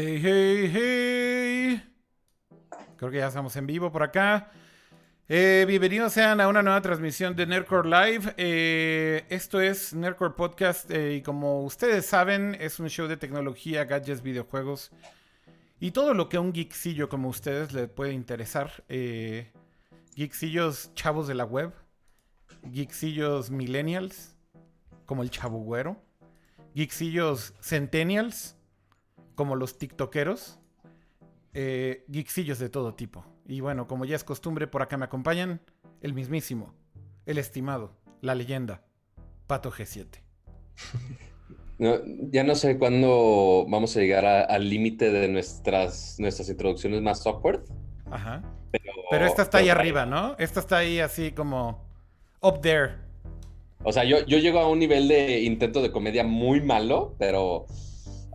Hey, hey, hey. Creo que ya estamos en vivo por acá. Eh, bienvenidos sean a una nueva transmisión de Nerdcore Live. Eh, esto es Nerdcore Podcast eh, y como ustedes saben es un show de tecnología, gadgets, videojuegos y todo lo que a un geeksillo como ustedes le puede interesar. geeksillos chavos de la web, geeksillos millennials como el chavo güero, geeksillos centennials como los tiktokeros, eh, geeksillos de todo tipo. Y bueno, como ya es costumbre, por acá me acompañan el mismísimo, el estimado, la leyenda, Pato G7. ya no sé cuándo vamos a llegar al límite de nuestras, nuestras introducciones más awkward. Ajá. Pero, esta está ahí arriba, ¿no? Esta está ahí así como up there. O sea, yo, yo llego a un nivel de intento de comedia muy malo, pero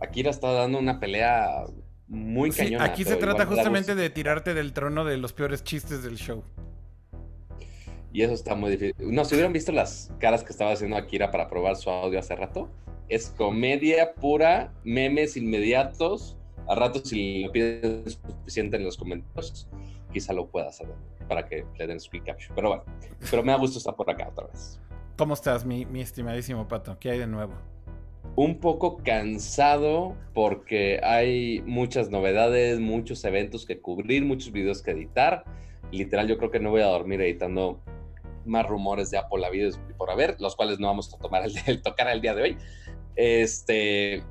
Akira está dando una pelea muy sí, Aquí se trata justamente de tirarte del trono de los peores chistes del show. Y eso está muy difícil. No, si hubieran visto las caras que estaba haciendo Akira para probar su audio hace rato, es comedia pura, memes inmediatos. A rato, si lo piden suficiente en los comentarios, quizá lo pueda hacer para que le den speak caption. Pero bueno, pero me da gusto estar por acá otra vez. ¿Cómo estás, mi, mi estimadísimo Pato? ¿Qué hay de nuevo? Un poco cansado porque hay muchas novedades, muchos eventos que cubrir, muchos videos que editar. Literal, yo creo que no voy a dormir editando más rumores de Apple videos por haber, los cuales no vamos a tomar el, tocar el día de hoy. Este,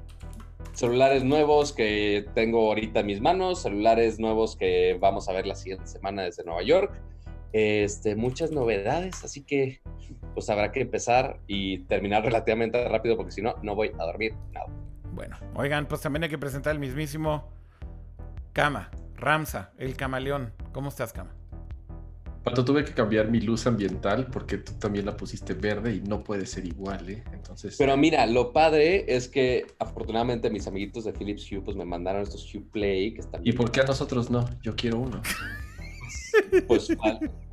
celulares nuevos que tengo ahorita en mis manos, celulares nuevos que vamos a ver la siguiente semana desde Nueva York. Este, muchas novedades, así que pues habrá que empezar y terminar relativamente rápido porque si no, no voy a dormir nada. Bueno, oigan, pues también hay que presentar el mismísimo Kama, Ramsa, el camaleón. ¿Cómo estás, Kama? Pato, tuve que cambiar mi luz ambiental porque tú también la pusiste verde y no puede ser igual, ¿eh? Entonces... Pero mira, lo padre es que afortunadamente mis amiguitos de Philips Hue pues me mandaron estos Hue Play que están... ¿Y por qué a nosotros no? Yo quiero uno. pues,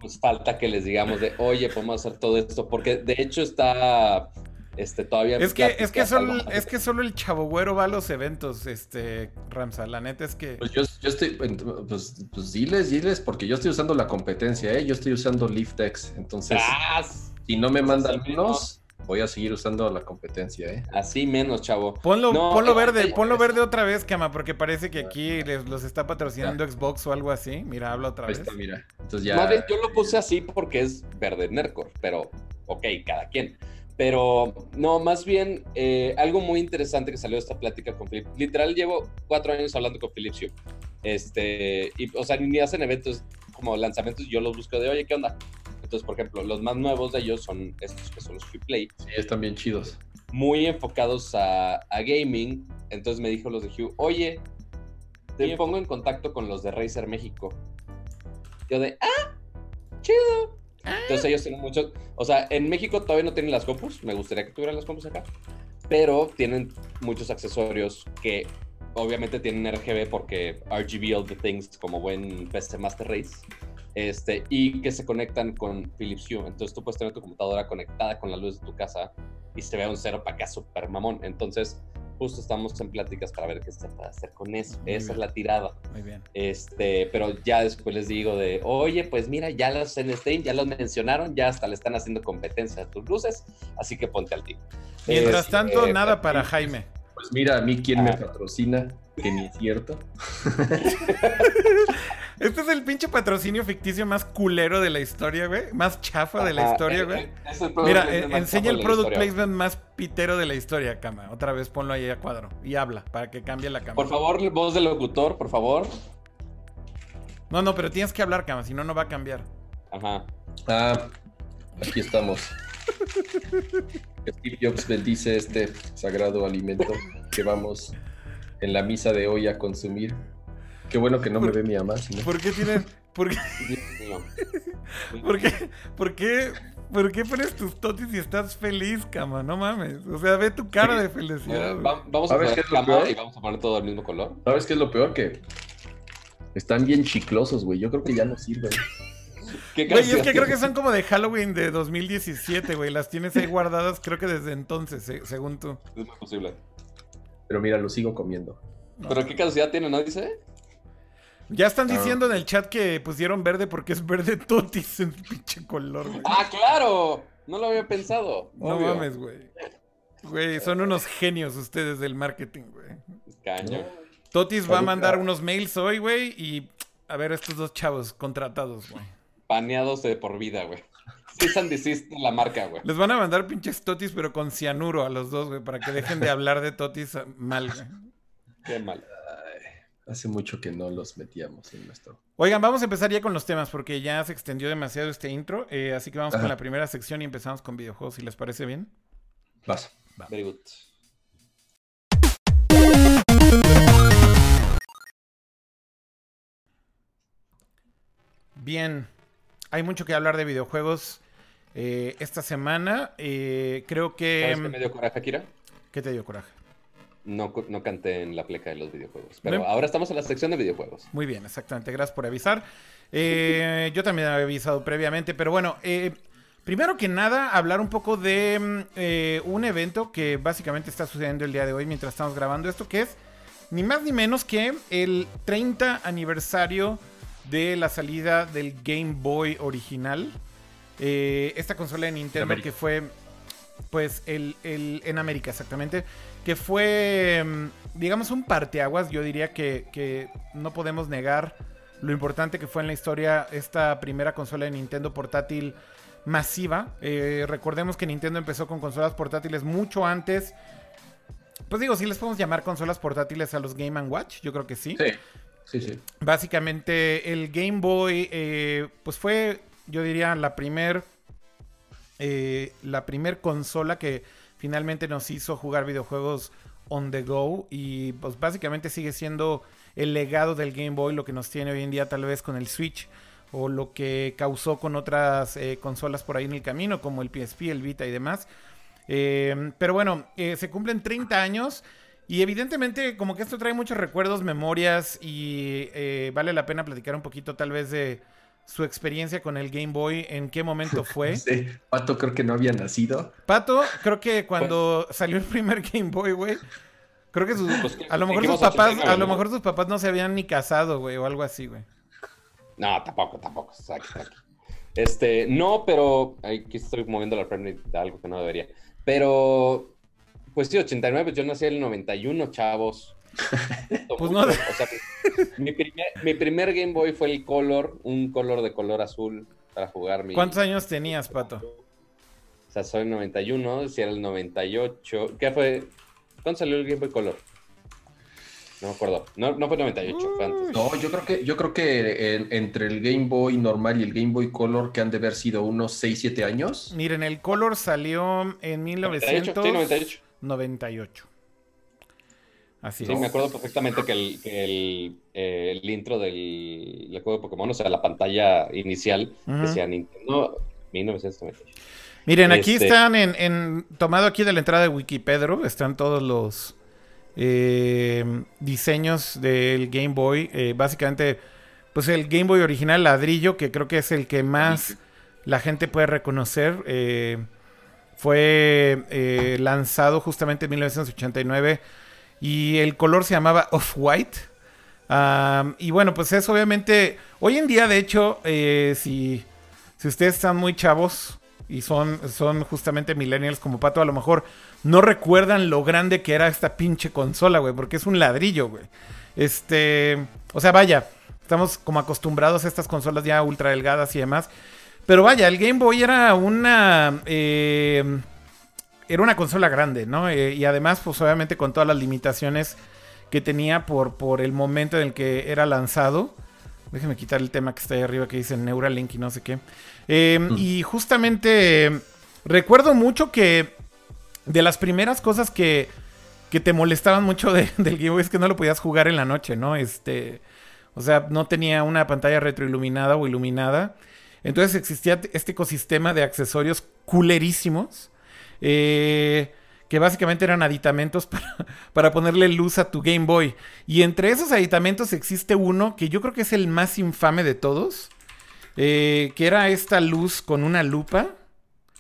pues, falta que les digamos de, oye, podemos hacer todo esto, porque de hecho está este, todavía... Es que, es que, solo, es que solo el chavo güero va a los eventos, este, Ramsa, la neta es que... Pues yo, estoy, pues, pues, diles, diles, porque yo estoy usando la competencia, ¿eh? Yo estoy usando Liftex, entonces... Si no me mandan menos voy a seguir usando la competencia, ¿eh? Así menos, chavo. Ponlo, ponlo verde, ponlo verde otra vez, Kama, porque parece que aquí les, los está patrocinando Xbox o algo así. Mira, habla otra vez. mira. Entonces ya... yo lo puse así porque es verde Nercor, pero ok, cada quien. Pero no, más bien eh, algo muy interesante que salió de esta plática con Philip. Literal, llevo cuatro años hablando con Philips Hue. Este, y, o sea, ni hacen eventos como lanzamientos, yo los busco de, oye, ¿qué onda? Entonces, por ejemplo, los más nuevos de ellos son estos que son los Free Play. Sí, están bien chidos. Muy enfocados a, gaming. Entonces me dijo los de Hugh, oye, te pongo en contacto con los de Razer México. Yo de, ah, chido. Ah. Entonces ellos tienen muchos, o sea, en México todavía no tienen las compus, me gustaría que tuvieran las compus acá, pero tienen muchos accesorios que obviamente tienen RGB porque RGB All the Things como buen PC Master Race este, y que se conectan con Philips Hue. Entonces tú puedes tener tu computadora conectada con la luz de tu casa y se ve un cero para acá super mamón. Entonces, justo estamos en pláticas para ver qué se puede hacer con eso. Esa es la tirada. Muy bien. Este, pero ya después les digo de, oye, pues mira, ya los en Steam ya los mencionaron, ya hasta le están haciendo competencia a tus luces, así que ponte al tiro. Mientras tanto, nada para Jaime. Pues mira, a mí quién me ah. patrocina, que ni es cierto. Este es el pinche patrocinio ficticio más culero de la historia, güey. Más chafa de la historia, güey. Mira, enseña el product placement más pitero de la historia, cama. Otra vez ponlo ahí a cuadro y habla para que cambie la cámara. Por favor, voz del locutor, por favor. No, no, pero tienes que hablar, cama, si no, no va a cambiar. Ajá. Ah, aquí estamos. Steve Jobs bendice este sagrado alimento que vamos en la misa de hoy a consumir. Qué bueno que no me ve mi mamá. ¿Por qué tienes.? ¿Por qué? ¿Por qué? ¿Por qué? ¿Por qué pones tus totis y estás feliz, cama? No mames. O sea, ve tu cara de felicidad. vamos a poner qué cama y vamos a poner todo del mismo color. ¿Sabes qué es lo peor? Que están bien chiclosos, güey. Yo creo que ya no sirven. Güey, es que creo que son como de Halloween de 2017, güey. Las tienes ahí guardadas, creo que desde entonces, según tú. Es muy posible. Pero mira, lo sigo comiendo. ¿Pero qué caducidad tiene, no dice? Ya están diciendo en el chat que pusieron verde porque es verde totis en pinche color, güey. Ah, claro. No lo había pensado. No mames, güey. Güey, son unos genios ustedes del marketing, güey. Caño. Totis va a mandar unos mails hoy, güey, y a ver estos dos chavos contratados, güey. Paneados de por vida, güey. Cease and desist la marca, güey. Les van a mandar pinches totis, pero con cianuro a los dos, güey, para que dejen de hablar de totis mal, güey. Qué mal. Hace mucho que no los metíamos en nuestro. Oigan, vamos a empezar ya con los temas, porque ya se extendió demasiado este intro. Eh, así que vamos con la primera sección y empezamos con videojuegos, si les parece bien. Vas. Very good. Bien, hay mucho que hablar de videojuegos eh, esta semana. Eh, creo que... ¿Sabes qué me dio coraje, Akira? ¿Qué te dio coraje? No, no canté en la pleca de los videojuegos. Pero ahora estamos en la sección de videojuegos. Muy bien, exactamente. Gracias por avisar. Eh, yo también había avisado previamente, pero bueno, primero que nada, hablar un poco de mm, un evento que básicamente está sucediendo el día de hoy mientras estamos grabando esto, que es ni más ni menos que el 30 aniversario de la salida del Game Boy original. Eh, esta consola de Nintendo que fue, pues, el, en América exactamente, que fue, mm, digamos, un parteaguas. Yo diría que, no podemos negar lo importante que fue en la historia esta primera consola de Nintendo portátil masiva. Eh, recordemos que Nintendo empezó con consolas portátiles mucho antes. Pues digo, si les podemos llamar consolas portátiles a los Game Watch, yo creo que sí. Sí. Básicamente el Game Boy, eh, pues fue, yo diría, la primer, eh, la primer consola que finalmente nos hizo jugar videojuegos on the go y pues básicamente sigue siendo el legado del Game Boy lo que nos tiene hoy en día tal vez con el Switch o lo que causó con otras eh, consolas por ahí en el camino como el PSP, el Vita y demás. pero bueno, se cumplen 30 años y evidentemente, como que esto trae muchos recuerdos, memorias y eh, vale la pena platicar un poquito tal vez de su experiencia con el Game Boy, en qué momento fue. Sí, Pato creo que no había nacido. Pato, creo que cuando salió el primer Game Boy, güey, creo que sus, pues, a lo mejor sus papás, a lo mejor sus papás no se habían ni casado, güey, o algo así, güey. No, tampoco, tampoco. Este, no, pero aquí estoy moviendo la frame de algo que no debería. Pero pues sí, 89, yo nací en el 91, chavos. Pues no. O sea, mi, primer, Game Boy fue el Color, un color de color azul para jugar mi... ¿Cuántos años tenías, Pato? O sea, soy 91, si era el 98. ¿Qué fue? ¿Cuándo salió el Game Boy Color? No me acuerdo. No, no fue 98, fue antes. No, yo creo que, yo creo que entre el Game Boy normal y el Game Boy Color que han de haber sido unos 6, 7 años. Miren, el Color salió en 1900... sí, 98. 98. Así sí, me acuerdo perfectamente que el, eh, el, intro del, juego de Pokémon, o sea, la pantalla inicial, decía Nintendo 1998. Miren, aquí este están en, tomado aquí de la entrada de Wikipedia, están todos los eh, diseños del Game Boy. Eh, básicamente, pues el Game Boy original ladrillo, que creo que es el que más la gente puede reconocer. Fue lanzado justamente en 1989 y el color se llamaba Off-White. y bueno, pues es obviamente, hoy en día de hecho, eh, si, si ustedes están muy chavos y son, son justamente millennials como Pato, a lo mejor no recuerdan lo grande que era esta pinche consola, güey, porque es un ladrillo, güey. Este, o sea, vaya, estamos como acostumbrados a estas consolas ya ultra delgadas y demás. Pero vaya, el Game Boy era una. Eh, era una consola grande, ¿no? Eh, y además, pues obviamente con todas las limitaciones que tenía por, por el momento en el que era lanzado. Déjenme quitar el tema que está ahí arriba que dice Neuralink y no sé qué. Em, mm. Y justamente recuerdo mucho que de las primeras cosas que, que te molestaban mucho del Game Boy es que no lo podías jugar en la noche, ¿no? Este, o sea, no tenía una pantalla retroiluminada o iluminada. Entonces existía este ecosistema de accesorios culerísimos. Eh, que básicamente eran aditamentos para, ponerle luz a tu Game Boy. Y entre esos aditamentos existe uno que yo creo que es el más infame de todos. Eh, que era esta luz con una lupa.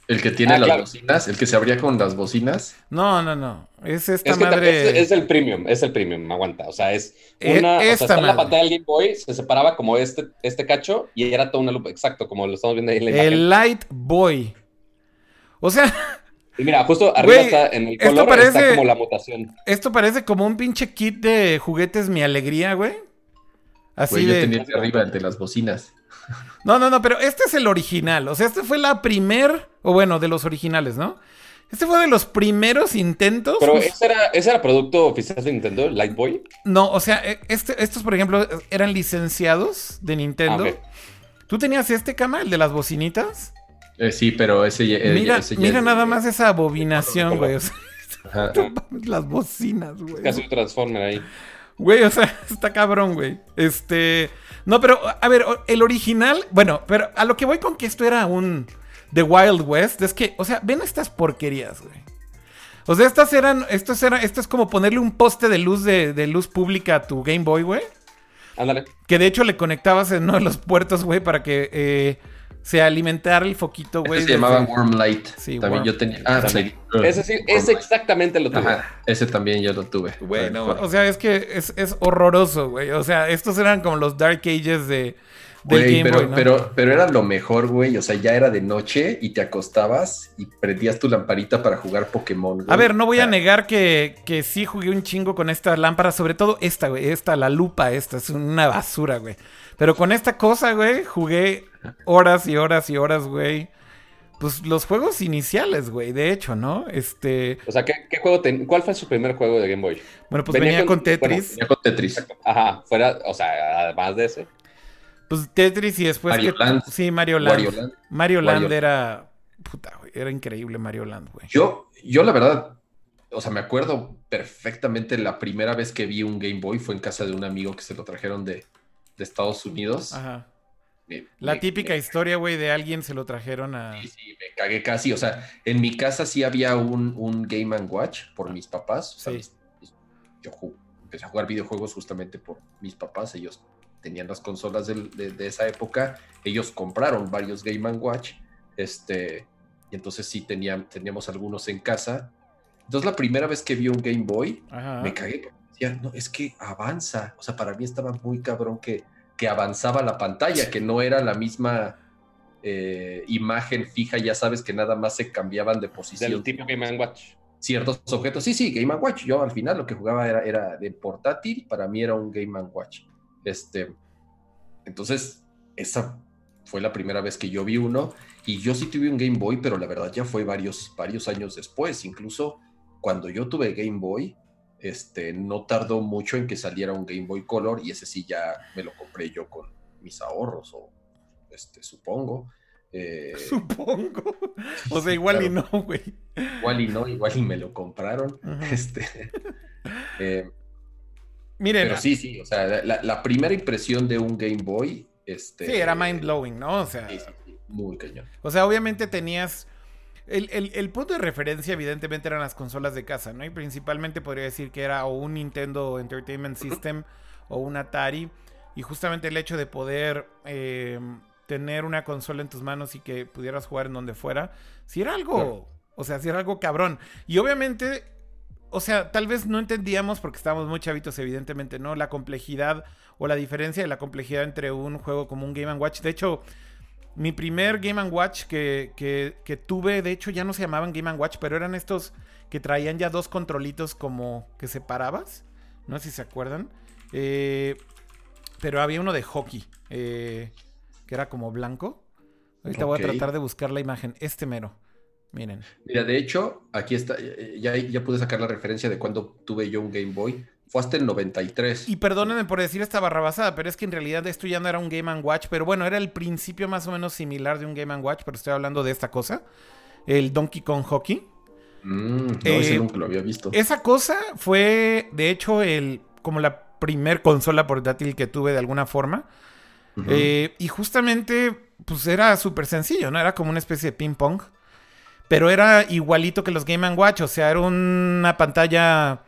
El que tiene ah, las bocinas, el que se abría con las bocinas. No, no, no. Es esta madre. Es, el premium, es el premium, aguanta. O sea, es e, una. o sea, está en la pantalla del Game Boy, se separaba como este, este cacho y era toda una lupa, exacto, como lo estamos viendo ahí en la imagen. El Light Boy. O sea. Y mira, justo arriba está en el color, parece, está como la mutación. Esto parece como un pinche kit de juguetes Mi Alegría, güey. Así de... yo tenía arriba el de las bocinas. No, no, no, pero este es el original. O sea, este fue la primer, o bueno, de los originales, ¿no? Este fue de los primeros intentos. Pero ese era, ese era producto oficial de Nintendo, Light Boy. No, o sea, e, este, estos, por ejemplo, eran licenciados de Nintendo. Ah, ¿Tú tenías este cama, el de las bocinitas? Eh, sí, pero ese, eh, mira, mira nada más esa abominación, güey. las bocinas, güey. Casi un Transformer ahí. Güey, o sea, está cabrón, güey. Este. No, pero, a ver, el original. Bueno, pero a lo que voy con que esto era un. The Wild West. Es que, o sea, ven estas porquerías, güey. O sea, estas eran. Esto, era, esto es como ponerle un poste de luz de, de luz pública a tu Game Boy, güey. Ándale. Que de hecho le conectabas en uno de los puertos, güey, para que. Eh, se alimentara el foquito, güey. se llamaba Warm Light. Sí, también yo tenía. Ah, sí. Ese sí, ese exactamente lo tuve. ese también yo lo tuve. Bueno, o sea, es que es, es horroroso, güey. O sea, estos eran como los Dark Ages de. Game pero, Boy, ¿no? pero, pero era lo mejor, güey. O sea, ya era de noche y te acostabas y prendías tu lamparita para jugar Pokémon. Güey. A ver, no voy a negar que, que sí jugué un chingo con esta lámpara, sobre todo esta, güey. Esta, la lupa, esta, es una basura, güey. Pero con esta cosa, güey, jugué horas y horas y horas, güey. Pues los juegos iniciales, güey, de hecho, ¿no? Este. O sea, ¿qué, juego ¿cuál fue su primer juego de Game Boy? Bueno, pues venía, con, Tetris. venía con Tetris. Ajá, fuera, o sea, además de ese. Pues Tetris y después. Mario Land. Sí, Mario Land. Mario Land era. Puta, güey. Era increíble Mario Land, güey. Yo, yo, la verdad, o sea, me acuerdo perfectamente la primera vez que vi un Game Boy fue en casa de un amigo que se lo trajeron de, de Estados Unidos. Ajá la típica historia, güey, de alguien se lo trajeron a. Sí, sí, me cagué casi. O sea, en mi casa sí había un, un Game Watch por mis papás. sí. yo empecé a jugar videojuegos justamente por mis papás. Ellos tenían las consolas de, esa época. Ellos compraron varios Game Watch. Este, y entonces sí tenían, teníamos algunos en casa. Entonces la primera vez que vi un Game Boy, me cagué. Decía, no, es que avanza. O sea, para mí estaba muy cabrón que que avanzaba la pantalla, que no era la misma eh, imagen fija, ya sabes que nada más se cambiaban de posición. Del tipo Game Watch. Ciertos objetos. Sí, sí, Game Watch. Yo al final lo que jugaba era, era de portátil, para mí era un Game Watch. Este, entonces, esa fue la primera vez que yo vi uno. Y yo sí tuve un Game Boy, pero la verdad ya fue varios, varios años después. Incluso cuando yo tuve Game Boy, este, no tardó mucho en que saliera un Game Boy Color y ese sí ya me lo compré yo con mis ahorros o este, supongo. Eh, supongo. O sea, igual y no, güey. Igual y no, igual y me lo compraron. Este, eh, Miren. Pero sí, sí, o sea, la, primera impresión de un Game Boy. Este, sí, era mind blowing, ¿no? O sea. muy cañón. O sea, obviamente tenías el, punto de referencia, evidentemente, eran las consolas de casa, ¿no? Y principalmente podría decir que era o un Nintendo Entertainment System o un Atari. Y justamente el hecho de poder em, tener una consola en tus manos y que pudieras jugar en donde fuera, si era algo, o sea, si era algo cabrón. Y obviamente, o sea, tal vez no entendíamos, porque estábamos muy chavitos, evidentemente, ¿no? La complejidad o la diferencia de la complejidad entre un juego como un Game Watch. De hecho, mi primer Game Watch que, que, tuve, de hecho ya no se llamaban Game Watch, pero eran estos que traían ya dos controlitos como que separabas. No sé si se acuerdan. Eh, pero había uno de hockey, eh, que era como blanco. Ahorita voy a tratar de buscar la imagen. Este mero. Miren. Mira, de hecho, aquí está. Ya, ya pude sacar la referencia de cuando tuve yo un Game Boy. Fue hasta el 93. Y perdónenme por decir esta barrabasada, pero es que en realidad esto ya no era un Game Watch, pero bueno, era el principio más o menos similar de un Game Watch, pero estoy hablando de esta cosa, el Donkey Kong Hockey. Mm, no, ese eh, nunca lo había visto. Esa cosa fue, de hecho, el como la primer consola portátil que tuve de alguna forma. Eh, y justamente, pues era súper sencillo, ¿no? Era como una especie de ping pong. Pero era igualito que los Game Watch, o sea, era una pantalla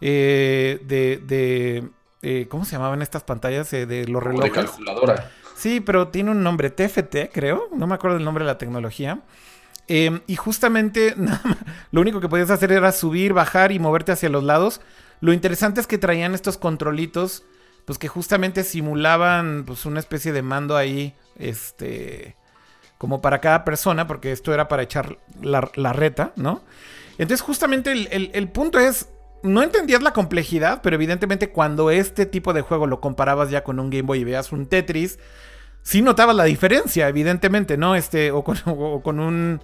eh, de, de eh, ¿cómo se llamaban estas pantallas eh, de los relojes? De calculadora. Sí, pero tiene un nombre, TFT, creo. No me acuerdo el nombre de la tecnología. Em, y justamente lo único que podías hacer era subir, bajar y moverte hacia los lados. Lo interesante es que traían estos controlitos, pues que justamente simulaban pues una especie de mando ahí, este, como para cada persona, porque esto era para echar la, reta, ¿no? Entonces justamente el, punto es, no entendías la complejidad, pero evidentemente cuando este tipo de juego lo comparabas ya con un Game Boy y veas un Tetris, sí notabas la diferencia, evidentemente, ¿no? Este, o con, un...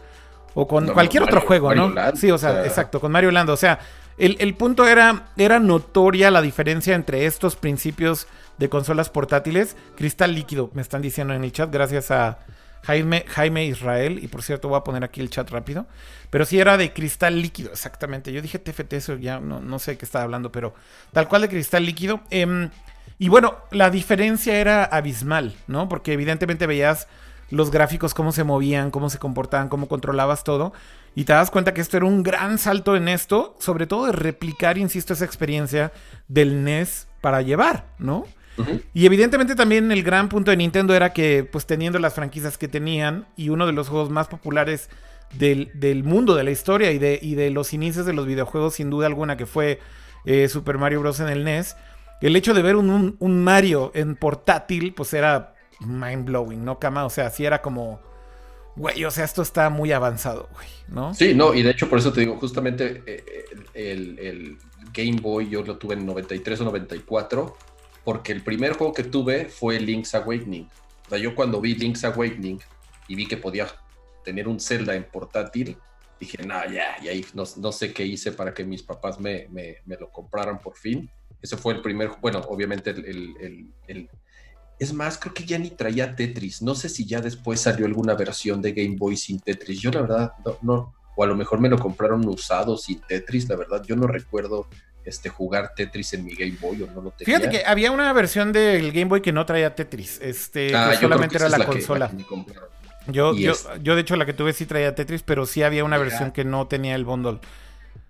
O con cualquier otro juego, ¿no? sí, o sea, exacto, con Mario Land. O sea, el, punto era, era notoria la diferencia entre estos principios de consolas portátiles. Cristal líquido, me están diciendo en el chat, gracias a Jaime, Jaime Israel. Y por cierto, voy a poner aquí el chat rápido. Pero sí era de cristal líquido, exactamente. Yo dije TFT, eso ya no, sé qué estaba hablando, pero tal cual de cristal líquido. Em, y bueno, la diferencia era abismal, ¿no? Porque evidentemente veías los gráficos, cómo se movían, cómo se comportaban, cómo controlabas todo. Y te das cuenta que esto era un gran salto en esto, sobre todo de replicar, insisto, esa experiencia del NES para llevar, ¿no? Y evidentemente también el gran punto de Nintendo era que, pues teniendo las franquicias que tenían y uno de los juegos más populares del, mundo, de la historia y de, y de, los inicios de los videojuegos, sin duda alguna, que fue eh, Super Mario Bros. en el NES, el hecho de ver un, un Mario en portátil, pues era mind blowing, ¿no, Cama? O sea, sí era como, güey, o sea, esto está muy avanzado, güey, ¿no? Sí, no, y de hecho por eso te digo, justamente eh, el, Game Boy yo lo tuve en 93 o 94, porque el primer juego que tuve fue Link's Awakening. O sea, yo cuando vi Link's Awakening y vi que podía tener un Zelda en portátil, dije, no, ya, y ahí no, sé qué hice para que mis papás me, lo compraran por fin. Ese fue el primer, bueno, obviamente el, el es más, creo que ya ni traía Tetris. No sé si ya después salió alguna versión de Game Boy sin Tetris. Yo la verdad no, o a lo mejor me lo compraron usado sin Tetris. La verdad, yo no recuerdo este, jugar Tetris en mi Game Boy o no lo tenía. Fíjate que había una versión del Game Boy que no traía Tetris. Este, ah, solamente era la, consola. yo, yo, yo, de hecho, la que tuve sí traía Tetris, pero sí había una versión que no tenía el bundle.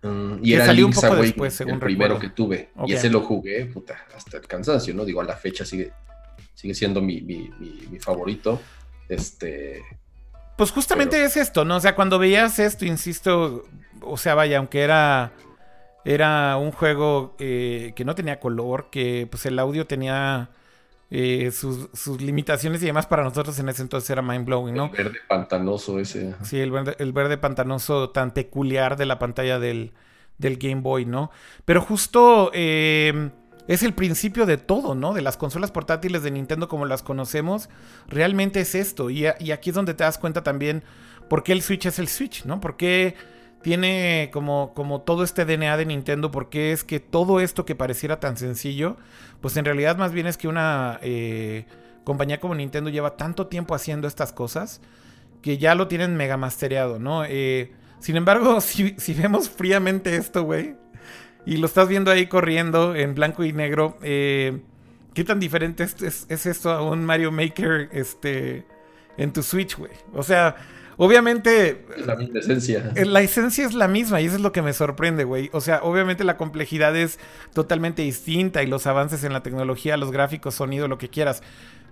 Mm, y era salió un poco después, según el primero que tuve. Y ese lo jugué, puta, hasta el cansancio, ¿no? Digo, a la fecha sigue sigue siendo mi, favorito. Este. Pues justamente es esto, ¿no? O sea, cuando veías esto, insisto, o sea, vaya, aunque era. Era un juego eh, que no tenía color, que pues el audio tenía eh, sus, limitaciones y demás para nosotros en ese entonces era mind blowing, ¿no? El verde pantanoso ese. Sí, el verde, el verde pantanoso tan peculiar de la pantalla del, del Game Boy, ¿no? Pero justo eh, es el principio de todo, ¿no? De las consolas portátiles de Nintendo como las conocemos, realmente es esto. Y, aquí es donde te das cuenta también por qué el Switch es el Switch, ¿no? Por qué tiene como, como todo este DNA de Nintendo, por qué es que todo esto que pareciera tan sencillo, pues en realidad más bien es que una eh, compañía como Nintendo lleva tanto tiempo haciendo estas cosas que ya lo tienen mega mastereado, ¿no? Eh, sin embargo, si, si vemos fríamente esto, güey, y lo estás viendo ahí corriendo en blanco y negro. Eh, ¿Qué tan diferente es, esto a un Mario Maker este, en tu Switch, güey? O sea, obviamente... La misma esencia. Eh, la esencia es la misma y eso es lo que me sorprende, güey. O sea, obviamente la complejidad es totalmente distinta y los avances en la tecnología, los gráficos, sonido, lo que quieras.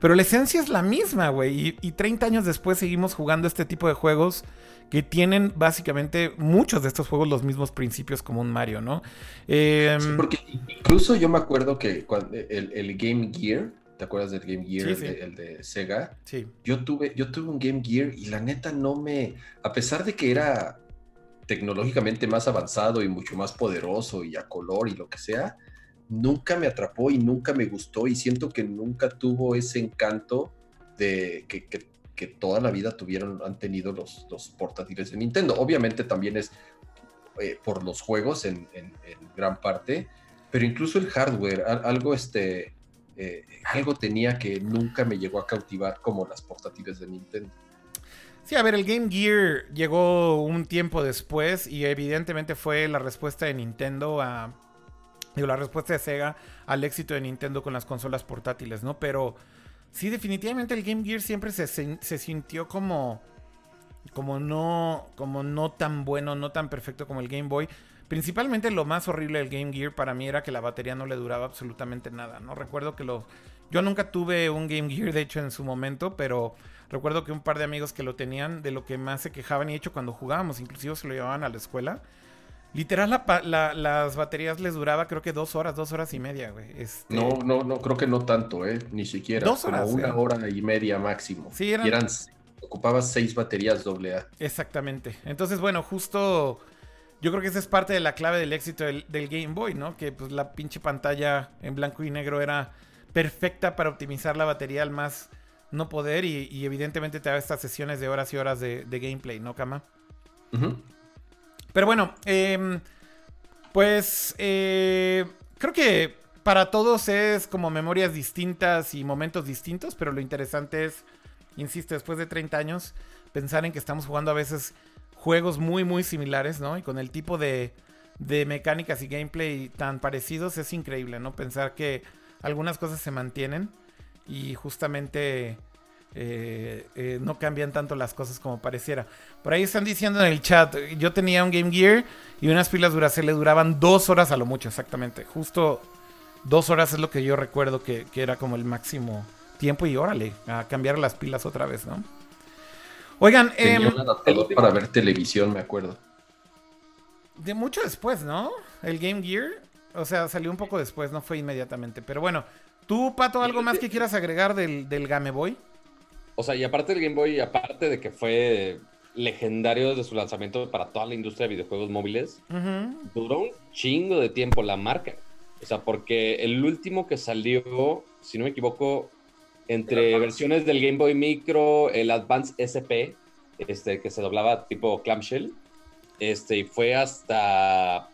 Pero la esencia es la misma, güey. Y, y 30 años después seguimos jugando este tipo de juegos que tienen básicamente muchos de estos juegos los mismos principios como un Mario, ¿no? Em, porque incluso yo me acuerdo que cuando el, Game Gear, ¿te acuerdas del Game Gear, El, de, Sega? Sí. Yo tuve, yo tuve un Game Gear y la neta no me, a pesar de que era tecnológicamente más avanzado y mucho más poderoso y a color y lo que sea, nunca me atrapó y nunca me gustó y siento que nunca tuvo ese encanto de que, que que toda la vida tuvieron, han tenido los, los portátiles de Nintendo. Obviamente también es eh, por los juegos en, gran parte, pero incluso el hardware, algo este, eh, algo tenía que nunca me llegó a cautivar como las portátiles de Nintendo. Sí, a ver, el Game Gear llegó un tiempo después y evidentemente fue la respuesta de Nintendo a... Digo, la respuesta de Sega al éxito de Nintendo con las consolas portátiles, ¿no? Pero Sí, definitivamente el Game Gear siempre se, sintió como. Como no. Como no tan bueno, no tan perfecto como el Game Boy. Principalmente lo más horrible del Game Gear para mí era que la batería no le duraba absolutamente nada, ¿no? Recuerdo que lo... Yo nunca tuve un Game Gear, de hecho, en su momento, pero recuerdo que un par de amigos que lo tenían, de lo que más se quejaban y de hecho cuando jugábamos, inclusive se lo llevaban a la escuela. Literal, las baterías les duraba creo que dos horas, dos horas y media, güey. Este... No, no, no, creo que no tanto, ¿eh? Ni siquiera. Dos horas. Como una ¿eh? hora y media máximo. Sí, eran... Y eran ocupabas seis baterías AA. Exactamente. Entonces, bueno, justo yo creo que esa es parte de la clave del éxito del, Game Boy, ¿no? Que pues la pinche pantalla en blanco y negro era perfecta para optimizar la batería al más no poder y, evidentemente te da estas sesiones de horas y horas de, gameplay, ¿no, Kama? Pero bueno, em, pues eh, creo que para todos es como memorias distintas y momentos distintos, pero lo interesante es, insisto, después de 30 años, pensar en que estamos jugando a veces juegos muy, muy similares, ¿no? Y con el tipo de, de mecánicas y gameplay tan parecidos es increíble, ¿no? Pensar que algunas cosas se mantienen y justamente eh, eh, no cambian tanto las cosas como pareciera. Por ahí están diciendo en el chat, yo tenía un Game Gear y unas pilas Duracell le duraban dos horas a lo mucho, exactamente. Justo dos horas es lo que yo recuerdo que, que era como el máximo tiempo y órale, a cambiar las pilas otra vez, ¿no? Oigan, eh, un adaptador para ver televisión, me acuerdo. De mucho después, ¿no? El Game Gear. O sea, salió un poco después, no fue inmediatamente. Pero bueno, ¿tú, Pato, algo más que quieras agregar del, Game Boy? O sea, y aparte del Game Boy, aparte de que fue legendario desde su lanzamiento para toda la industria de videojuegos móviles, duró un chingo de tiempo la marca. O sea, porque el último que salió, si no me equivoco, entre versiones del Game Boy Micro, el Advance SP, este, que se doblaba tipo clamshell, este, y fue hasta,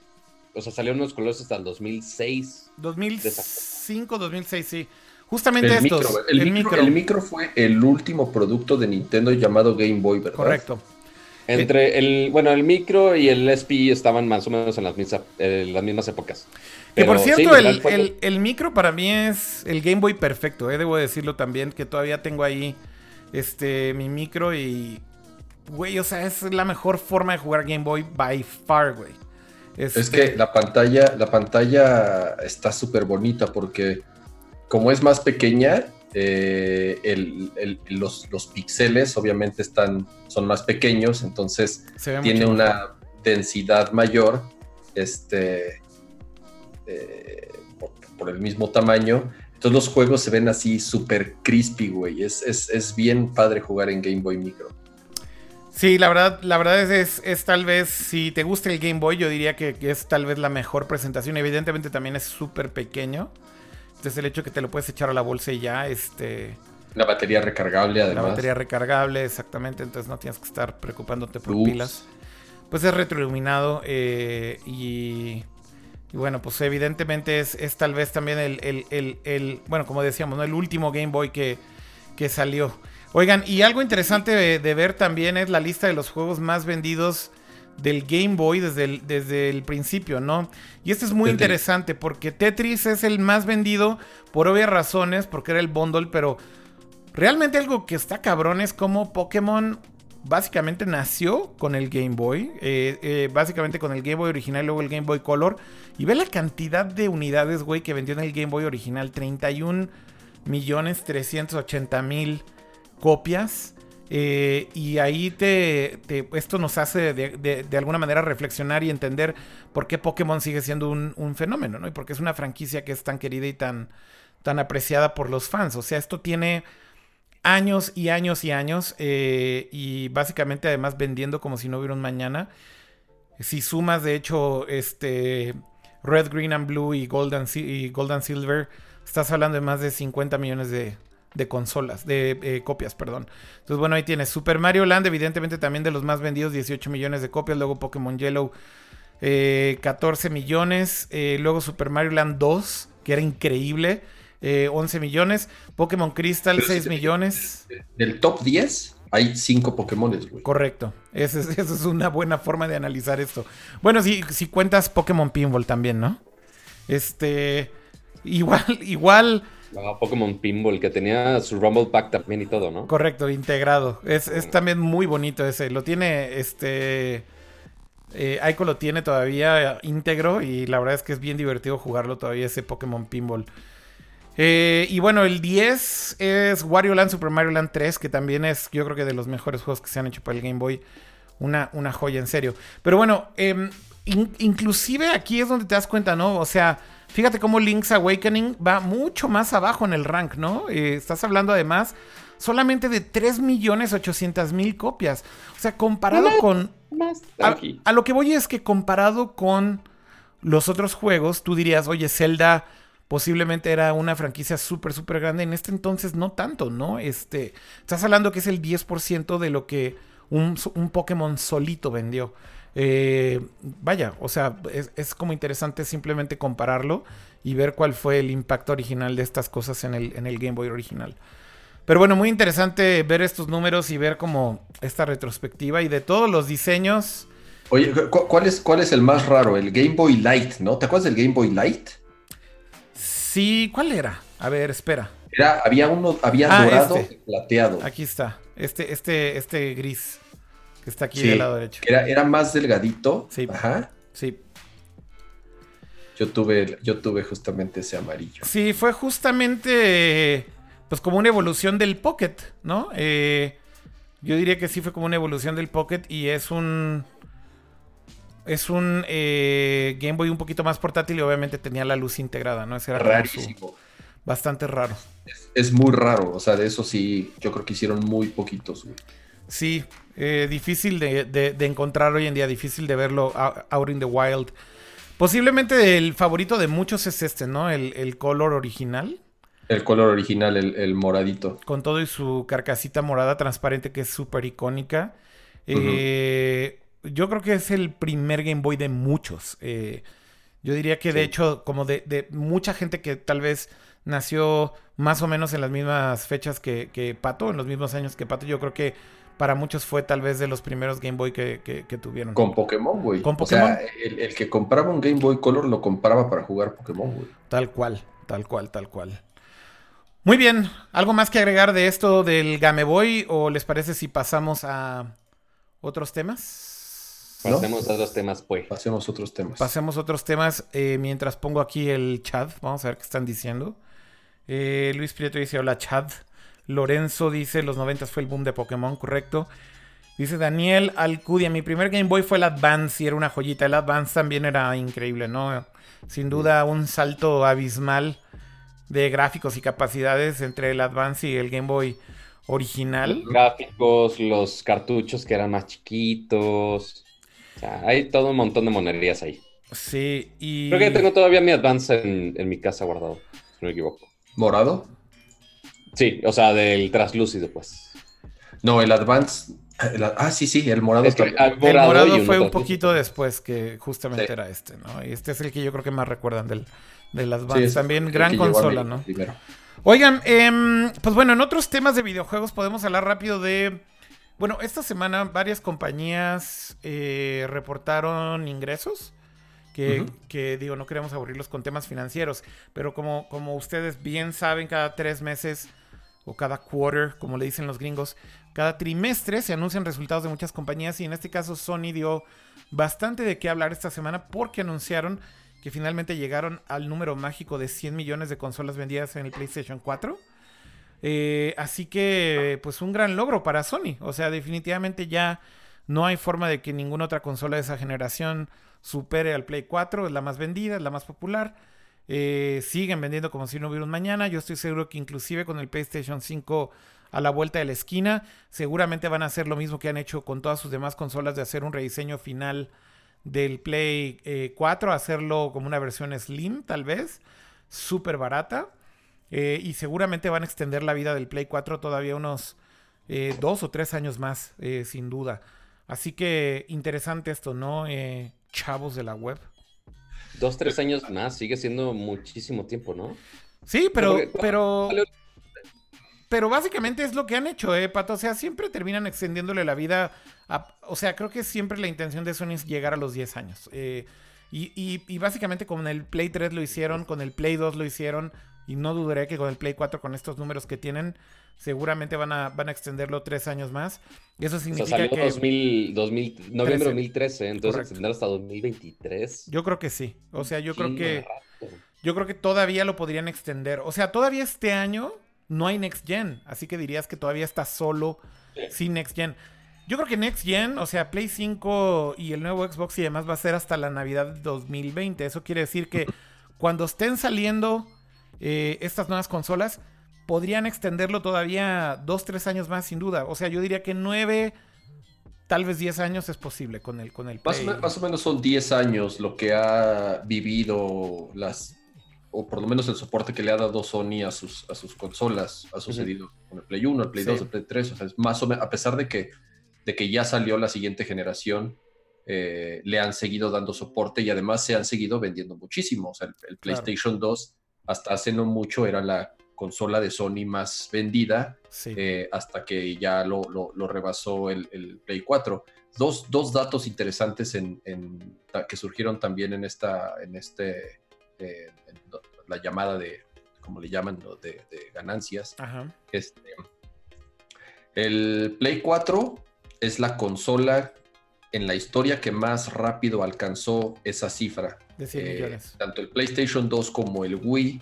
o sea, salieron unos colores hasta el 2006. 2005, 2006, sí. Justamente el estos. Micro, el, micro, el micro fue el último producto de Nintendo llamado Game Boy, ¿verdad? Correcto. Entre el, bueno, el micro y el SP estaban más o menos en las mismas, las mismas épocas. Que por cierto, el, micro para mí es el Game Boy perfecto, eh, debo decirlo también, que todavía tengo ahí este mi micro y, güey, o sea, es la mejor forma de jugar Game Boy by far, güey. Es que este la pantalla, la pantalla está súper bonita porque como es más pequeña, eh, los, los, píxeles obviamente están, son más pequeños, entonces tiene una densidad mayor este, eh, por, el mismo tamaño. Entonces los juegos se ven así súper crispy, güey. Es, es, bien padre jugar en Game Boy Micro. Sí, la verdad, la verdad es, es, tal vez, si te gusta el Game Boy, yo diría que, que es tal vez la mejor presentación. Evidentemente también es súper pequeño. Entonces el hecho que te lo puedes echar a la bolsa y ya, este... La batería recargable, además. La batería recargable, exactamente. Entonces no tienes que estar preocupándote por pilas. Pues es retroiluminado eh, y, y, bueno, pues evidentemente es, es tal vez también el, el, el, bueno, como decíamos, ¿no? el último Game Boy que, que salió. Oigan, y algo interesante de, ver también es la lista de los juegos más vendidos del Game Boy desde el, desde el principio, ¿no? Y esto es muy interesante porque Tetris es el más vendido por obvias razones, porque era el bundle, pero realmente algo que está cabrón es como Pokémon básicamente nació con el Game Boy, eh, eh, básicamente con el Game Boy original luego el Game Boy Color. Y ve la cantidad de unidades, güey, que vendió en el Game Boy original, 31 millones 380 mil copias. Eh, y ahí te, esto nos hace de, alguna manera reflexionar y entender por qué Pokémon sigue siendo un, fenómeno, ¿no? Y porque es una franquicia que es tan querida y tan, tan apreciada por los fans. O sea, esto tiene años y años y años eh, y básicamente además vendiendo como si no hubiera un mañana. Si sumas, de hecho, este Red, Green and Blue y Gold y Gold and Silver, estás hablando de más de 50 millones de, consolas, de eh, copias, perdón. Entonces, bueno, ahí tienes Super Mario Land, evidentemente también de los más vendidos, 18 millones de copias. Luego Pokémon Yellow, 14 eh, millones. Eh, luego Super Mario Land 2, que era increíble, 11 millones. Pokémon Crystal, 6 millones. Del top 10 hay 5 Pokémon, güey. Correcto. Esa es, es, una buena forma de analizar esto. Bueno, si, si cuentas Pokémon Pinball también, ¿no? Este. Igual, igual. Pokémon Pinball, que tenía su Rumble Pack también y todo, ¿no? Correcto, integrado. Es, también muy bonito ese. Lo tiene este. Eh, Aiko lo tiene todavía íntegro y la verdad es que es bien divertido jugarlo todavía ese Pokémon Pinball. Eh, y bueno, el 10 es Wario Land Super Mario Land 3, que también es yo creo que de los mejores juegos que se han hecho para el Game Boy. Una, una joya, en serio. Pero bueno, em, inclusive aquí es donde te das cuenta, ¿no? O sea, fíjate cómo Link's Awakening va mucho más abajo en el rank, ¿no? Eh, estás hablando además solamente de 3.800.000 copias. O sea, comparado con... a, lo que voy es que comparado con los otros juegos, tú dirías, oye, Zelda posiblemente era una franquicia súper, súper grande. En este entonces no tanto, ¿no? Este, estás hablando que es el 10% de lo que un, un Pokémon solito vendió. Eh, vaya, o sea, es, como interesante simplemente compararlo y ver cuál fue el impacto original de estas cosas en el, en el Game Boy original. Pero bueno, muy interesante ver estos números y ver como esta retrospectiva y de todos los diseños. Oye, ¿cuál es, cuál es el más raro? El Game Boy Light, ¿no? ¿Te acuerdas del Game Boy Light? Sí, ¿cuál era? A ver, espera. Era, había uno, había ah, dorado este. y plateado. Aquí está. Este, este, este gris que está aquí del lado derecho. Era, era más delgadito. Sí. Ajá. Sí. Yo tuve, yo tuve justamente ese amarillo. Sí, fue justamente pues como una evolución del Pocket, ¿no? Eh, yo diría que sí fue como una evolución del Pocket y es un es un eh, Game Boy un poquito más portátil y obviamente tenía la luz integrada, ¿no? Ese era rarísimo. bastante raro. Es, muy raro, o sea, de eso sí, yo creo que hicieron muy poquitos. Sí, eh, difícil de, encontrar hoy en día, difícil de verlo out in the wild. Posiblemente el favorito de muchos es este, ¿no? El, el color original. El color original, el, moradito. Con todo y su carcasita morada transparente que es súper icónica. Eh, yo creo que es el primer Game Boy de muchos. Eh, yo diría que de hecho, como de, mucha gente que tal vez nació más o menos en las mismas fechas que, Pato, en los mismos años que Pato, yo creo que para muchos fue tal vez de los primeros Game Boy que, tuvieron. Con Pokémon, güey. Con Pokémon. O sea, el, que compraba un Game Boy Color lo compraba para jugar Pokémon, güey. Tal cual, tal cual, tal cual. Muy bien, ¿algo más que agregar de esto del Game Boy o les parece si pasamos a otros temas? Pasemos a otros temas, pues. Pasemos a otros temas. Pasemos a otros temas eh, mientras pongo aquí el chat. Vamos a ver qué están diciendo. Eh, Luis Prieto dice: Hola, chat. Lorenzo dice: Los 90 fue el boom de Pokémon, correcto. Dice Daniel Alcudia: Mi primer Game Boy fue el Advance y era una joyita. El Advance también era increíble, ¿no? Sin duda, un salto abismal de gráficos y capacidades entre el Advance y el Game Boy original. Los gráficos, los cartuchos que eran más chiquitos hay todo un montón de monerías ahí. Sí, y. Creo que tengo todavía mi Advance en, mi casa guardado, si no me equivoco. ¿Morado? Sí, o sea, del traslúcido, pues. No, el Advance. ah, sí, sí, el morado. el morado, fue un poquito después que justamente era este, ¿no? Y este es el que yo creo que más recuerdan del, del Advance. También gran consola, ¿no? Oigan, em, pues bueno, en otros temas de videojuegos podemos hablar rápido de bueno, esta semana varias compañías eh, reportaron ingresos. Que, digo, no queremos aburrirlos con temas financieros, pero como, como ustedes bien saben, cada tres meses o cada quarter, como le dicen los gringos, cada trimestre se anuncian resultados de muchas compañías y en este caso Sony dio bastante de qué hablar esta semana porque anunciaron que finalmente llegaron al número mágico de 100 millones de consolas vendidas en el PlayStation 4 eh, así que, pues un gran logro para Sony. O sea, definitivamente ya no hay forma de que ninguna otra consola de esa generación supere al Play 4. Es la más vendida, es la más popular. Eh, siguen vendiendo como si no hubiera un mañana. Yo estoy seguro que inclusive con el PlayStation 5 a la vuelta de la esquina, seguramente van a hacer lo mismo que han hecho con todas sus demás consolas de hacer un rediseño final del Play 4, eh, hacerlo como una versión slim tal vez, súper barata. Eh, y seguramente van a extender la vida del Play 4 todavía unos eh, dos o tres años más, eh, sin duda. Así que interesante esto, ¿no? chavos de la web. Dos, tres años más, sigue siendo muchísimo tiempo, ¿no? Sí, pero, pero, pero básicamente es lo que han hecho, ¿eh, Pato? O sea, siempre terminan extendiéndole la vida. o sea, creo que siempre la intención de Sony es llegar a los 10 años. y, y, y, básicamente con el Play 3 lo hicieron, con el Play 2 lo hicieron, Y no dudaré que con el Play 4, con estos números que tienen, seguramente van a, van a extenderlo tres años más. Y eso significa o sea, que... 2000, 2000, noviembre de 2013, entonces extender hasta 2023. Yo creo que sí. O sea, yo creo que... Yo creo que todavía lo podrían extender. O sea, todavía este año no hay Next Gen. Así que dirías que todavía está solo sin Next Gen. Yo creo que Next Gen, o sea, Play 5 y el nuevo Xbox y demás va a ser hasta la Navidad de 2020. Eso quiere decir que cuando estén saliendo eh, estas nuevas consolas, podrían extenderlo todavía 2, 3 años más, sin duda. O sea, yo diría que 9, tal vez 10 años es posible con el, con el Play. Más, más o menos son 10 años lo que ha vivido las o por lo menos el soporte que le ha dado Sony a sus, a sus consolas ha sucedido con el Play 1, el Play 2, el Play 3. O sea, es más o menos, a pesar de que, de que ya salió la siguiente generación, eh, le han seguido dando soporte y además se han seguido vendiendo muchísimo. O sea, el, PlayStation 2 hasta hace no mucho era la consola de Sony más vendida eh, hasta que ya lo, lo, rebasó el, el, Play 4. Dos, dos datos interesantes en, en, que surgieron también en, esta, en este la llamada de, como le llaman, de, ganancias. Este, el Play 4 es la consola en la historia que más rápido alcanzó esa cifra. De 100 eh, millones. Tanto el PlayStation 2 como el Wii,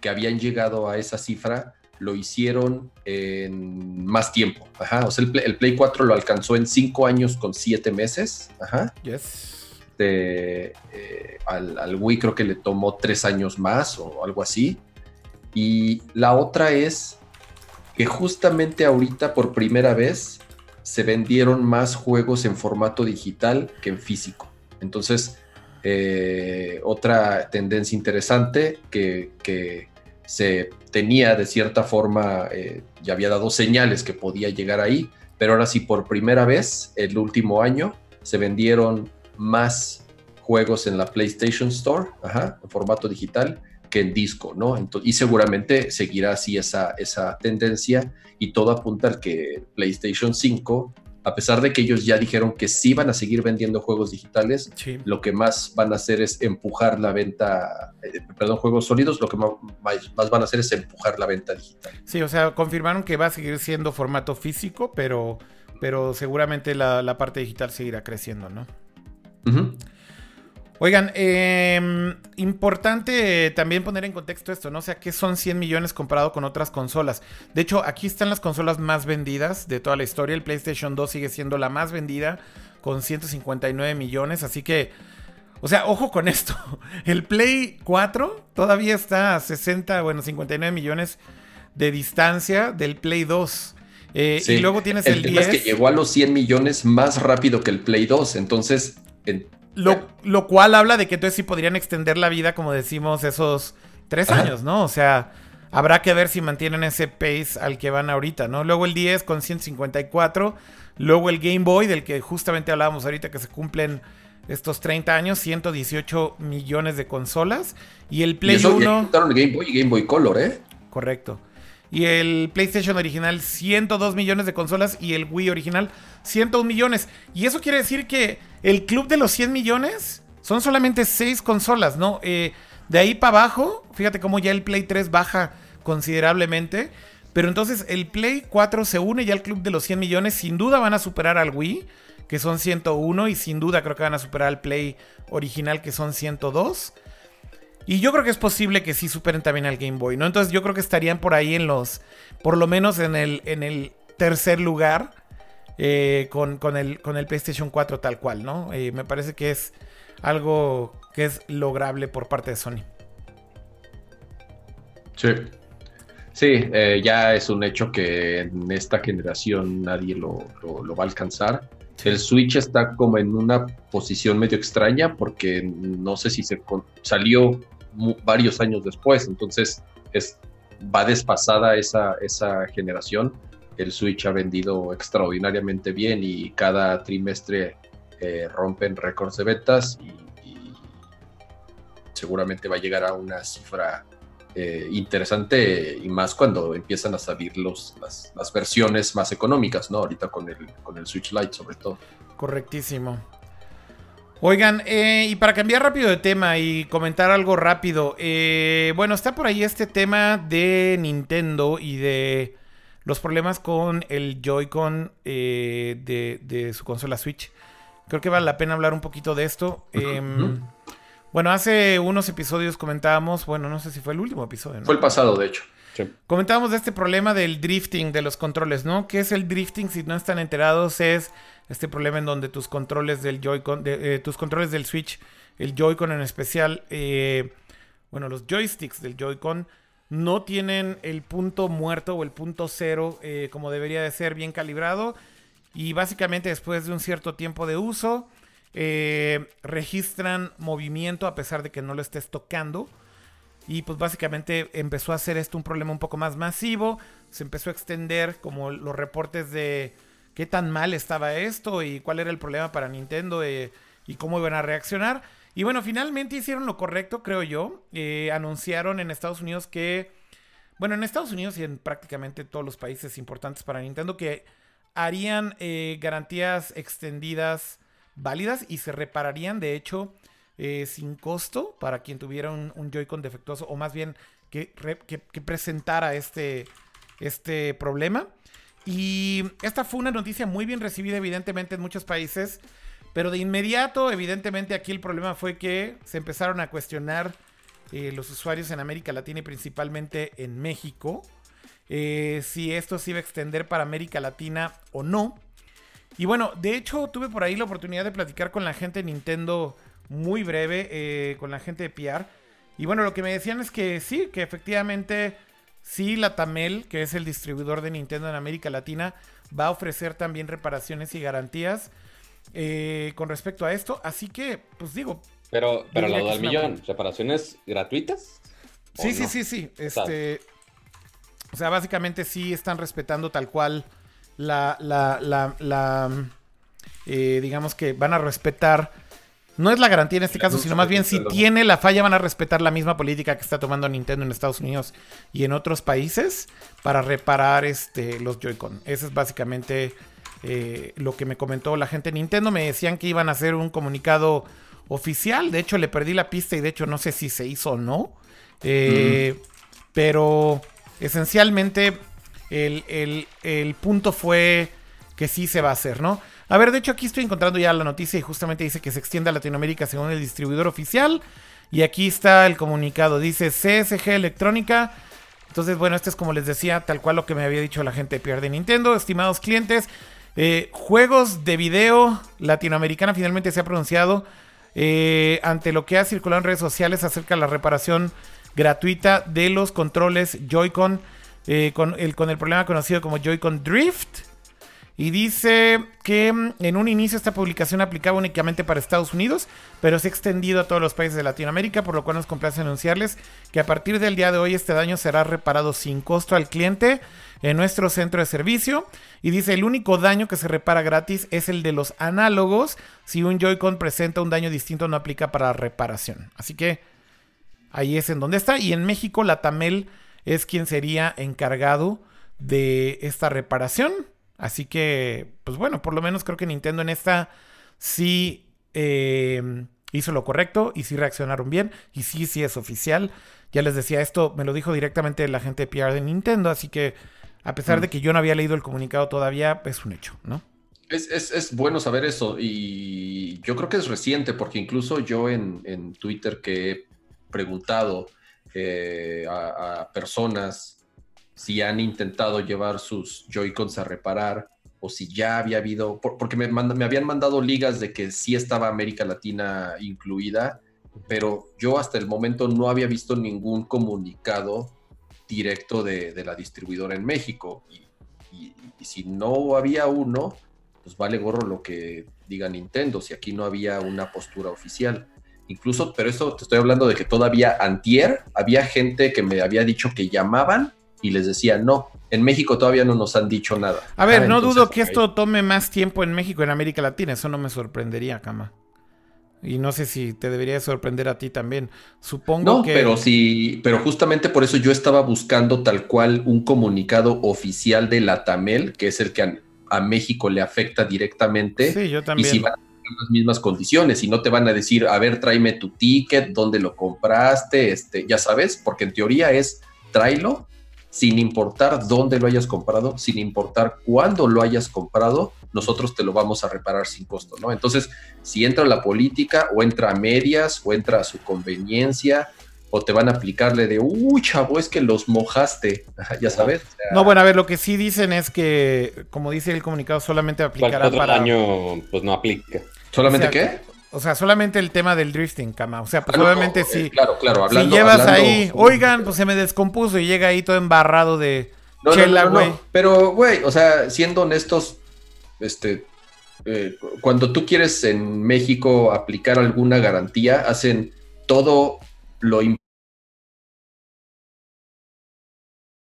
que habían llegado a esa cifra, lo hicieron en más tiempo. Ajá. O sea, el Play, 4 lo alcanzó en 5 años con 7 meses. Ajá. Yes. Este, eh, al, Wii creo que le tomó tres años más o algo así. Y la otra es que justamente ahorita por primera vez se vendieron más juegos en formato digital que en físico. Entonces, eh, otra tendencia interesante que, se tenía de cierta forma, eh, ya había dado señales que podía llegar ahí, pero ahora sí por primera vez, el último año, se vendieron más juegos en la PlayStation Store, en formato digital, que en disco, ¿no? y seguramente seguirá así esa, esa tendencia y todo apunta al que PlayStation 5, a pesar de que ellos ya dijeron que sí van a seguir vendiendo juegos digitales, lo que más van a hacer es empujar la venta, eh, perdón, juegos sólidos, lo que más, van a hacer es empujar la venta digital. Sí, o sea, confirmaron que va a seguir siendo formato físico, pero, pero seguramente la, la parte digital seguirá creciendo, ¿no? Oigan, em, importante también poner en contexto esto, ¿no? O sea, que son 100 millones comparado con otras consolas. De hecho, aquí están las consolas más vendidas de toda la historia. El PlayStation 2 sigue siendo la más vendida con 159 millones. Así que, o sea, ojo con esto. El Play 4 todavía está a 60, bueno, 59 millones de distancia del Play 2. Eh, y luego tienes el, el 10. Es que llegó a los 100 millones más rápido que el Play 2. Entonces, lo, cual habla de que entonces sí podrían extender la vida, como decimos, esos tres años, ¿no? O sea, habrá que ver si mantienen ese pace al que van ahorita, ¿no? Luego el 10 con 154, luego el Game Boy, del que justamente hablábamos ahorita que se cumplen estos 30 años, 118 millones de consolas. Y el Play 1. el Game Boy y Game Boy Color, ¿eh? Correcto. Y el PlayStation original, 102 millones de consolas. Y el Wii original, 101 millones. Y eso quiere decir que el club de los 100 millones son solamente 6 consolas, ¿no? Eh, de ahí para abajo, fíjate cómo ya el Play 3 baja considerablemente. Pero entonces el Play 4 se une ya al club de los 100 millones. Sin duda van a superar al Wii, que son 101. Y sin duda creo que van a superar al Play original, que son 102. Y yo creo que es posible que sí superen también al Game Boy, ¿no? Entonces yo creo que estarían por ahí en los, por lo menos en el, en el tercer lugar eh, con, el, con el PlayStation 4 tal cual, ¿no? Eh, me parece que es algo que es lograble por parte de Sony. Sí. Sí, eh, ya es un hecho que en esta generación nadie lo, va a alcanzar. El Switch está como en una posición medio extraña porque no sé si se salió varios años después, entonces es, va desfasada esa, esa generación. El Switch ha vendido extraordinariamente bien y cada trimestre eh, rompen récords de ventas y, seguramente va a llegar a una cifra eh, interesante y más cuando empiezan a salir los, las, las, versiones más económicas, ¿no? Ahorita con el, con el Switch Lite sobre todo. Correctísimo. Oigan, eh, y para cambiar rápido de tema y comentar algo rápido, eh, bueno, está por ahí este tema de Nintendo y de los problemas con el Joy-Con eh, de, su consola Switch. Creo que vale la pena hablar un poquito de esto. Em, bueno, hace unos episodios comentábamos, bueno, no sé si fue el último episodio. Fue el pasado, de hecho. Comentábamos de este problema del drifting de los controles, ¿no? ¿Qué es el drifting? Si no están enterados, es este problema en donde tus controles del Joy-Con, eh, tus controles del Switch, el Joy-Con en especial, eh, bueno, los joysticks del Joy-Con no tienen el punto muerto o el punto cero eh, como debería de ser bien calibrado. Y básicamente después de un cierto tiempo de uso, registran movimiento a pesar de que no lo estés tocando. Y pues básicamente empezó a hacer esto un problema un poco más masivo. Se empezó a extender como los reportes de qué tan mal estaba esto y cuál era el problema para Nintendo eh, y cómo iban a reaccionar. Y bueno, finalmente hicieron lo correcto, creo yo. Eh, anunciaron en Estados Unidos que, bueno, en Estados Unidos y en prácticamente todos los países importantes para Nintendo, que harían eh, garantías extendidas válidas y se repararían, de hecho, sin costo para quien tuviera un, Joy-Con defectuoso o más bien que, que presentara este, este problema. Y esta fue una noticia muy bien recibida, evidentemente, en muchos países. Pero de inmediato, evidentemente, aquí el problema fue que se empezaron a cuestionar eh, los usuarios en América Latina y principalmente en México. Eh, si esto se iba a extender para América Latina o no. Y bueno, de hecho tuve por ahí la oportunidad de platicar con la gente de Nintendo muy breve, eh, con la gente de PR. Y bueno, lo que me decían es que sí, que efectivamente Sí, la Tamel, que es el distribuidor de Nintendo en América Latina, va a ofrecer también reparaciones y garantías eh, con respecto a esto. Así que, pues digo. Pero, pero la duda del millón, ¿reparaciones gratuitas? Sí, sí, sí, sí. Este, o sea, básicamente sí están respetando tal cual la, la, la, la eh, digamos que van a respetar no es la garantía en este caso, sino más bien si tiene la falla van a respetar la misma política que está tomando Nintendo en Estados Unidos y en otros países para reparar este, los Joy-Con. Eso es básicamente eh, lo que me comentó la gente de Nintendo. Me decían que iban a hacer un comunicado oficial. De hecho, le perdí la pista y de hecho no sé si se hizo o no. Eh, pero esencialmente el, el punto fue que sí se va a hacer, ¿no? A ver, de hecho aquí estoy encontrando ya la noticia y justamente dice que se extiende a Latinoamérica según el distribuidor oficial. Y aquí está el comunicado. Dice CSG Electrónica. Entonces, bueno, este es como les decía, tal cual lo que me había dicho la gente de PR de Nintendo. Estimados clientes, eh, juegos de video latinoamericana finalmente se ha pronunciado eh, ante lo que ha circulado en redes sociales acerca de la reparación gratuita de los controles Joy-Con eh, el, con el problema conocido como Joy-Con Drift. Y dice que mm, en un inicio esta publicación aplicaba únicamente para Estados Unidos, pero se ha extendido a todos los países de Latinoamérica, por lo cual nos complace anunciarles que a partir del día de hoy este daño será reparado sin costo al cliente en nuestro centro de servicio. Y dice, el único daño que se repara gratis es el de los análogos. Si un Joy-Con presenta un daño distinto no aplica para reparación. Así que ahí es en donde está. Y en México la Tamel es quien sería encargado de esta reparación. Así que, pues bueno, por lo menos creo que Nintendo en esta sí eh, hizo lo correcto y sí reaccionaron bien y sí, sí es oficial. Ya les decía, esto me lo dijo directamente la gente de PR de Nintendo, así que a pesar de mm. que yo no había leído el comunicado todavía, es un hecho, ¿no? Es, bueno saber eso y yo creo que es reciente porque incluso yo en, Twitter que he preguntado eh, a personas si han intentado llevar sus Joy-Cons a reparar o si ya había habido, porque me, me, habían mandado ligas de que sí estaba América Latina incluida, pero yo hasta el momento no había visto ningún comunicado directo de, la distribuidora en México. Y, si no había uno, pues vale gorro lo que diga Nintendo, si aquí no había una postura oficial. Incluso, pero eso te estoy hablando de que todavía antier había gente que me había dicho que llamaban y les decía, no, en México todavía no nos han dicho nada. A ver, ah, no dudo que esto tome más tiempo en México, en América Latina, eso no me sorprendería, Cama. Y no sé si te debería sorprender a ti también. Supongo no, que. Pero sí, pero justamente por eso yo estaba buscando tal cual un comunicado oficial de la Tamel, que es el que a, México le afecta directamente. Sí, yo también. Y si van a las mismas condiciones y no te van a decir, a ver, tráeme tu ticket, dónde lo compraste, este, ya sabes, porque en teoría es tráelo sin importar dónde lo hayas comprado, sin importar cuándo lo hayas comprado, nosotros te lo vamos a reparar sin costo, ¿no? Entonces, si entra la política o entra a medias o entra a su conveniencia o te van a aplicarle de, uy, chavo, es que los mojaste, ya sabes. no, bueno, a ver, lo que sí dicen es que, como dice el comunicado, solamente aplicará para... año, pues no aplica. ¿Solamente qué? O sea, solamente el tema del drifting, cama. O sea, pues obviamente sí. Eh, claro, claro. Hablando, si llevas ahí, oigan, pues se me descompuso y llega ahí todo embarrado de chela, güey. Pero, güey, o sea, siendo honestos, este, eh, cuando tú quieres en México aplicar alguna garantía, hacen todo lo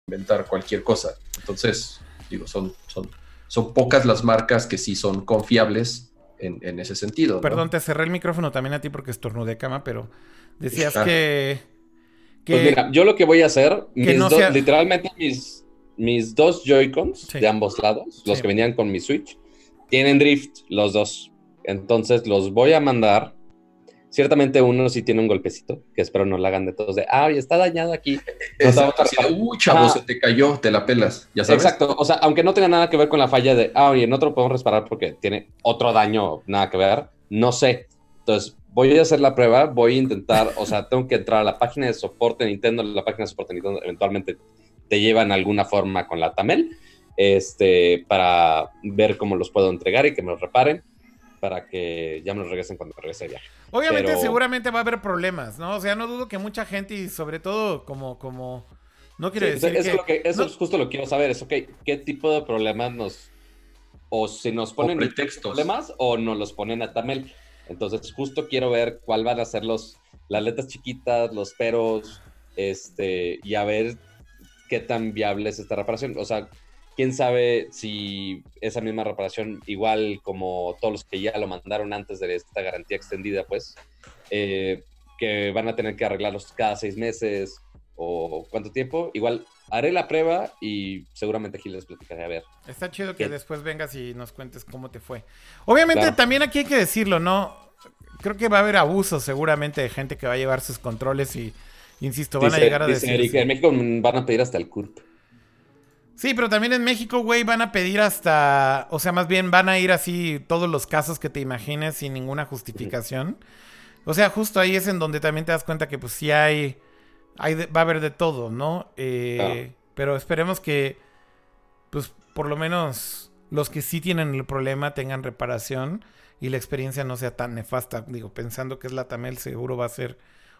inventar cualquier cosa. Entonces, digo, son, son, son pocas las marcas que sí son confiables en, ese sentido. Perdón, te cerré el micrófono también a ti porque estornudé cama, pero decías que, Pues mira, yo lo que voy a hacer, literalmente mis, mis dos Joy-Cons de ambos lados, los que venían con mi Switch, tienen drift los dos. Entonces los voy a mandar Ciertamente uno sí tiene un golpecito, que espero no lo hagan de todos de, ah, está dañado aquí. Uy, chavo, se te cayó, te la pelas, ya sabes. Exacto, o sea, aunque no tenga nada que ver con la falla de, ah, y en otro podemos reparar porque tiene otro daño, nada que ver, no sé. Entonces, voy a hacer la prueba, voy a intentar, o sea, tengo que entrar a la página de soporte Nintendo, la página de soporte Nintendo eventualmente te llevan alguna forma con la Tamel, este, para ver cómo los puedo entregar y que me los reparen para que ya me los regresen cuando regrese de viaje. Obviamente, seguramente va a haber problemas, ¿no? O sea, no dudo que mucha gente y sobre todo como, como, no quiero decir eso, que, eso es justo lo que quiero saber, es, ok, ¿qué tipo de problemas nos, o si nos ponen problemas o nos los ponen a Tamel? Entonces, justo quiero ver cuál van a ser los, las letras chiquitas, los peros, este, y a ver qué tan viable es esta reparación. O sea, quién sabe si esa misma reparación, igual como todos los que ya lo mandaron antes de esta garantía extendida, pues, eh, que van a tener que arreglarlos cada seis meses o cuánto tiempo, igual haré la prueba y seguramente aquí les platicaré a ver. Está chido que después vengas y nos cuentes cómo te fue. Obviamente también aquí hay que decirlo, ¿no? Creo que va a haber abuso seguramente de gente que va a llevar sus controles y, insisto, van a llegar a decir... en México van a pedir hasta el CURP. Sí, pero también en México, güey, van a pedir hasta, o sea, más bien van a ir así todos los casos que te imagines sin ninguna justificación. O sea, justo ahí es en donde también te das cuenta que pues sí hay, hay va a haber de todo, ¿no? Eh, pero esperemos que, pues por lo menos los que sí tienen el problema tengan reparación y la experiencia no sea tan nefasta. Digo, pensando que es la Tamel, seguro va a ser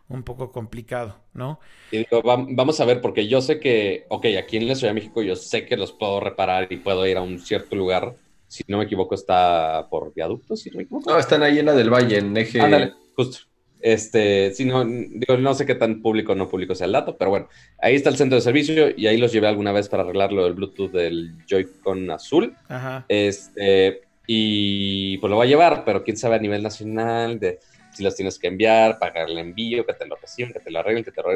un poco complicado, ¿no? Y digo, vamos a ver, porque yo sé que, ok, aquí en la Ciudad de México yo sé que los puedo reparar y puedo ir a un cierto lugar. Si no me equivoco, está por viaductos, si no me equivoco. No, están ahí en la del Valle, en eje. Ándale, justo. Este, si no, digo, no sé qué tan público o no público sea el dato, pero bueno, ahí está el centro de servicio y ahí los llevé alguna vez para arreglar lo del Bluetooth del Joy-Con azul. Ajá. Este, y pues lo voy a llevar, pero quién sabe a nivel nacional de si los tienes que enviar, pagar el envío, que te lo reciben, que te lo arreglen, que te lo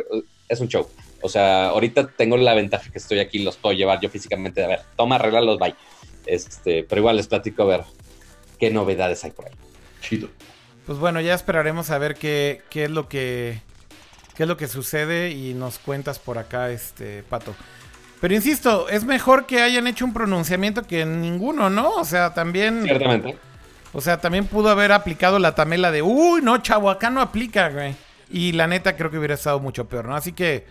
Es un show. O sea, ahorita tengo la ventaja que estoy aquí, los puedo llevar yo físicamente. A ver, toma, arreglarlos, bye. Este, pero igual les platico a ver qué novedades hay por ahí. Chido. Pues bueno, ya esperaremos a ver qué, qué es lo que qué es lo que sucede y nos cuentas por acá, este Pato. Pero insisto, es mejor que hayan hecho un pronunciamiento que ninguno, ¿no? O sea, también. Ciertamente. O sea, también pudo haber aplicado la tamela de, uy, no, chavo, acá no aplica, güey. Y la neta creo que hubiera estado mucho peor, ¿no? Así que,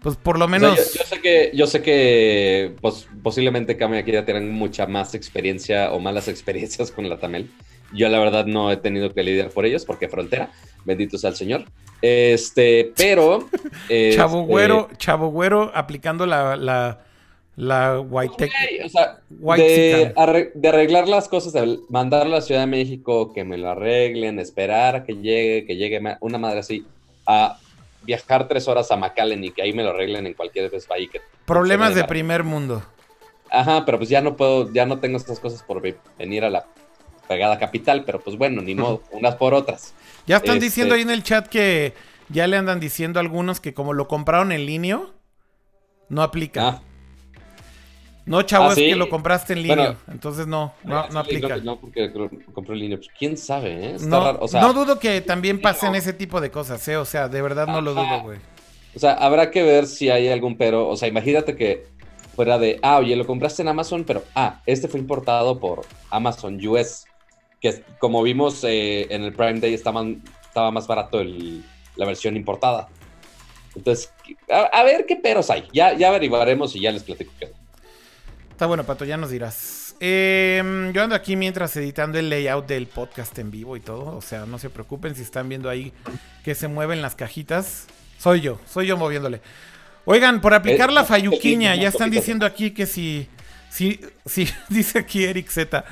pues por lo menos... yo, sé que, yo sé que pues, posiblemente Kame aquí ya tienen mucha más experiencia o malas experiencias con la Tamel. Yo la verdad no he tenido que lidiar por ellos porque frontera, bendito sea el Señor. Este, pero... chavo este güero, chavo güero aplicando la, la la White o sea, de, arreglar las cosas, de mandar a la Ciudad de México, que me lo arreglen, esperar a que llegue, que llegue una madre así, a viajar tres horas a McAllen y que ahí me lo arreglen en cualquier vez que Problemas de primer mundo. Ajá, pero pues ya no puedo, ya no tengo estas cosas por venir a la pegada capital, pero pues bueno, ni modo, unas por otras. Ya están diciendo este ahí en el chat que ya le andan diciendo algunos que como lo compraron en línea, no aplica. Ah. No, chavo, ¿Ah, es que lo compraste en línea. Bueno. entonces no, no, aplica. No, porque lo compré en línea. Pues, ¿Quién sabe, eh? Está No, raro. O sea, no dudo que también pasen ese tipo de cosas, ¿eh? O sea, de verdad no lo dudo, güey. O sea, habrá que ver si hay algún pero. O sea, imagínate que fuera de, ah, oye, lo compraste en Amazon, pero, ah, este fue importado por Amazon US. Que como vimos eh, en el Prime Day estaba, estaba más barato el- la versión importada. Entonces, a, a ver qué peros hay. Ya, ya averiguaremos y ya les platico qué. Está bueno, Pato, ya nos dirás. Eh, yo ando aquí mientras editando el layout del podcast en vivo y todo. O sea, no se preocupen si están viendo ahí que se mueven las cajitas. Soy yo, soy yo moviéndole. Oigan, por aplicar Eh, la falluquiña, poquito, ya están diciendo aquí que si, si, si, dice aquí Eric Z,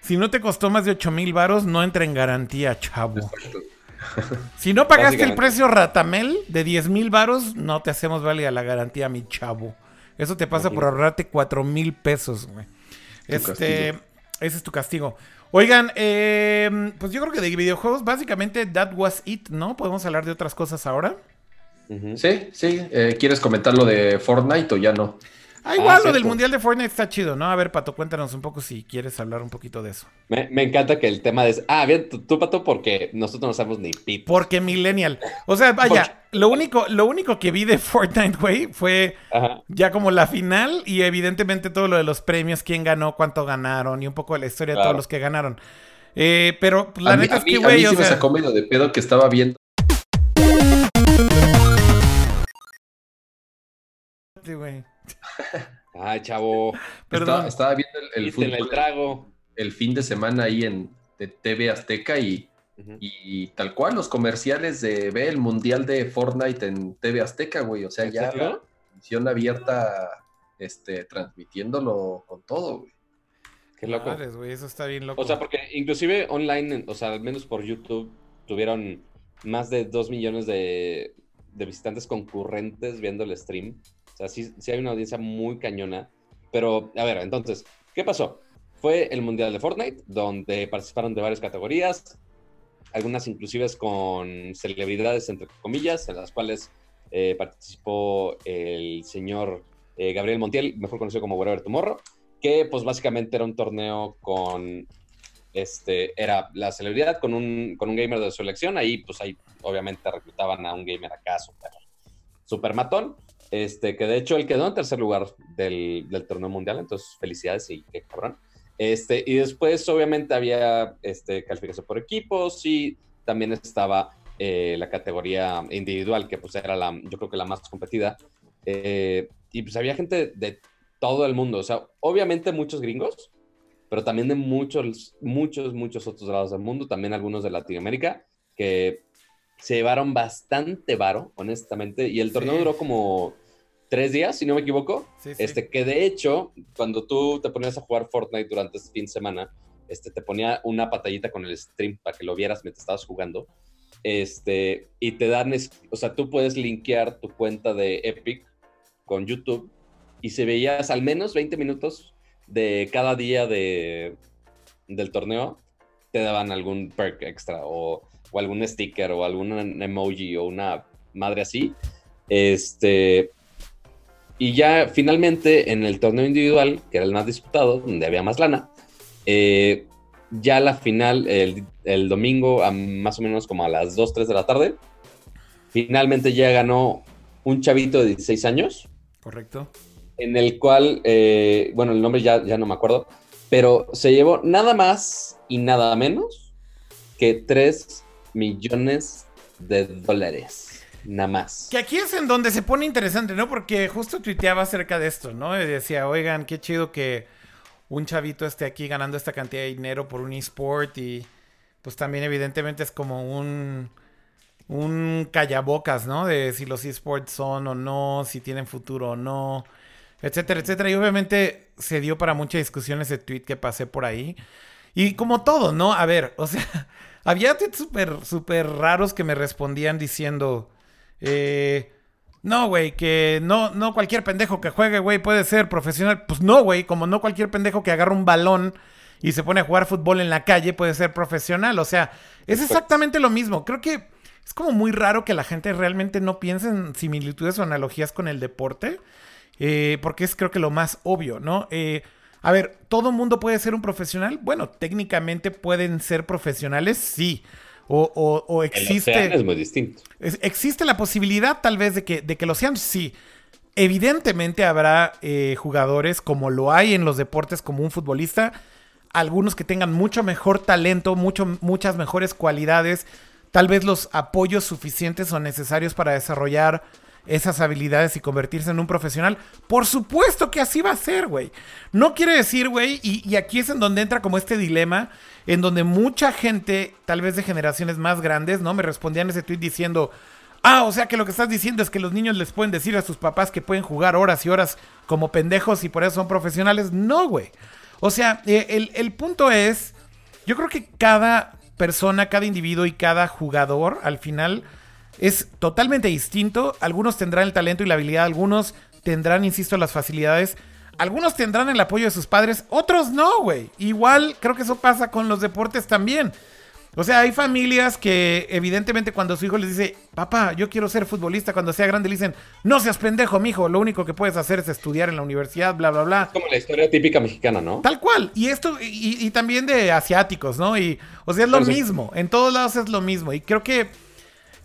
si no te costó más de 8 mil varos, no entra en garantía, chavo. Si no pagaste el precio ratamel de 10 mil varos, no te hacemos válida la garantía, mi chavo. Eso te pasa por ahorrarte 4 mil pesos, güey. Este, castigo. ese es tu castigo. Oigan, eh, pues yo creo que de videojuegos, básicamente, that was it, ¿no? Podemos hablar de otras cosas ahora. Sí, sí. eh, ¿Quieres comentar lo de Fortnite o ya no? Ah, igual, lo cierto. del Mundial de Fortnite está chido, ¿no? A ver, Pato, cuéntanos un poco si quieres hablar un poquito de eso. Me, me encanta que el tema es, ah, bien, tú, tú, Pato, porque nosotros no sabemos ni pit. Porque Millennial. O sea, vaya, lo único, lo único que vi de Fortnite, güey, fue Ajá. ya como la final y evidentemente todo lo de los premios, quién ganó, cuánto ganaron y un poco de la historia de todos los que ganaron. Eh, pero la a mí, neta es que, a güey, mí o sí me sea, sacó medio de pedo que estaba viendo. Sí, güey. Ay, chavo, Perdón. Estaba, estaba viendo el, trago. el fin de semana ahí en de TV Azteca y, y tal cual los comerciales de ve el mundial de Fortnite en TV Azteca, güey. O sea, ¿En ya la televisión abierta este, transmitiéndolo con todo, güey. Qué loco. Madres, güey, eso está bien loco. O sea, porque inclusive online, o sea, al menos por YouTube, tuvieron más de 2 millones de, de visitantes concurrentes viendo el stream. Sea, sí, sí hay una audiencia muy cañona. Pero, a ver, entonces, ¿qué pasó? Fue el Mundial de Fortnite, donde participaron de varias categorías, algunas inclusive con celebridades, entre comillas, en las cuales eh, participó el señor eh, Gabriel Montiel, mejor conocido como Wherever Tomorrow, que pues básicamente era un torneo con este, era la celebridad con un, con un gamer de su elección. Ahí, pues ahí obviamente reclutaban a un gamer acá super, super matón. Este, que de hecho él quedó en tercer lugar del, torneo mundial. Entonces, felicidades y qué cabrón. Este, y después, obviamente, había este, calificación por equipos y también estaba eh, la categoría individual, que pues era la, yo creo que la más competida. Eh, y pues había gente de todo el mundo. O sea, obviamente muchos gringos, pero también de muchos, muchos, muchos otros lados del mundo, también algunos de Latinoamérica, que se llevaron bastante varo, honestamente, y el torneo Sí. duró como tres días, si no me equivoco, Sí, sí. este, que de hecho, cuando tú te ponías a jugar Fortnite durante este fin de semana, este, te ponía una pantallita con el stream para que lo vieras mientras estabas jugando, este, y te dan, o sea, tú puedes linkear tu cuenta de Epic con YouTube, y si veías al menos 20 minutos de cada día de, del torneo, te daban algún perk extra o, o algún sticker o algún emoji o una madre así. Este, y ya finalmente en el torneo individual, que era el más disputado, donde había más lana, eh, ya la final, el, el domingo, a más o menos como a las 2, 3 de la tarde, finalmente ya ganó un chavito de 16 años Correcto. en el cual, eh, bueno, el nombre ya, ya no me acuerdo, pero se llevó nada más y nada menos que 3 millones de dólares. Nada más. Que aquí es en donde se pone interesante, ¿no? Porque justo tuiteaba acerca de esto, ¿no? Y decía, oigan, qué chido que un chavito esté aquí ganando esta cantidad de dinero por un esport y pues también evidentemente es como un un callabocas, ¿no? De si los esports son o no, si tienen futuro o no, etcétera, etcétera. Y obviamente se dio para mucha discusión ese tweet que pasé por ahí. Y como todo, ¿no? A ver, o sea, había tweets súper, súper raros que me respondían diciendo, eh, no, güey, que no, no cualquier pendejo que juegue, güey, puede ser profesional. Pues no, güey, como no cualquier pendejo que agarra un balón y se pone a jugar fútbol en la calle puede ser profesional. O sea, es exactamente lo mismo. Creo que es como muy raro que la gente realmente no piense en similitudes o analogías con el deporte. eh, porque es creo que lo más obvio, ¿no? Eh, a ver, ¿todo mundo puede ser un profesional? Bueno, técnicamente pueden ser profesionales, sí. O, existe. es muy distinto. existe la posibilidad, tal vez, de que, de que lo sean, sí. Evidentemente habrá eh, jugadores, como lo hay en los deportes, como un futbolista, algunos que tengan mucho mejor talento, mucho, muchas mejores cualidades, tal vez los apoyos suficientes o necesarios para desarrollar esas habilidades y convertirse en un profesional. Por supuesto que así va a ser, güey. No quiere decir, güey, y, aquí es en donde entra como este dilema, en donde mucha gente, tal vez de generaciones más grandes, ¿no? Me respondían ese tweet diciendo, ah, o sea que lo que estás diciendo es que los niños les pueden decir a sus papás que pueden jugar horas y horas como pendejos y por eso son profesionales. No, güey. O sea, eh, el, el punto es, yo creo que cada persona, cada individuo y cada jugador al final es totalmente distinto. Algunos tendrán el talento y la habilidad, algunos tendrán, insisto, las facilidades. Algunos tendrán el apoyo de sus padres, otros no, güey. Igual creo que eso pasa con los deportes también. O sea, hay familias que evidentemente cuando su hijo les dice, papá, yo quiero ser futbolista, cuando sea grande le dicen, no seas pendejo, mijo, lo único que puedes hacer es estudiar en la universidad, bla, bla, bla. Como la historia típica mexicana, ¿no? Tal cual. Y esto, y, también de asiáticos, ¿no? Y, o sea, es lo mismo. En todos lados es lo mismo. Y creo que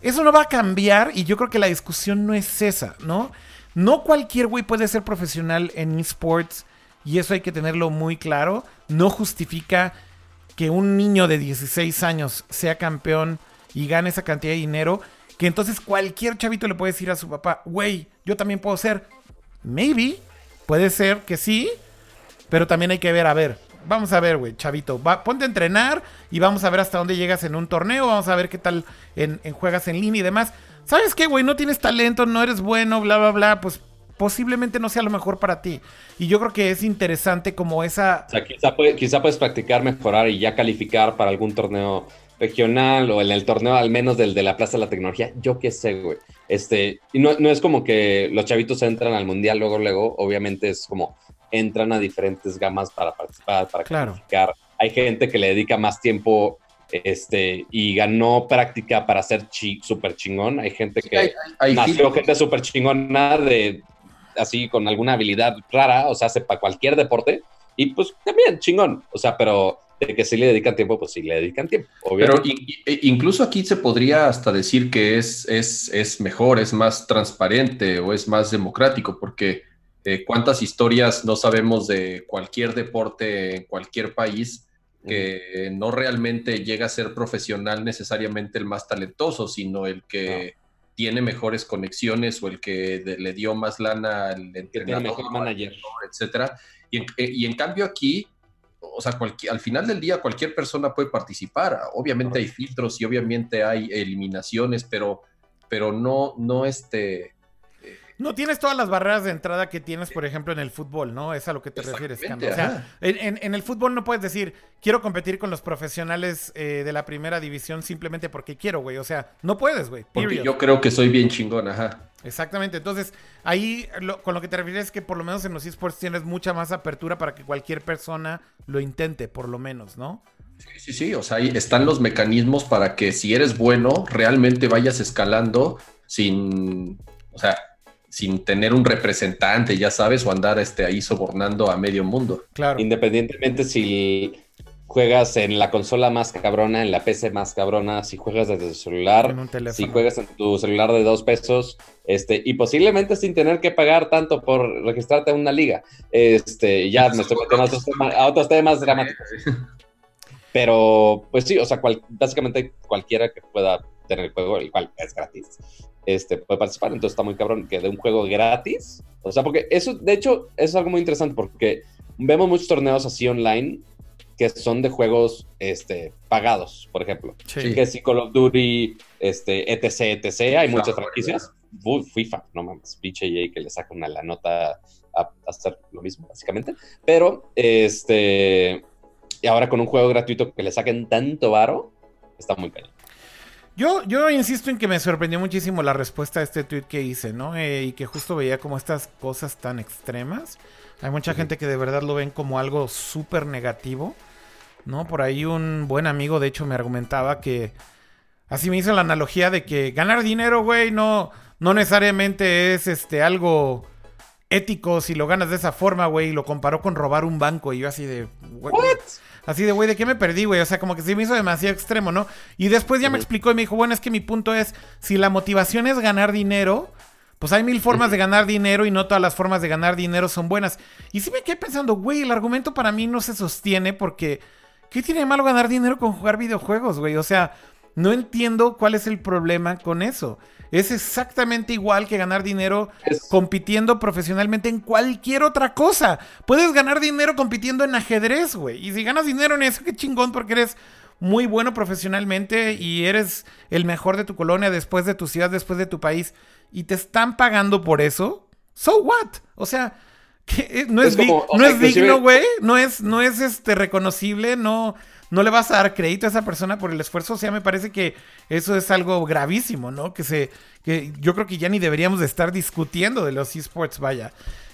eso no va a cambiar y yo creo que la discusión no es esa, ¿no? No cualquier güey puede ser profesional en esports y eso hay que tenerlo muy claro. No justifica que un niño de 16 años sea campeón y gane esa cantidad de dinero, que entonces cualquier chavito le puede decir a su papá, güey, yo también puedo ser. Maybe, puede ser que sí, pero también hay que ver, a ver, Vamos a ver, güey, chavito. ponte a entrenar y vamos a ver hasta dónde llegas en un torneo. Vamos a ver qué tal en, juegas en línea y demás. ¿Sabes qué, güey? No tienes talento, no eres bueno, bla, bla, bla. Pues posiblemente no sea lo mejor para ti. Y yo creo que es interesante como esa... O sea, quizá, quizá puedes practicar, mejorar y ya calificar para algún torneo regional o en el torneo al menos del de la Plaza de la Tecnología. Yo qué sé, güey. Este, y no, no es como que los chavitos entran al mundial luego, luego. Obviamente es como entran a diferentes gamas para participar, para claro. Hay gente que le dedica más tiempo este, y ganó práctica para ser súper chingón. Hay gente que nació gente súper chingona de así con alguna habilidad rara, o sea, hace para cualquier deporte. Y pues también chingón, o sea, pero de que sí le dedican tiempo, pues sí le dedican tiempo. Pero e, incluso aquí se podría hasta decir que es, es, es mejor, es más transparente o es más democrático, porque eh, cuántas historias no sabemos de cualquier deporte en cualquier país que no realmente llega a ser profesional necesariamente el más talentoso, sino el que tiene mejores conexiones o el que le dio más lana al entrenador, mejor manager, etcétera. Y en, eh, y en cambio aquí, o sea, al final del día cualquier persona puede participar. Obviamente hay filtros y obviamente hay eliminaciones, pero, pero no, no este, no tienes todas las barreras de entrada que tienes, por ejemplo, en el fútbol, ¿no? Es a lo que te refieres, Cando. O sea, en, el fútbol no puedes decir, quiero competir con los profesionales eh, de la primera división simplemente porque quiero, güey. O sea, no puedes, güey. Porque yo creo que soy bien chingón, ajá. Exactamente. Entonces, ahí con lo que te refieres es que por lo menos en los esports tienes mucha más apertura para que cualquier persona lo intente, por lo menos, ¿no? Sí, sí, sí. O sea, ahí están los mecanismos para que si eres bueno, realmente vayas escalando sin. O sea, sin tener un representante, ya sabes, o andar este, ahí sobornando a medio mundo. Claro. Independientemente si juegas en la consola más cabrona, en la PC más cabrona, si juegas desde el celular, si juegas en tu celular de dos pesos, este, y posiblemente sin tener que pagar tanto por registrarte en una liga. Este, ya me estoy metiendo a otros temas, dramáticos. Pero, pues sí, o sea, básicamente cualquiera que pueda tener el juego, el cual es gratis, este, puede participar. Entonces está muy cabrón que de un juego gratis. O sea, porque eso, de hecho, es algo muy interesante porque vemos muchos torneos así online que son de juegos este, pagados, por ejemplo. Que si Call of Duty, este, etc, etc. Hay muchas franquicias. FIFA, no mames, pinche que le saca una la nota a, hacer lo mismo, básicamente. Pero, este, y ahora con un juego gratuito que le saquen tanto varo, está muy cañón. Yo, yo insisto en que me sorprendió muchísimo la respuesta a este tweet que hice, ¿no? Eh, y que justo veía como estas cosas tan extremas. Hay mucha gente que de verdad lo ven como algo súper negativo, ¿no? Por ahí un buen amigo, de hecho, me argumentaba que... Así me hizo la analogía de que ganar dinero, güey, no, no necesariamente es este algo ético si lo ganas de esa forma, güey. Y lo comparó con robar un banco. Y yo así de. Así de, güey, ¿de qué me perdí, güey? O sea, como que se me hizo demasiado extremo, ¿no? Y después ya me explicó y me dijo, bueno, es que mi punto es, si la motivación es ganar dinero, pues hay mil formas de ganar dinero y no todas las formas de ganar dinero son buenas. Y sí me quedé pensando, güey, el argumento para mí no se sostiene porque, ¿qué tiene de malo ganar dinero con jugar videojuegos, güey? O sea, no entiendo cuál es el problema con eso. Es exactamente igual que ganar dinero compitiendo profesionalmente en cualquier otra cosa. Puedes ganar dinero compitiendo en ajedrez, güey. Y si ganas dinero en eso, qué chingón, porque eres muy bueno profesionalmente y eres el mejor de tu colonia, después de tu ciudad, después de tu país. Y te están pagando por eso. So what? O sea, no es, no es digno, güey. No es, no es este reconocible, no no le vas a dar crédito a esa persona por el esfuerzo. O sea, me parece que eso es algo gravísimo, ¿no? Que se. que yo creo que ya ni deberíamos de estar discutiendo de los esports, vaya.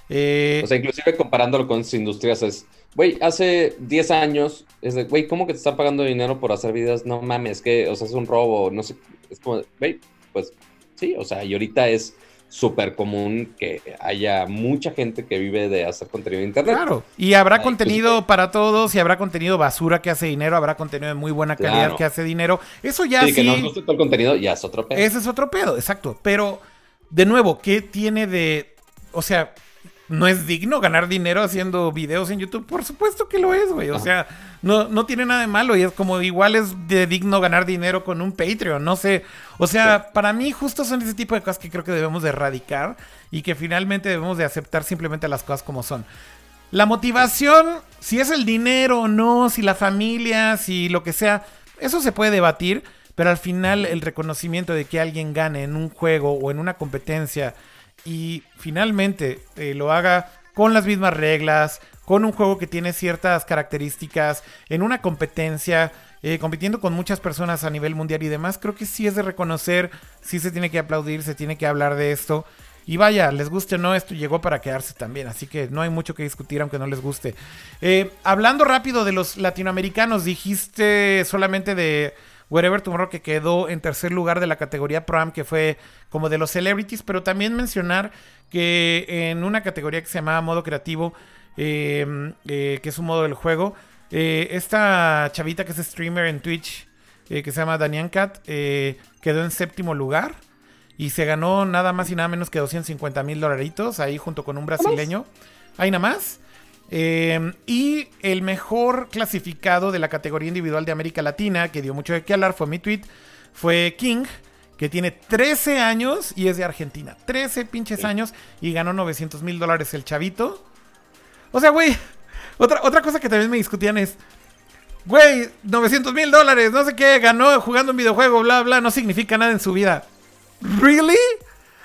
Eh, o sea, inclusive comparándolo con sus industrias es. Güey, hace 10 años, es de, güey, ¿cómo que te están pagando dinero por hacer videos? No mames, que, o sea, es un robo, no sé. Es como, güey, pues sí, o sea, y ahorita es súper común que haya mucha gente que vive de hacer contenido en internet. Claro, y habrá pues, contenido para todos, y habrá contenido basura que hace dinero, habrá contenido de muy buena calidad que hace dinero. Eso ya sí. que nos guste todo el contenido ya es otro pedo. Ese es otro pedo, exacto. Pero, de nuevo, ¿qué tiene de. O sea, ¿no es digno ganar dinero haciendo videos en YouTube? Por supuesto que lo es, güey. O sea no, no tiene nada de malo y es como igual es de digno ganar dinero con un Patreon, no sé. O sea, para mí justo son ese tipo de cosas que creo que debemos de erradicar y que finalmente debemos de aceptar simplemente las cosas como son. La motivación, si es el dinero o no, si la familia, si lo que sea, eso se puede debatir, pero al final el reconocimiento de que alguien gane en un juego o en una competencia y finalmente eh, lo haga con las mismas reglas, con un juego que tiene ciertas características, en una competencia, eh, compitiendo con muchas personas a nivel mundial y demás, creo que sí es de reconocer, sí se tiene que aplaudir, se tiene que hablar de esto. Y vaya, les guste o no, esto llegó para quedarse también, así que no hay mucho que discutir aunque no les guste. Eh, hablando rápido de los latinoamericanos, dijiste solamente de Wherever Tomorrow que quedó en tercer lugar de la categoría Pro que fue como de los celebrities, pero también mencionar que en una categoría que se llamaba modo creativo, Em, eh, que es un modo del juego. Eh, esta chavita que es streamer en Twitch, eh, que se llama Danian Cat, quedó en séptimo lugar y se ganó nada más y nada menos que 250 mil dolaritos ahí junto con un brasileño. Ahí nada más. Em, y el mejor clasificado de la categoría individual de América Latina, que dio mucho de qué hablar, fue mi tweet, fue King, que tiene 13 años y es de Argentina. 13 pinches años y ganó 900 mil dólares el chavito. O sea, güey, otra, otra cosa que también me discutían es, güey, 900 mil dólares, no sé qué, ganó jugando un videojuego, bla, bla, no significa nada en su vida. ¿Really?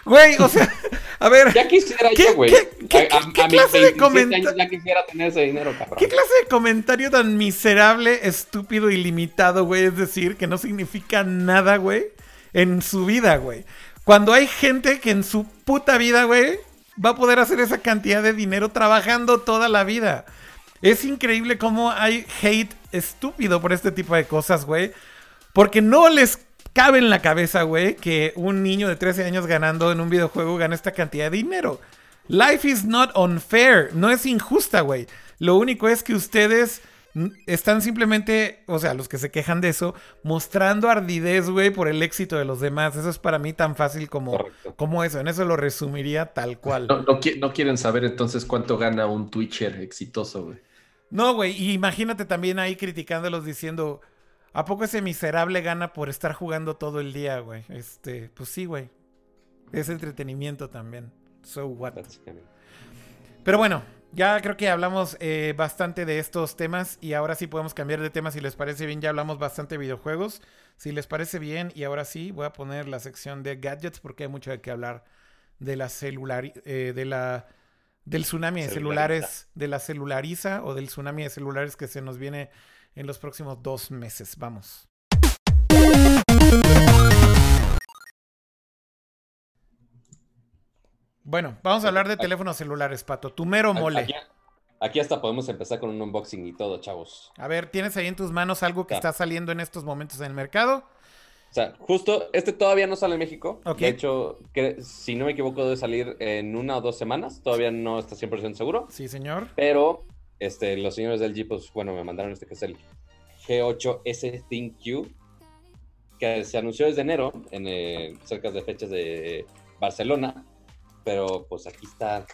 Güey, o sea, a ver. Ya quisiera yo, güey. ¿Qué, clase de comentario? Ya quisiera tener ese dinero, cabrón. ¿Qué clase de comentario tan miserable, estúpido y limitado, güey? Es decir, que no significa nada, güey, en su vida, güey. Cuando hay gente que en su puta vida, güey, va a poder hacer esa cantidad de dinero trabajando toda la vida. Es increíble cómo hay hate estúpido por este tipo de cosas, güey. Porque no les cabe en la cabeza, güey, que un niño de 13 años ganando en un videojuego gane esta cantidad de dinero. Life is not unfair. No es injusta, güey. Lo único es que ustedes están simplemente, o sea, los que se quejan de eso, mostrando ardidez, güey, por el éxito de los demás. Eso es para mí tan fácil como, como eso. En eso lo resumiría tal cual. No, no, quieren saber entonces cuánto gana un Twitcher exitoso, güey. No, güey. Y imagínate también ahí criticándolos diciendo, ¿a poco ese miserable gana por estar jugando todo el día, güey? Este, pues sí, güey. Es entretenimiento también. So what? Pero bueno, ya creo que hablamos eh, bastante de estos temas y ahora sí podemos cambiar de tema si les parece bien. Ya hablamos bastante de videojuegos. Si les parece bien y ahora sí voy a poner la sección de gadgets porque hay mucho de qué hablar de la celular, eh, de la del tsunami de celulares, de la celulariza o del tsunami de celulares que se nos viene en los próximos dos meses. Vamos. Bueno, vamos a hablar de teléfonos celulares, Pato. Tu mero mole. Aquí, hasta podemos empezar con un unboxing y todo, chavos. A ver, ¿tienes ahí en tus manos algo que está saliendo en estos momentos en el mercado? sea, justo este todavía no sale en México. De hecho, que, si no me equivoco, debe salir en una o dos semanas. Todavía no está 100% seguro. Sí, señor. Pero este, los señores del G, pues bueno, me mandaron este que es el G8S ThinQ, que se anunció desde enero, en, eh, cerca de fechas de Barcelona. Pero pues aquí está,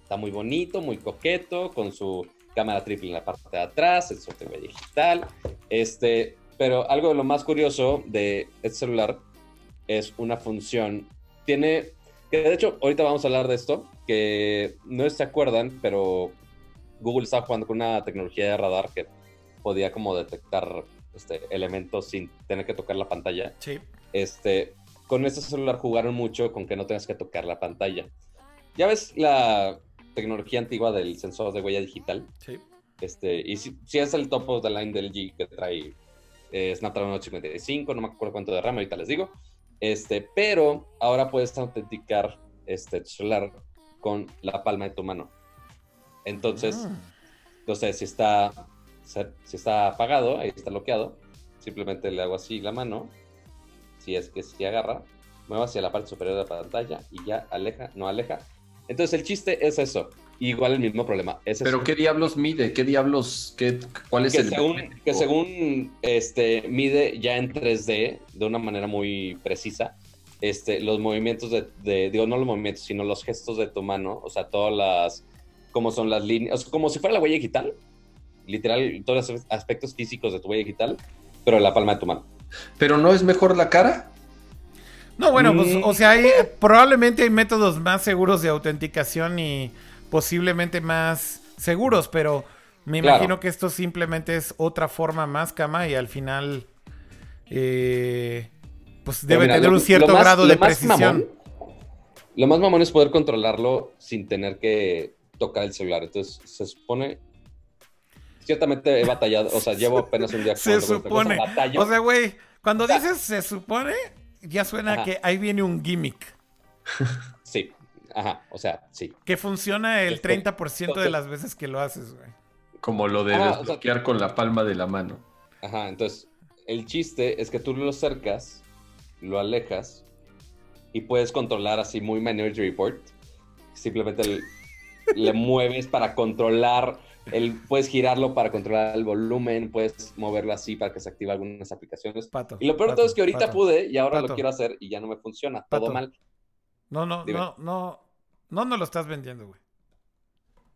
está muy bonito, muy coqueto, con su cámara triple en la parte de atrás, el software digital. Este, pero algo de lo más curioso de este celular es una función. Tiene, que de hecho, ahorita vamos a hablar de esto, que no se acuerdan, pero Google estaba jugando con una tecnología de radar que podía como detectar este, elementos sin tener que tocar la pantalla. Sí. Este, con este celular jugaron mucho con que no tengas que tocar la pantalla. Ya ves la tecnología antigua del sensor de huella digital. Sí. Este, y si, si es el top of the line del G que trae eh, Snapdragon 855, no me acuerdo cuánto de RAM, ahorita les digo. Este, pero ahora puedes autenticar este celular con la palma de tu mano. Entonces, Ah. no sé, si está, si está apagado, ahí está bloqueado, simplemente le hago así la mano, si es que si agarra, muevo hacia la parte superior de la pantalla y ya aleja, no aleja. Entonces el chiste es eso, igual el mismo problema. Es Pero eso. ¿qué diablos mide? ¿Qué diablos? Qué, ¿Cuál es que el según, que según este, mide ya en 3D de una manera muy precisa este, los movimientos de, de- digo, no los movimientos, sino los gestos de tu mano, o sea, todas las, como son las líneas, o sea, como si fuera la huella digital, literal, todos los aspectos físicos de tu huella digital, pero en la palma de tu mano. ¿Pero no es mejor la cara? No, bueno, pues, Mm. o sea, hay, probablemente hay métodos más seguros de autenticación y posiblemente más seguros, pero me Claro. imagino que esto simplemente es otra forma más cama y al final, eh, pues debe mira, tener lo- un cierto más- grado de precisión. mamón- lo más mamón es poder controlarlo sin tener que tocar el celular. Entonces, se supone... Ciertamente he batallado, o sea, llevo apenas un día Se cosa, supone. O sea, güey, cuando dices se supone, ya suena Ajá. que ahí viene un gimmick. Sí, ajá, o sea, sí. Que funciona el Este, 30% de entonces- las veces que lo haces, güey. Como lo de Ah, o sea- desbloquear con la palma de la mano. Ajá, entonces, el chiste es que tú lo acercas, lo alejas y puedes controlar así muy Minority Report. Simplemente le, le mueves para controlar, el, puedes girarlo para controlar el volumen, puedes moverlo así para que se active algunas aplicaciones. Pato. Y lo peor de pato, todo es que ahorita pato. pude y ahora Pato. lo quiero hacer y ya no me funciona. Todo mal. No, no, Dime. no, no. No nos lo estás vendiendo, güey.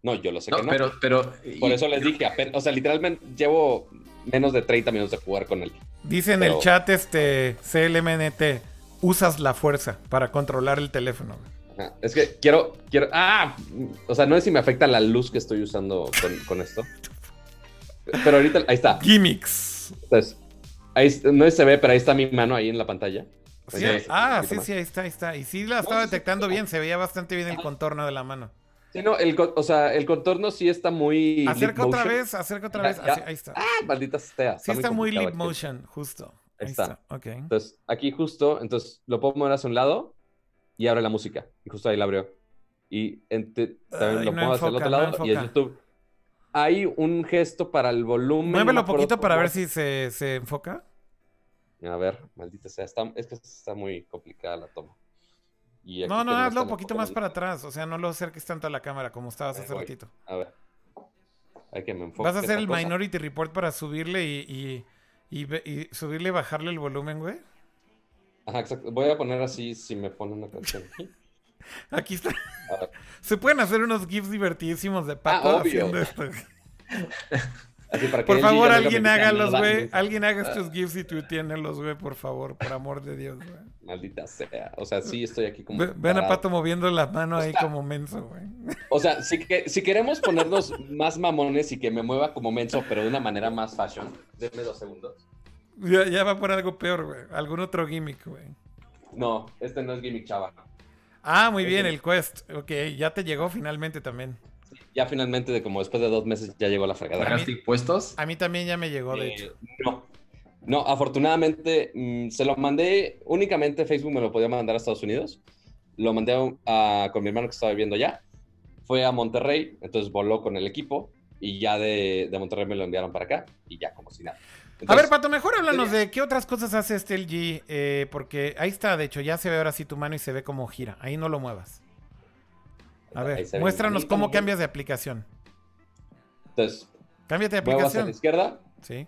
No, yo lo sé No, que no. pero, pero. Por y- eso les dije, apen- o sea, literalmente llevo menos de 30 minutos de jugar con él. Dice en Pero- el chat este CLMNT, usas la fuerza para controlar el teléfono. güey. Es que quiero, quiero, ah, o sea, no sé si me afecta la luz que estoy usando con, con esto. Pero ahorita, ahí está. Gimmicks. Entonces, ahí, no se ve, pero ahí está mi mano ahí en la pantalla. Sí, Ahí está, ah, sí, sí, ahí está, ahí está. Y sí la estaba sí. detectando bien, se veía bastante bien el contorno de la mano. Sí, no, el, o sea, el contorno sí está muy... Acerca otra motion. vez, acerca otra vez. ya. ahí está. Ah, maldita sea. Sí está muy aquí. motion, justo. Ahí está. está. Ok. Entonces, aquí justo, entonces lo puedo mover hacia un lado y abre la música. Y justo ahí la abrió. Y ente- también lo no pongo hacia el otro no lado y en. YouTube. Hay un gesto para el volumen. no me Muévelo acuerdo poquito para ver si se, se enfoca. A ver, maldita sea. Está, es que está muy complicada la toma. Y No, no, hazlo un poquito más para atrás. O sea, no lo acerques tanto a la cámara como estabas hace voy. ratito. A ver. Hay que me enfoque. ¿Vas a hacer el cosa. Minority Report para subirle y, y, y subirle y bajarle el volumen, güey? Ajá, exacto. Voy a poner así si me pone una canción aquí. Está. Se pueden hacer unos GIFs divertidísimos de Pato Ah, haciendo esto. Así para que Por favor, alguien "Nunca me hágalos, digan nada". güey. Alguien haga estos GIFs y tuiteenlos, güey, por favor, por amor de Dios, güey. Maldita sea. O sea, sí estoy aquí como. Ve- Ven a. Pato moviendo la mano ahí como menso, güey. O sea, si, que, si queremos ponernos más mamones y que me mueva como menso, pero de una manera más fashion, denme dos segundos. Ya, ya va por algo peor, güey. Algún otro gimmick, güey. No, este no es gimmick chava. Ah, muy bien, el Quest. Ok, ya te llegó finalmente también. Ya finalmente, de como después de dos meses, ya llegó la fregada. ¿Pagaste impuestos? A mí también ya me llegó, de Eh, hecho. No. No, afortunadamente mm, se lo mandé únicamente Facebook me lo podía mandar a Estados Unidos. Lo mandé a- a- con mi hermano que estaba viviendo allá. Fue a Monterrey, entonces voló con el equipo y ya de, de Monterrey me lo enviaron para acá y ya como si nada. A ver, Pato, mejor háblanos de qué otras cosas hace este LG, eh, porque ahí está, de hecho, ya se ve ahora sí tu mano y se ve como gira. Ahí no lo muevas. A ver, muéstranos cómo cambias de aplicación. Entonces, cámbiate de aplicación. A la izquierda. Sí.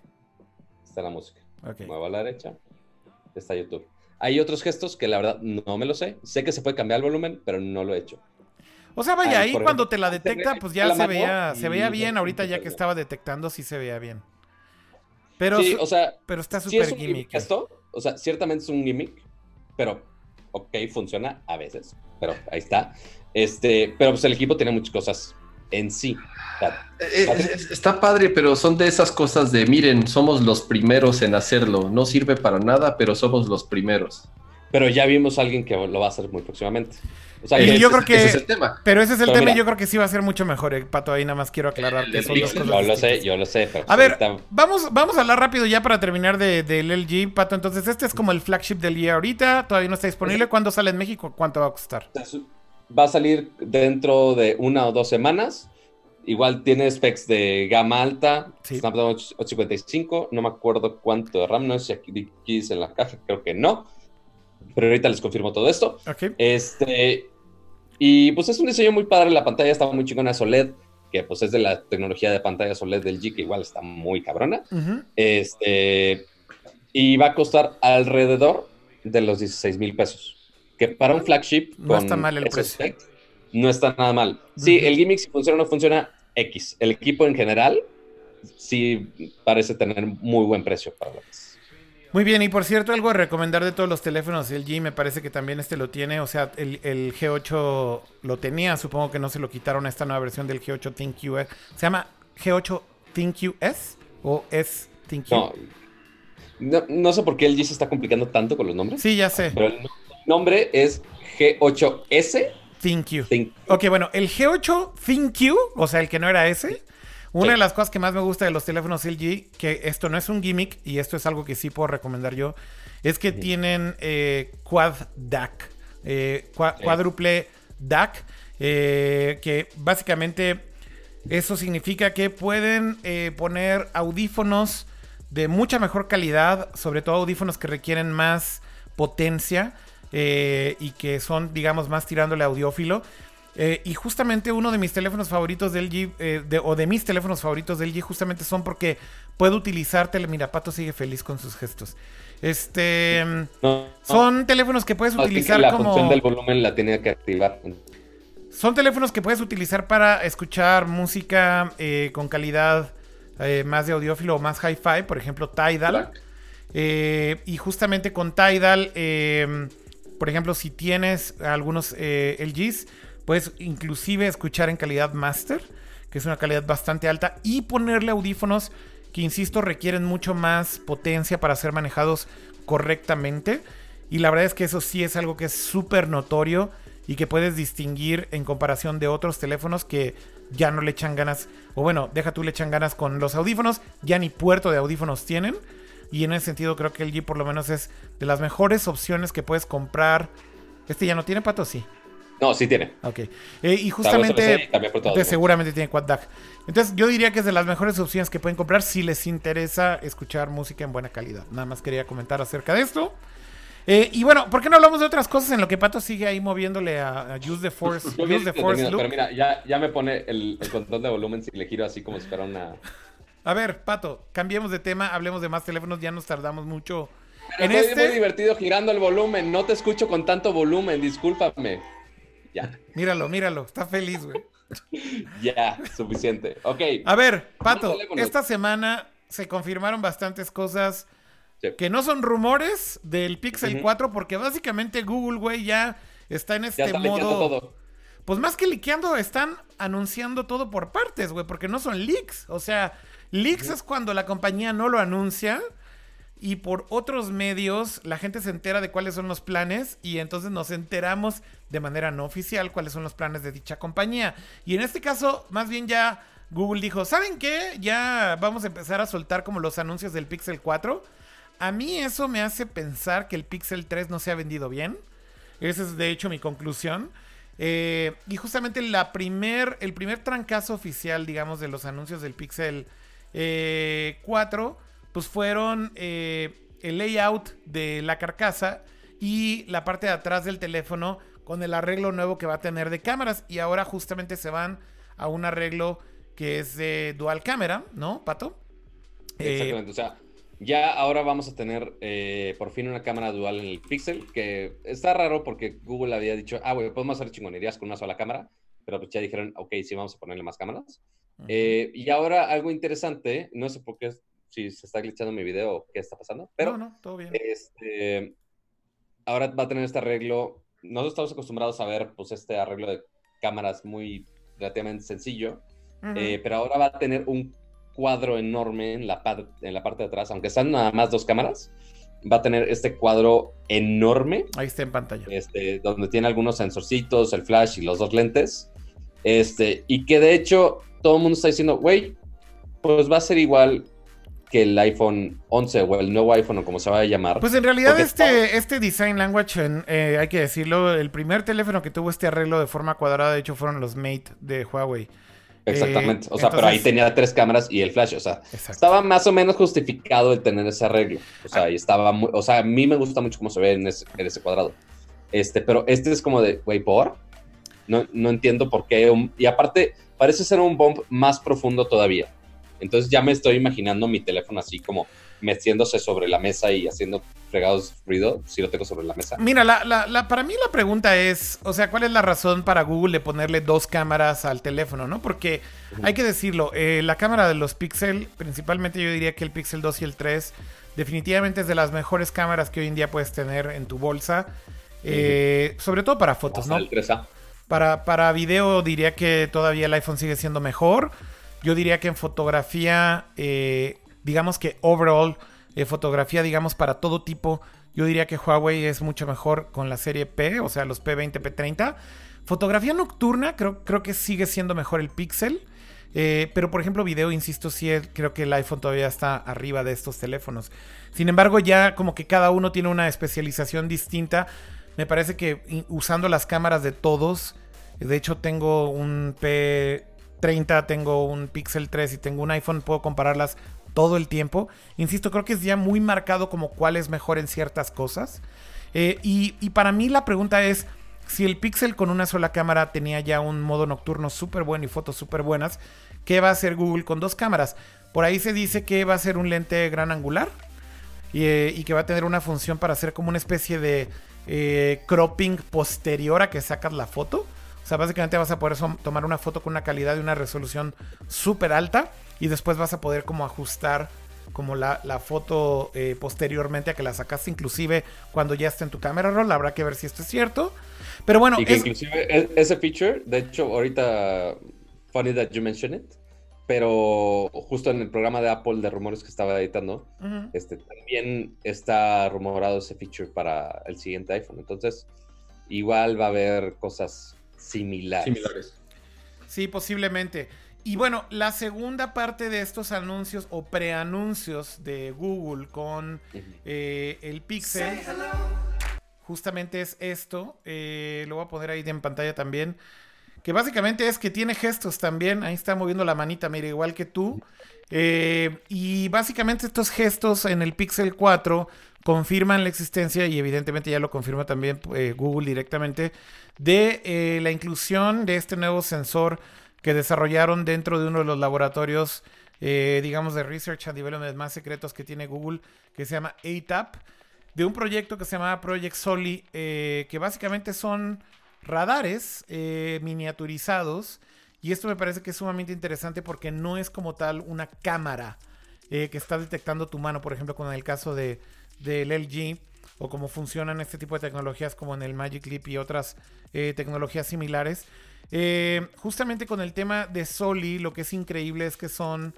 Está la música. Muevo a la derecha. Está YouTube. Hay otros gestos que la verdad no me lo sé. Sé que se puede cambiar el volumen, pero no lo he hecho. O sea, vaya, ahí cuando te la detecta, pues ya se veía, se veía bien. Ahorita ya que estaba detectando, sí se veía bien. Pero, sí, o sea, pero está súper gimmick. Esto, o sea, ciertamente es un gimmick, pero ok, funciona a veces. Pero ahí está. Este, pero pues el equipo tiene muchas cosas en sí. Eh, eh, está padre, pero son de esas cosas de, miren, somos los primeros en hacerlo. No sirve para nada, pero somos los primeros. Pero ya vimos a alguien que lo va a hacer muy próximamente. O sea, yo creo que, ese es el tema. Pero ese es el tema y yo creo que sí va a ser mucho mejor, eh, Pato. Ahí nada más quiero aclarar que son dos cosas. Yo lo sé, yo lo sé. a ver, vamos, vamos a hablar rápido ya para terminar del de, LG, Pato. Entonces, este es como el flagship del día ahorita. Todavía no está disponible. ¿Cuándo sale en México? ¿Cuánto va a costar? Va a salir dentro de una o dos semanas. Igual tiene specs de gama alta, Snapdragon 855, no me acuerdo cuánto de RAM, no sé si aquí dice en la caja, creo que no, pero ahorita les confirmo todo esto. Este, y pues es un diseño muy padre, la pantalla está muy chingona OLED, que pues es de la tecnología de pantalla OLED del G, que igual está muy cabrona. Este, y va a costar alrededor de los 16 mil pesos, que para un flagship... No está mal el precio no está nada mal. Sí, el gimmick si funciona o no funciona, X. El equipo en general sí parece tener muy buen precio para lo que Muy bien, y por cierto, algo a recomendar de todos los teléfonos el G, me parece que también este lo tiene, o sea, el, G8 lo tenía, supongo que no se lo quitaron a esta nueva versión del G8 ThinQ. ¿Se llama G8 ThinQ S o S ThinQ? No, no, sé por qué el G se está complicando tanto con los nombres. Sí, ya sé. Pero el nombre es G8S ThinQ. Ok, bueno, el G8 ThinQ, o sea, el que no era ese. Una de las cosas que más me gusta de los teléfonos LG, que esto no es un gimmick y esto es algo que sí puedo recomendar yo, es que tienen eh, Quad DAC, eh, cuádruple DAC, eh, que básicamente eso significa que pueden poner audífonos de mucha mejor calidad, sobre todo audífonos que requieren más potencia. Y que son, digamos, más tirándole audiófilo. Eh, y justamente uno de mis teléfonos favoritos del LG, eh, o de mis teléfonos favoritos del LG, justamente son porque puedo utilizar Mira, Pato sigue feliz con sus gestos. Este. son teléfonos que puedes utilizar la como. La función del volumen la tenía que activar. Son teléfonos que puedes utilizar para escuchar música con calidad más de audiófilo o más hi-fi, por ejemplo, Tidal. y justamente con Tidal por ejemplo, si tienes algunos eh, LGs, puedes inclusive escuchar en calidad master, que es una calidad bastante alta, y ponerle audífonos que, insisto, requieren mucho más potencia para ser manejados correctamente. Y la verdad es que eso sí es algo que es súper notorio y que puedes distinguir en comparación de otros teléfonos que ya no le echan ganas, o bueno, deja tú le echan ganas con los audífonos, ya ni puerto de audífonos tienen. Y en ese sentido creo que el G por lo menos es de las mejores opciones que puedes comprar. ¿Este ya no tiene pato? Sí. No, sí tiene. Ok. Eh, y justamente, seguramente tiene Quad DAC. Entonces, yo diría que es de las mejores opciones que pueden comprar si les interesa escuchar música en buena calidad. Nada más quería comentar acerca de esto. Eh, y bueno, ¿por qué no hablamos de otras cosas en lo que Pato sigue ahí moviéndole a, Use the Force? use the force pero mira, ya, ya me pone el, el, control de volumen si le giro así como si fuera una, a ver, Pato, cambiemos de tema, hablemos de más teléfonos, ya nos tardamos mucho. en este... muy divertido girando el volumen, no te escucho con tanto volumen, discúlpame. Ya. Míralo, míralo, está feliz, güey. ya, suficiente. Ok. A ver, Pato, esta semana se confirmaron bastantes cosas que no son rumores del Pixel 4, porque básicamente Google, güey, ya está en este modo. Pues más que liqueando, están anunciando todo por partes, güey, porque no son leaks. O sea, Leaks es cuando la compañía no lo anuncia y por otros medios la gente se entera de cuáles son los planes y entonces nos enteramos de manera no oficial cuáles son los planes de dicha compañía. Y en este caso, más bien ya Google dijo, ¿saben qué? Ya vamos a empezar a soltar como los anuncios del Pixel 4. A mí eso me hace pensar que el Pixel 3 no se ha vendido bien. Esa es de hecho mi conclusión. Eh, y justamente la primer, el primer trancazo oficial, digamos, de los anuncios del Pixel 4, eh, pues fueron eh, el layout de la carcasa y la parte de atrás del teléfono con el arreglo nuevo que va a tener de cámaras. Y ahora justamente se van a un arreglo que es de dual cámara, ¿no, Pato? Exactamente, o sea, ya ahora vamos a tener eh, por fin una cámara dual en el Pixel, que está raro porque Google había dicho, ah, güey, podemos hacer chingonerías con una sola cámara, pero pues ya dijeron, ok, sí, vamos a ponerle más cámaras. Eh, y ahora algo interesante, no sé por qué, si se está glitchando mi video qué está pasando, pero... No, no, todo bien. Este, ahora va a tener este arreglo, nosotros estamos acostumbrados a ver pues este arreglo de cámaras muy relativamente sencillo, eh, pero ahora va a tener un cuadro enorme en la, en la parte de atrás, aunque están nada más dos cámaras, va a tener este cuadro enorme. Ahí está en pantalla. Este, donde tiene algunos sensorcitos, el flash y los dos lentes. Este, y que de hecho todo el mundo está diciendo, güey, pues va a ser igual que el iPhone 11 o el nuevo iPhone o como se va a llamar. Pues en realidad este, este design language, eh, hay que decirlo, el primer teléfono que tuvo este arreglo de forma cuadrada, de hecho, fueron los Mate de Huawei. Exactamente. o sea, pero ahí tenía tres cámaras y el flash. O sea, estaba más o menos justificado el tener ese arreglo. O sea, y estaba muy, o sea, a mí me gusta mucho cómo se ve en ese, en ese cuadrado. Este, pero este es como de, güey, ¿por? No, no entiendo por qué. y aparte, parece ser un bump más profundo todavía. Entonces ya me estoy imaginando mi teléfono así como metiéndose sobre la mesa y haciendo fregados ruido si lo tengo sobre la mesa. Mira, la, para mí la pregunta es, o sea, ¿cuál es la razón para Google de ponerle dos cámaras al teléfono, no? Porque hay que decirlo, eh, la cámara de los Pixel, principalmente yo diría que el Pixel 2 y el 3, definitivamente es de las mejores cámaras que hoy en día puedes tener en tu bolsa, eh, sobre todo para fotos, ¿no? Para, para video diría que todavía el iPhone sigue siendo mejor. Yo diría que en fotografía eh, digamos que overall, eh, fotografía, digamos, para todo tipo, yo diría que Huawei es mucho mejor con la serie P, o sea, los P20, P30. Fotografía nocturna, creo, creo que sigue siendo mejor el Pixel. Eh, pero por ejemplo, video, insisto, sí creo que el iPhone todavía está arriba de estos teléfonos. Sin embargo, ya como que cada uno tiene una especialización distinta. Me parece que usando las cámaras de todos, de hecho tengo un P30, tengo un Pixel 3 y tengo un iPhone, puedo compararlas todo el tiempo. Insisto, creo que es ya muy marcado como cuál es mejor en ciertas cosas. Eh, y, para mí la pregunta es, si el Pixel con una sola cámara tenía ya un modo nocturno súper bueno y fotos súper buenas, ¿qué va a hacer Google con dos cámaras? Por ahí se dice que va a ser un lente gran angular y, eh, que va a tener una función para hacer como una especie de eh, cropping posterior a que sacas la foto. O sea, básicamente vas a poder tomar una foto con una calidad y una resolución súper alta y después vas a poder como ajustar como la, foto eh, posteriormente a que la sacaste, inclusive cuando ya esté en tu cámara roll, habrá que ver si esto es cierto. Pero bueno, y que inclusive e, ese feature, de hecho, ahorita, funny that you mention it, pero justo en el programa de Apple de rumores que estaba editando, este, también está rumorado ese feature para el siguiente iPhone. Entonces, igual va a haber cosas similares. Similares. Sí, posiblemente. Y bueno, la segunda parte de estos anuncios o preanuncios de Google con eh, el Pixel, justamente es esto. Eh, lo voy a poner ahí en pantalla también. Que básicamente es que tiene gestos también. Ahí está moviendo la manita, mira, igual que tú. Eh, y básicamente estos gestos en el Pixel 4 confirman la existencia, y evidentemente ya lo confirma también Google directamente, de la inclusión de este nuevo sensor que desarrollaron dentro de uno de los laboratorios, eh, digamos, de Research and Development más secretos que tiene Google, que se llama ATAP, de un proyecto que se llama Project Soli, eh, que básicamente son radares eh, miniaturizados. Y esto me parece que es sumamente interesante porque no es como tal una cámara que está detectando tu mano, por ejemplo, con el caso de, del LG, o cómo funcionan este tipo de tecnologías como en el Magic Leap y otras tecnologías similares, eh, justamente con el tema de Soli, lo que es increíble es que son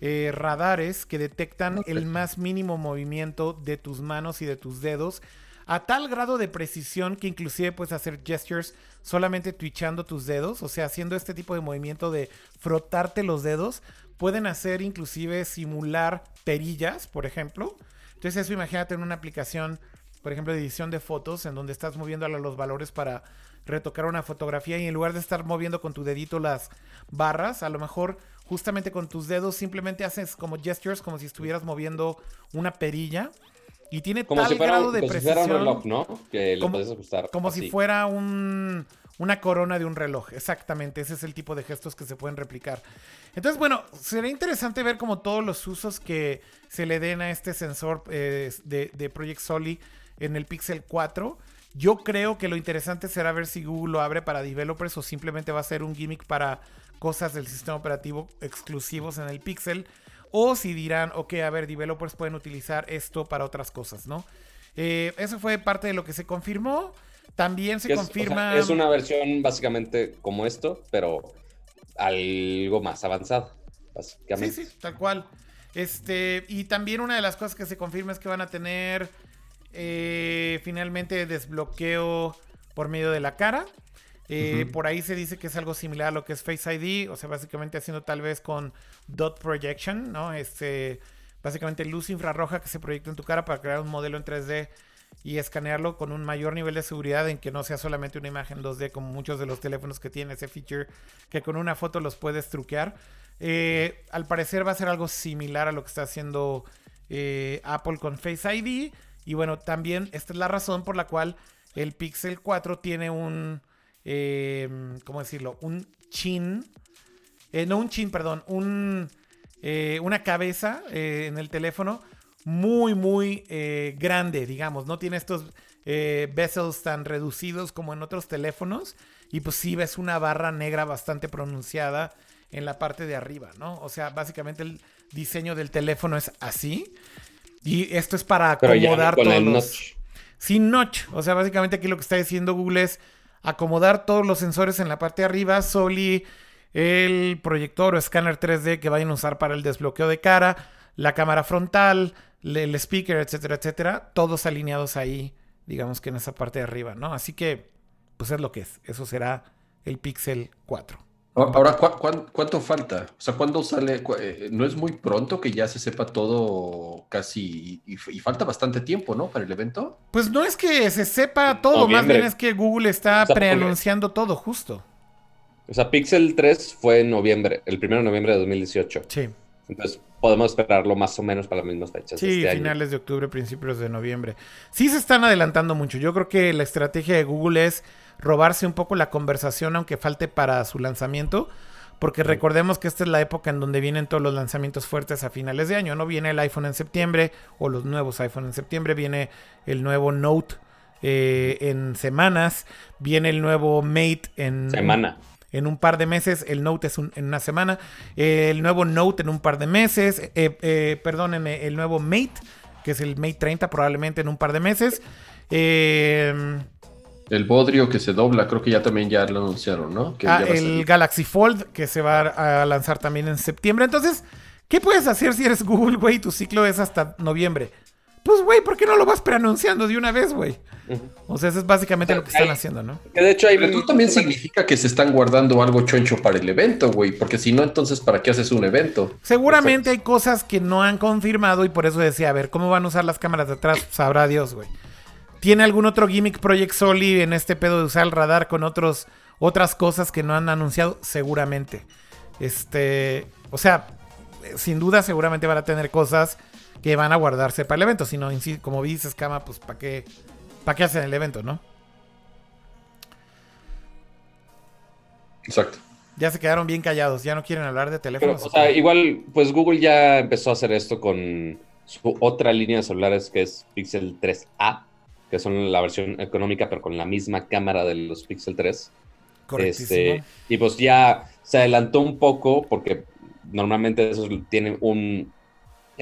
eh, radares que detectan el más mínimo movimiento de tus manos y de tus dedos a tal grado de precisión que inclusive puedes hacer gestures solamente twitchando tus dedos, o sea, haciendo este tipo de movimiento de frotarte los dedos, pueden hacer inclusive simular perillas, por ejemplo. Entonces eso imagínate en una aplicación por ejemplo, de edición de fotos, en donde estás moviendo los valores para retocar una fotografía y en lugar de estar moviendo con tu dedito las barras, a lo mejor justamente con tus dedos simplemente haces como gestures, como si estuvieras moviendo una perilla. Y tiene como tal si fuera, grado de como si precisión. fuera un reloj, ¿no? Que lo como, puedes ajustar. como así. si fuera un, una corona de un reloj. Exactamente, ese es el tipo de gestos que se pueden replicar. Entonces, bueno, será interesante ver como todos los usos que se le den a este sensor eh, de, Project Soli en el Pixel 4. Yo creo que lo interesante será ver si Google lo abre para developers o simplemente va a ser un gimmick para cosas del sistema operativo exclusivos en el Pixel. O si dirán, ok, a ver, developers pueden utilizar esto para otras cosas, ¿no? Eh, eso fue parte de lo que se confirmó. También se o confirma. sea, es una versión básicamente como esto, pero algo más avanzada. Sí, Básicamente. sí, tal cual. Este, y también una de las cosas que se confirma es que van a tener eh, finalmente desbloqueo por medio de la cara. Eh. Por ahí se dice que es algo similar a lo que es Face ID, o sea, básicamente haciendo tal vez con dot projection, ¿no? Este, básicamente luz infrarroja que se proyecta en tu cara para crear un modelo en 3D y escanearlo con un mayor nivel de seguridad en que no sea solamente una imagen 2D como muchos de los teléfonos que tienen ese feature que con una foto los puedes truquear. Eh, al parecer va a ser algo similar a lo que está haciendo eh, Apple con Face ID. Y bueno, también esta es la razón por la cual el Pixel 4 tiene un, eh, ¿cómo decirlo? Un chin. eh, no un chin, perdón, un, una cabeza en el teléfono muy, muy eh, grande, digamos. No tiene estos eh, tan reducidos como en otros teléfonos. Y pues sí ves una barra negra bastante pronunciada en la parte de arriba, ¿no? O sea, básicamente el diseño del teléfono es así. Y esto es para Pero ya acomodar con todos el los... notch. Sin notch. O sea, básicamente aquí lo que está diciendo Google es acomodar todos los sensores en la parte de arriba. Soli, el proyector o escáner 3D que vayan a usar para el desbloqueo de cara, la cámara frontal, el speaker, etcétera, etcétera. Todos alineados ahí, digamos que en esa parte de arriba, ¿no? Así que, pues es lo que es. Eso será el Pixel 4. Ahora, ¿cu- cuán- cuánto falta? O sea, ¿cuándo sale? Cu- eh, No es muy pronto que ya se sepa todo casi y, y falta bastante tiempo, ¿no? Para el evento. Pues no es que se sepa todo, más bien es que Google está O sea, preanunciando todo justo. O sea, Pixel 3 fue en noviembre, el 1 de noviembre de 2018. Sí. Entonces podemos esperarlo más o menos para las mismas fechas. Sí, este año. finales de octubre, principios de noviembre. Sí se están adelantando mucho. Yo creo que la estrategia de Google es robarse un poco la conversación, aunque falte para su lanzamiento. Porque recordemos que esta es la época en donde vienen todos los lanzamientos fuertes a finales de año. No viene el iPhone en septiembre o los nuevos iPhone en septiembre. Viene el nuevo Note eh, en semanas. Viene el nuevo Mate en Semana. En un par de meses. El Note es un- en una semana. Eh, el nuevo Note en un par de meses. Eh, eh, perdónenme, el nuevo Mate, que es el Mate 30 probablemente en un par de meses. Eh, El bodrio que se dobla, creo que ya también ya lo anunciaron, ¿no? Que ah, el. Galaxy Fold, que se va a lanzar también en septiembre. Entonces, ¿qué puedes hacer si eres Google, güey? Tu ciclo es hasta noviembre. Pues, güey, ¿por qué no lo vas preanunciando de una vez, güey? O sea, eso es básicamente lo que están haciendo, ¿no? Que de hecho hay Pero tú también significa que se están guardando algo choncho para el evento, güey. Porque si no, entonces, ¿para qué haces un evento? Seguramente hay cosas que no han confirmado y por eso decía, a ver, ¿cómo van a usar las cámaras de atrás? Sabrá Dios, güey. ¿Tiene algún otro gimmick Project Soli en este pedo de usar el radar con otros, otras cosas que no han anunciado? Seguramente. Este, o sea, sin duda seguramente van a tener cosas que van a guardarse para el evento. Si no, como dices, Cama, pues ¿para qué, ¿para qué hacen el evento, no? Exacto. Ya se quedaron bien callados, ya no quieren hablar de Pero, teléfonos. o sea, igual, pues Google ya empezó a hacer esto con su otra línea de celulares que es Pixel 3A, que son la versión económica, pero con la misma cámara de los Pixel 3. Correctísimo. Este, y pues ya se adelantó un poco porque normalmente esos tienen un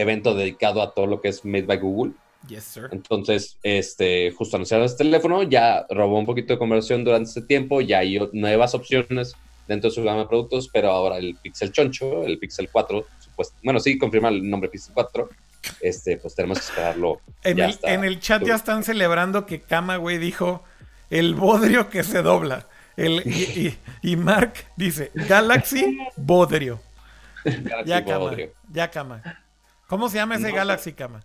evento dedicado a todo lo que es Made by Google. Yes, sir. Entonces, este, justo anunciaron este teléfono, ya robó un poquito de conversión durante este tiempo, ya hay nuevas opciones dentro de su gama de productos, pero ahora el Pixel Choncho, el Pixel 4, supuesto, bueno, sí, confirma el nombre Pixel 4, este, pues tenemos que esperarlo. En el, en el chat ya están celebrando que Kama, güey, dijo el bodrio que se dobla. El, y, y- y Mark dice Galaxy Bodrio. Galaxy Ya, Kama. Bodrio. Ya, Kama. ¿Cómo se llama ese No. Galaxy, Kama?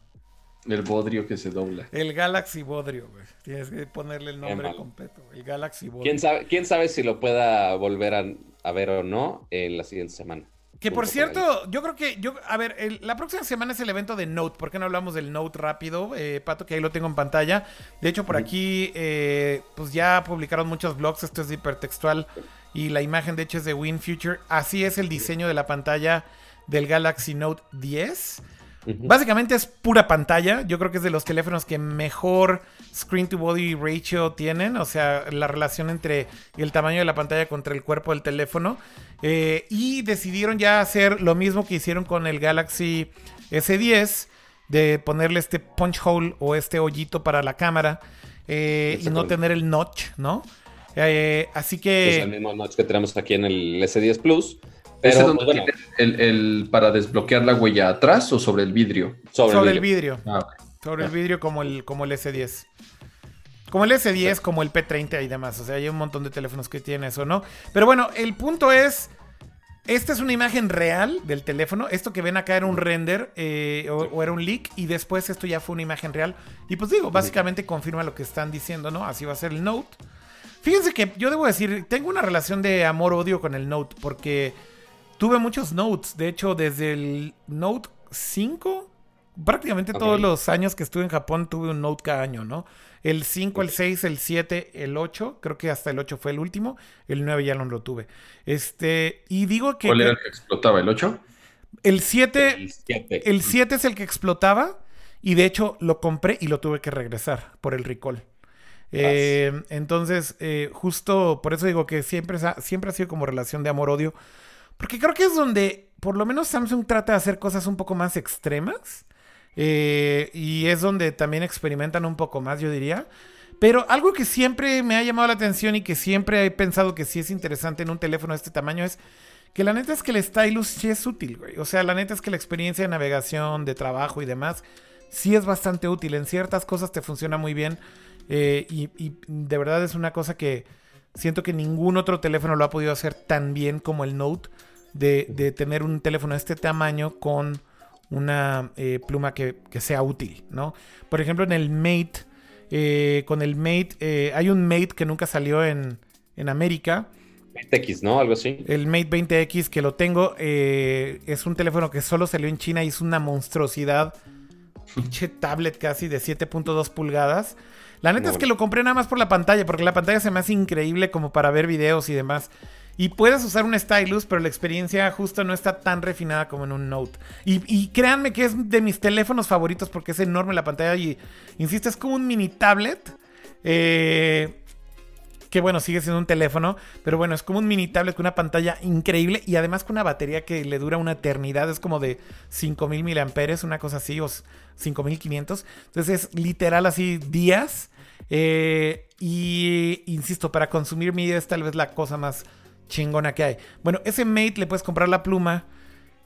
El bodrio que se dobla. El Galaxy Bodrio, güey. Tienes que ponerle el nombre completo. El Galaxy Bodrio. ¿Quién sabe, quién sabe si lo pueda volver a, ver o no en la siguiente semana? Que por cierto, yo creo que, yo, a ver, la próxima semana es el evento de Note. ¿Por qué no hablamos del Note rápido, eh, Pato? Que ahí lo tengo en pantalla. De hecho, por aquí, eh, pues ya publicaron muchos blogs. Esto es hipertextual. Y la imagen, de hecho, es de WinFuture. Así es el diseño de la pantalla del Galaxy Note 10. Básicamente es pura pantalla. Yo creo que es de los teléfonos que mejor screen to body ratio tienen. O sea, la relación entre el tamaño de la pantalla contra el cuerpo del teléfono. Eh, y decidieron ya hacer lo mismo que hicieron con el Galaxy S10. De ponerle este punch hole o este hoyito para la cámara. Eh, y no tener el notch, ¿no? Eh, así que. Es el mismo notch que tenemos aquí en el S10 Plus. Pero, pues, el, para desbloquear la huella atrás o sobre el vidrio? Sobre, el vidrio. Ah, sobre el vidrio como el, como el S10. Como el S10, como el P30 y demás. O sea, hay un montón de teléfonos que tienen eso, ¿no? Pero bueno, el punto es. Esta es una imagen real del teléfono. Esto que ven acá era un render eh, o, era un leak. Y después esto ya fue una imagen real. Y pues digo, básicamente confirma lo que están diciendo, ¿no? Así va a ser el Note. Fíjense que yo debo decir, tengo una relación de amor-odio con el Note. Porque Tuve muchos notes, de hecho, desde el Note 5, prácticamente todos los años que estuve en Japón tuve un Note cada año, ¿no? El 5, el 6, el 7, el 8, creo que hasta el 8 fue el último, el 9 ya no lo tuve. Este, y digo que... ¿Cuál era el que explotaba, el 8? El 7, el 7 es el que explotaba y de hecho lo compré y lo tuve que regresar por el recall. Eh, entonces, eh, justo por eso digo que siempre, siempre ha sido como relación de amor-odio porque creo que es donde por lo menos Samsung trata de hacer cosas un poco más extremas. Eh, y es donde también experimentan un poco más, yo diría. Pero algo que siempre me ha llamado la atención y que siempre he pensado que sí es interesante en un teléfono de este tamaño es que la neta es que el stylus sí es útil, güey. O sea, la neta es que la experiencia de navegación, de trabajo y demás, sí es bastante útil. En ciertas cosas te funciona muy bien. Eh, y, y, de verdad es una cosa que siento que ningún otro teléfono lo ha podido hacer tan bien como el Note de, tener un teléfono de este tamaño con una eh, pluma que, sea útil, ¿no? Por ejemplo, en el Mate, eh, con el Mate, eh, hay un Mate que nunca salió en, en América. 20X, ¿no? Algo así. El Mate 20X que lo tengo, es un teléfono que solo salió en China y es una monstruosidad. Pinche tablet casi de 7.2 pulgadas. La neta es que lo compré nada más por la pantalla, porque la pantalla se me hace increíble como para ver videos y demás. Y puedes usar un stylus, pero la experiencia justo no está tan refinada como en un Note. Y, créanme que es de mis teléfonos favoritos porque es enorme la pantalla y, insisto, es como un mini tablet. Eh, que bueno, sigue siendo un teléfono, pero bueno, es como un mini tablet con una pantalla increíble y además con una batería que le dura una eternidad, es como de 5000 miliamperes, una cosa así, o 5500. Entonces es literal así días. Eh, y insisto, para consumir mi es tal vez la cosa más chingona que hay. Bueno, ese Mate le puedes comprar la pluma.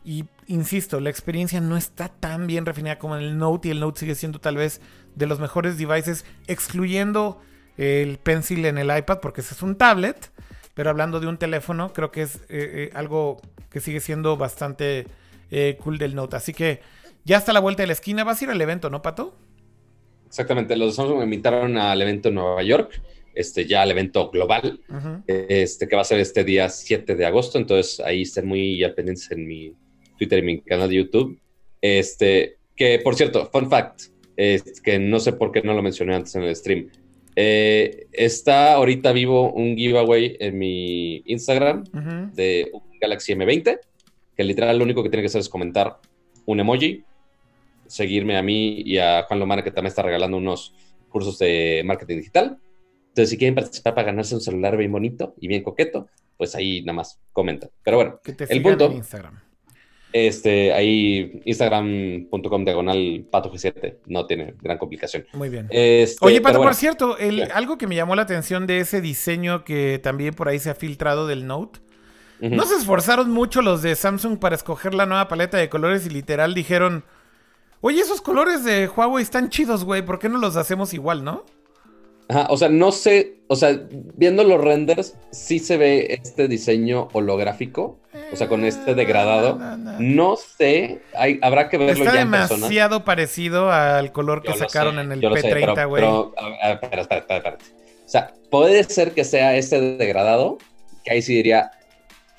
Y insisto, la experiencia no está tan bien refinada como en el Note. Y el Note sigue siendo tal vez de los mejores devices, excluyendo el Pencil en el iPad, porque ese es un tablet. Pero hablando de un teléfono, creo que es eh, eh, algo que sigue siendo bastante cool del Note. Así que ya está la vuelta de la esquina. Vas a ir al evento, ¿no, Pato? Exactamente. Los Samsung me invitaron al evento en Nueva York este, ya el evento global, este, que va a ser este día 7 de agosto. Entonces ahí estén muy pendientes en mi Twitter y mi canal de YouTube. Este, que por cierto, fun fact, es que no sé por qué no lo mencioné antes en el stream. Eh, está ahorita vivo un giveaway en mi Instagram de un Galaxy M20, que literal lo único que tiene que hacer es comentar un emoji, seguirme a mí y a Juan Lomana, que también está regalando unos cursos de marketing digital. Entonces, si quieren participar para ganarse un celular bien bonito y bien coqueto, pues ahí nada más comenta. Pero bueno, el punto. Instagram. Este, ahí instagram.com diagonal pato G7 no tiene gran complicación. Muy bien. Este, Oye, Pato, por cierto, algo que me llamó la atención de ese diseño que también por ahí se ha filtrado del Note. No se esforzaron mucho los de Samsung para escoger la nueva paleta de colores y literal dijeron, oye, esos colores de Huawei están chidos, güey, ¿por qué no los hacemos igual, no? o sea, no sé, o sea, viendo los renders, sí se ve este diseño holográfico. O sea, con este degradado. No, sé, hay, habrá que verlo Está ya en persona. demasiado parecido al color que Yo sacaron sé, en el yo lo sé, P30, pero- güey. pero, espera, espera, espera, espera. O sea, puede ser que sea este degradado, que ahí sí diría,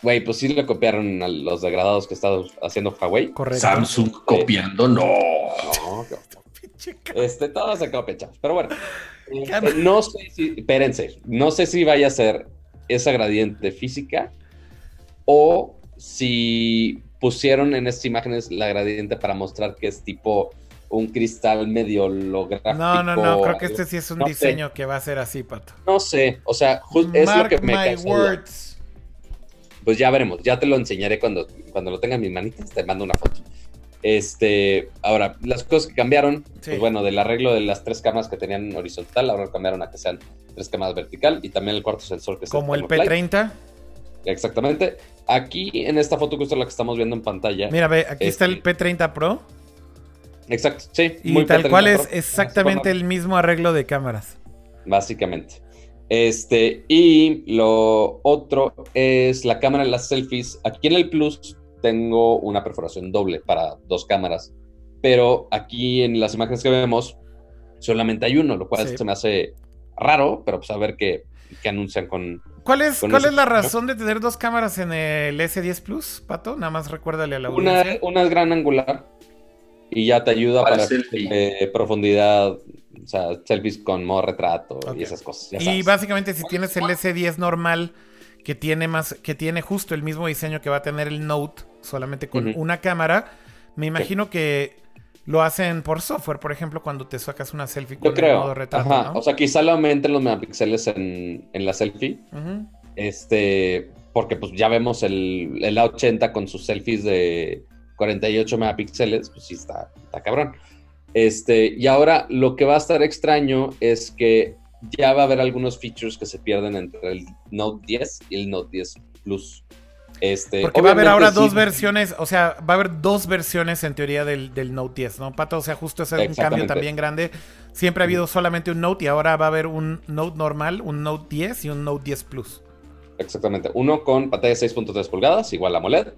güey, pues sí le copiaron a los degradados que está haciendo Huawei. Correcto. Samsung copiando, no. No, Este, todo se copian, chavos. Pero bueno, este, no sé si, espérense, no sé si vaya a ser esa gradiente física o si pusieron en estas imágenes la gradiente para mostrar que es tipo un cristal medio holográfico. No, no, no, creo que este sí es un No sé. diseño que va a ser así, pato. No sé, o sea, es lo que me my words. Pues ya veremos, ya te lo enseñaré cuando, cuando lo tenga en mis manitas, te mando una foto. Este, ahora, las cosas que cambiaron, Sí. pues bueno, del arreglo de las tres cámaras que tenían horizontal, ahora cambiaron a que sean tres cámaras vertical y también el cuarto sensor que es Como el time of flight. P30. Exactamente. Aquí en esta foto que es la que estamos viendo en pantalla. Mira, ve, aquí está el Este, P30 Pro. Exacto, sí. Y muy tal P30 cual es exactamente el mismo arreglo de cámaras. Básicamente. Este, y lo otro es la cámara de las selfies. Aquí en el Plus tengo una perforación doble para dos cámaras, pero aquí en las imágenes que vemos solamente hay uno, lo cual Sí. se me hace raro, pero pues a ver qué, qué anuncian con... ¿Cuál es, Con cuál ese es la razón de tener dos cámaras en el S10 Plus, Pato? Nada más recuérdale a la Una, audiencia. una es gran angular y ya te ayuda Para para, eh, profundidad, o sea, selfies con modo retrato y esas cosas. Y básicamente si tienes el S10 normal, que tiene más, que tiene justo el mismo diseño que va a tener el Note, solamente con una cámara, me imagino que lo hacen por software, por ejemplo, cuando te sacas una selfie con Yo el creo. modo retrato, Ajá. ¿no? O sea, quizá le aumenten los megapíxeles en, en la selfie. Este, porque pues ya vemos el, el A80 con sus selfies de 48 megapíxeles, pues sí está, está cabrón. Este, y ahora lo que va a estar extraño es que ya va a haber algunos features que se pierden entre el Note 10 y el Note 10 Plus. Este, Porque va a haber ahora dos versiones, o sea, va a haber dos versiones en teoría del, del Note 10, ¿no, Pato? O sea, justo ese es un cambio también grande. Siempre ha habido solamente un Note y ahora va a haber un Note normal, un Note 10 y un Note 10 Plus. Exactamente. Uno con pantalla de 6.3 pulgadas, igual a AMOLED.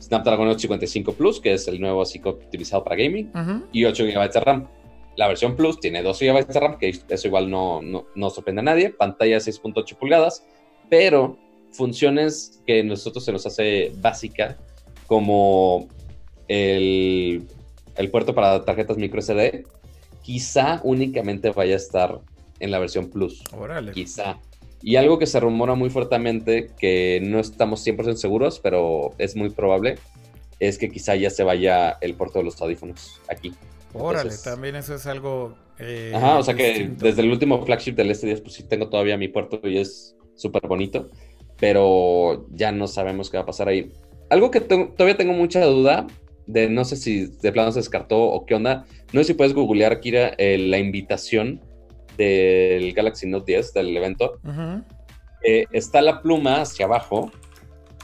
Snapdragon 855 Plus, que es el nuevo así optimizado para gaming. Y 8 GB de RAM. La versión Plus tiene 2 GB de RAM, que eso igual no, no, no sorprende a nadie. Pantalla de 6.8 pulgadas, pero funciones que a nosotros se nos hace básica, como el, el puerto para tarjetas micro SD, quizá únicamente vaya a estar en la versión Plus. Órale. Quizá. Y algo que se rumora muy fuertemente, que no estamos 100% seguros, pero es muy probable, es que quizá ya se vaya el puerto de los audífonos aquí. Órale, Entonces- también eso es algo. eh, Ajá, o sea que desde el último flagship del S10, pues sí tengo todavía mi puerto y es súper bonito, pero ya no sabemos qué va a pasar ahí. Algo que tengo- todavía tengo mucha duda de no sé si de plano se descartó o qué onda. No sé si puedes googlear, Kira, eh, la invitación del Galaxy Note 10 del evento. Eh, está la pluma hacia abajo,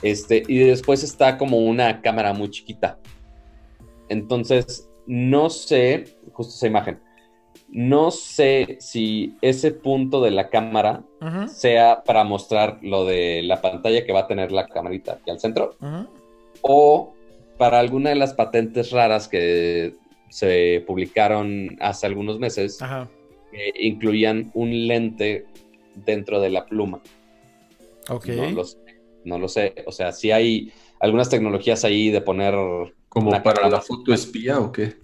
este, y después está como una cámara muy chiquita. Entonces, no sé, justo esa imagen, no sé si ese punto de la cámara sea para mostrar lo de la pantalla que va a tener la camarita aquí al centro, o para alguna de las patentes raras que se publicaron hace algunos meses, Ajá. Que incluían un lente dentro de la pluma. Ok. No lo sé. No lo sé. O sea, si hay algunas tecnologías ahí de poner, ¿Como para cámara. la foto espía o qué?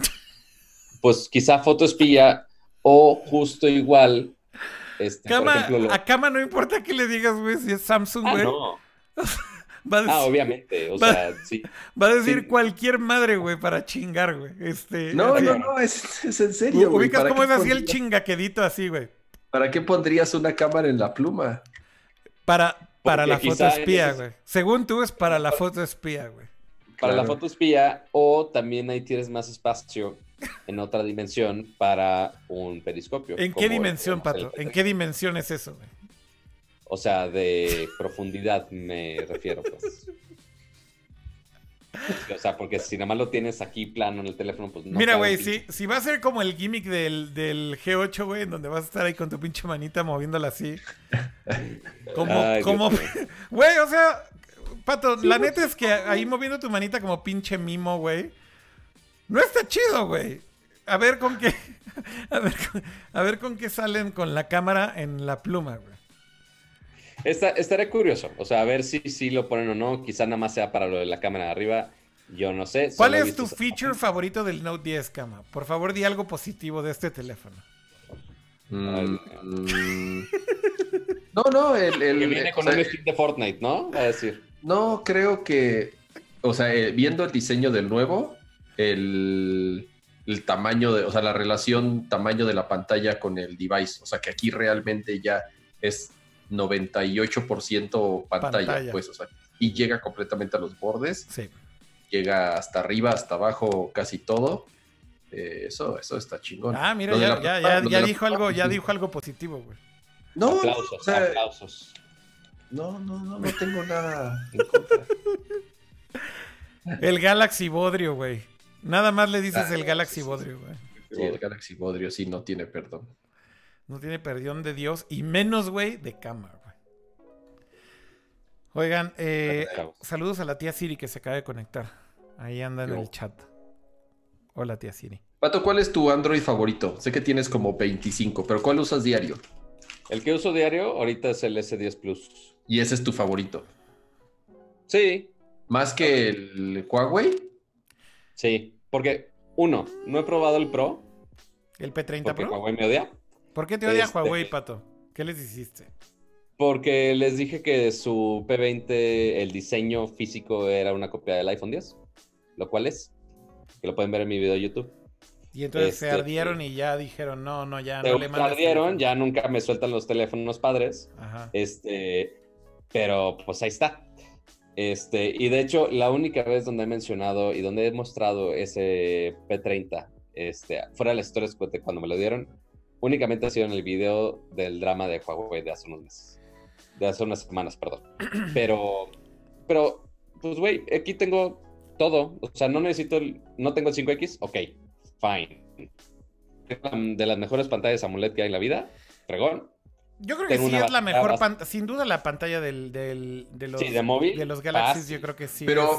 pues quizá foto espía o justo igual, este, por Cama, ejemplo, lo- A Cama no importa que le digas, güey, si es Samsung, Ah, güey. no. Va, a Ah, decir, obviamente. O Va- sea, sí. va a decir sí. cualquier madre, güey, para chingar, güey. Este, No, así. no, no, es, es en serio. güey. Ubicas ¿Para cómo qué es así el pondrías- chingaquedito así, güey. ¿Para qué pondrías una cámara en la pluma? Para, para Porque la foto espía, güey. Según tú es para la foto espía, güey. Para la foto espía o también ahí tienes más espacio en otra dimensión para un periscopio. ¿En qué dimensión, el Pato? ¿En P3. qué dimensión es eso, güey? O sea, de profundidad me refiero, pues. O sea, porque si nada más lo tienes aquí plano en el teléfono, pues no. Mira, güey, si, si va a ser como el gimmick del, del G8, güey, en donde vas a estar ahí con tu pinche manita moviéndola así. Como, Ay, como, güey, o sea, Pato, la neta es que ahí moviendo tu manita como pinche mimo, güey. No está chido, güey. A ver con qué. A ver, a ver con qué salen con la cámara en la pluma, güey. Está, estaré curioso. O sea, a ver si, si lo ponen o no. Quizá nada más sea para lo de la cámara de arriba. Yo no sé. ¿Cuál es tu feature favorito del Note 10, Cama? Por favor, di algo positivo de este teléfono. Mm, no, no, el, que viene con un skin de Fortnite, ¿no? A decir. No, creo que, o sea, eh, viendo el diseño del nuevo, el, el, tamaño de, o sea, la relación tamaño de la pantalla con el device, o sea, que aquí realmente ya es 98% pantalla, pues, o sea, y llega completamente a los bordes. Sí. Llega hasta arriba, hasta abajo, casi todo. Eh, eso, eso está chingón. Ah, mira, ya, ya, ya, dijo algo, ya dijo algo positivo, güey. No, aplausos, aplausos. No, no, no, no tengo nada en contra. El Galaxy Bodrio, güey. Nada más le dices ah, el Galaxy Bodrio, güey. Sí, el Galaxy Bodrio sí no tiene perdón. No tiene perdón de Dios y menos, güey, de cama, güey. Oigan, eh, saludos a la tía Siri que se acaba de conectar. Ahí anda en el chat. Hola, tía Siri. Pato, ¿cuál es tu Android favorito? Sé que tienes como 25, pero ¿cuál usas diario? El que uso diario ahorita es el S10 Plus. ¿Y ese es tu favorito? Sí. ¿Más que el Huawei? Sí, porque uno, no he probado el Pro. ¿El P30 porque Pro? Huawei me odia. ¿Por qué te odia este, Huawei, Pato? ¿Qué les hiciste? Porque les dije que su P20, el diseño físico era una copia del iPhone 10, lo cual es, que lo pueden ver en mi video de YouTube. Y entonces se este, ardieron y ya dijeron, no, no, ya no le. Se ardieron, ya nunca me sueltan los teléfonos padres. Ajá. Este, pero pues ahí está. Este, y de hecho, la única vez donde he mencionado y donde he mostrado ese P30, este, fuera de las historias cuando me lo dieron, únicamente ha sido en el video del drama de Huawei de hace unos meses. De hace unas semanas, perdón. Pero, pero, pues, güey, aquí tengo todo. O sea, no necesito el, no tengo el 5X, ok, fine. De las mejores pantallas AMOLED que hay en la vida, fregón. Yo creo que sí es la mejor pantalla, sin duda la pantalla del, del, de los, de, móvil, de los Galaxies, yo creo que sí. Pero,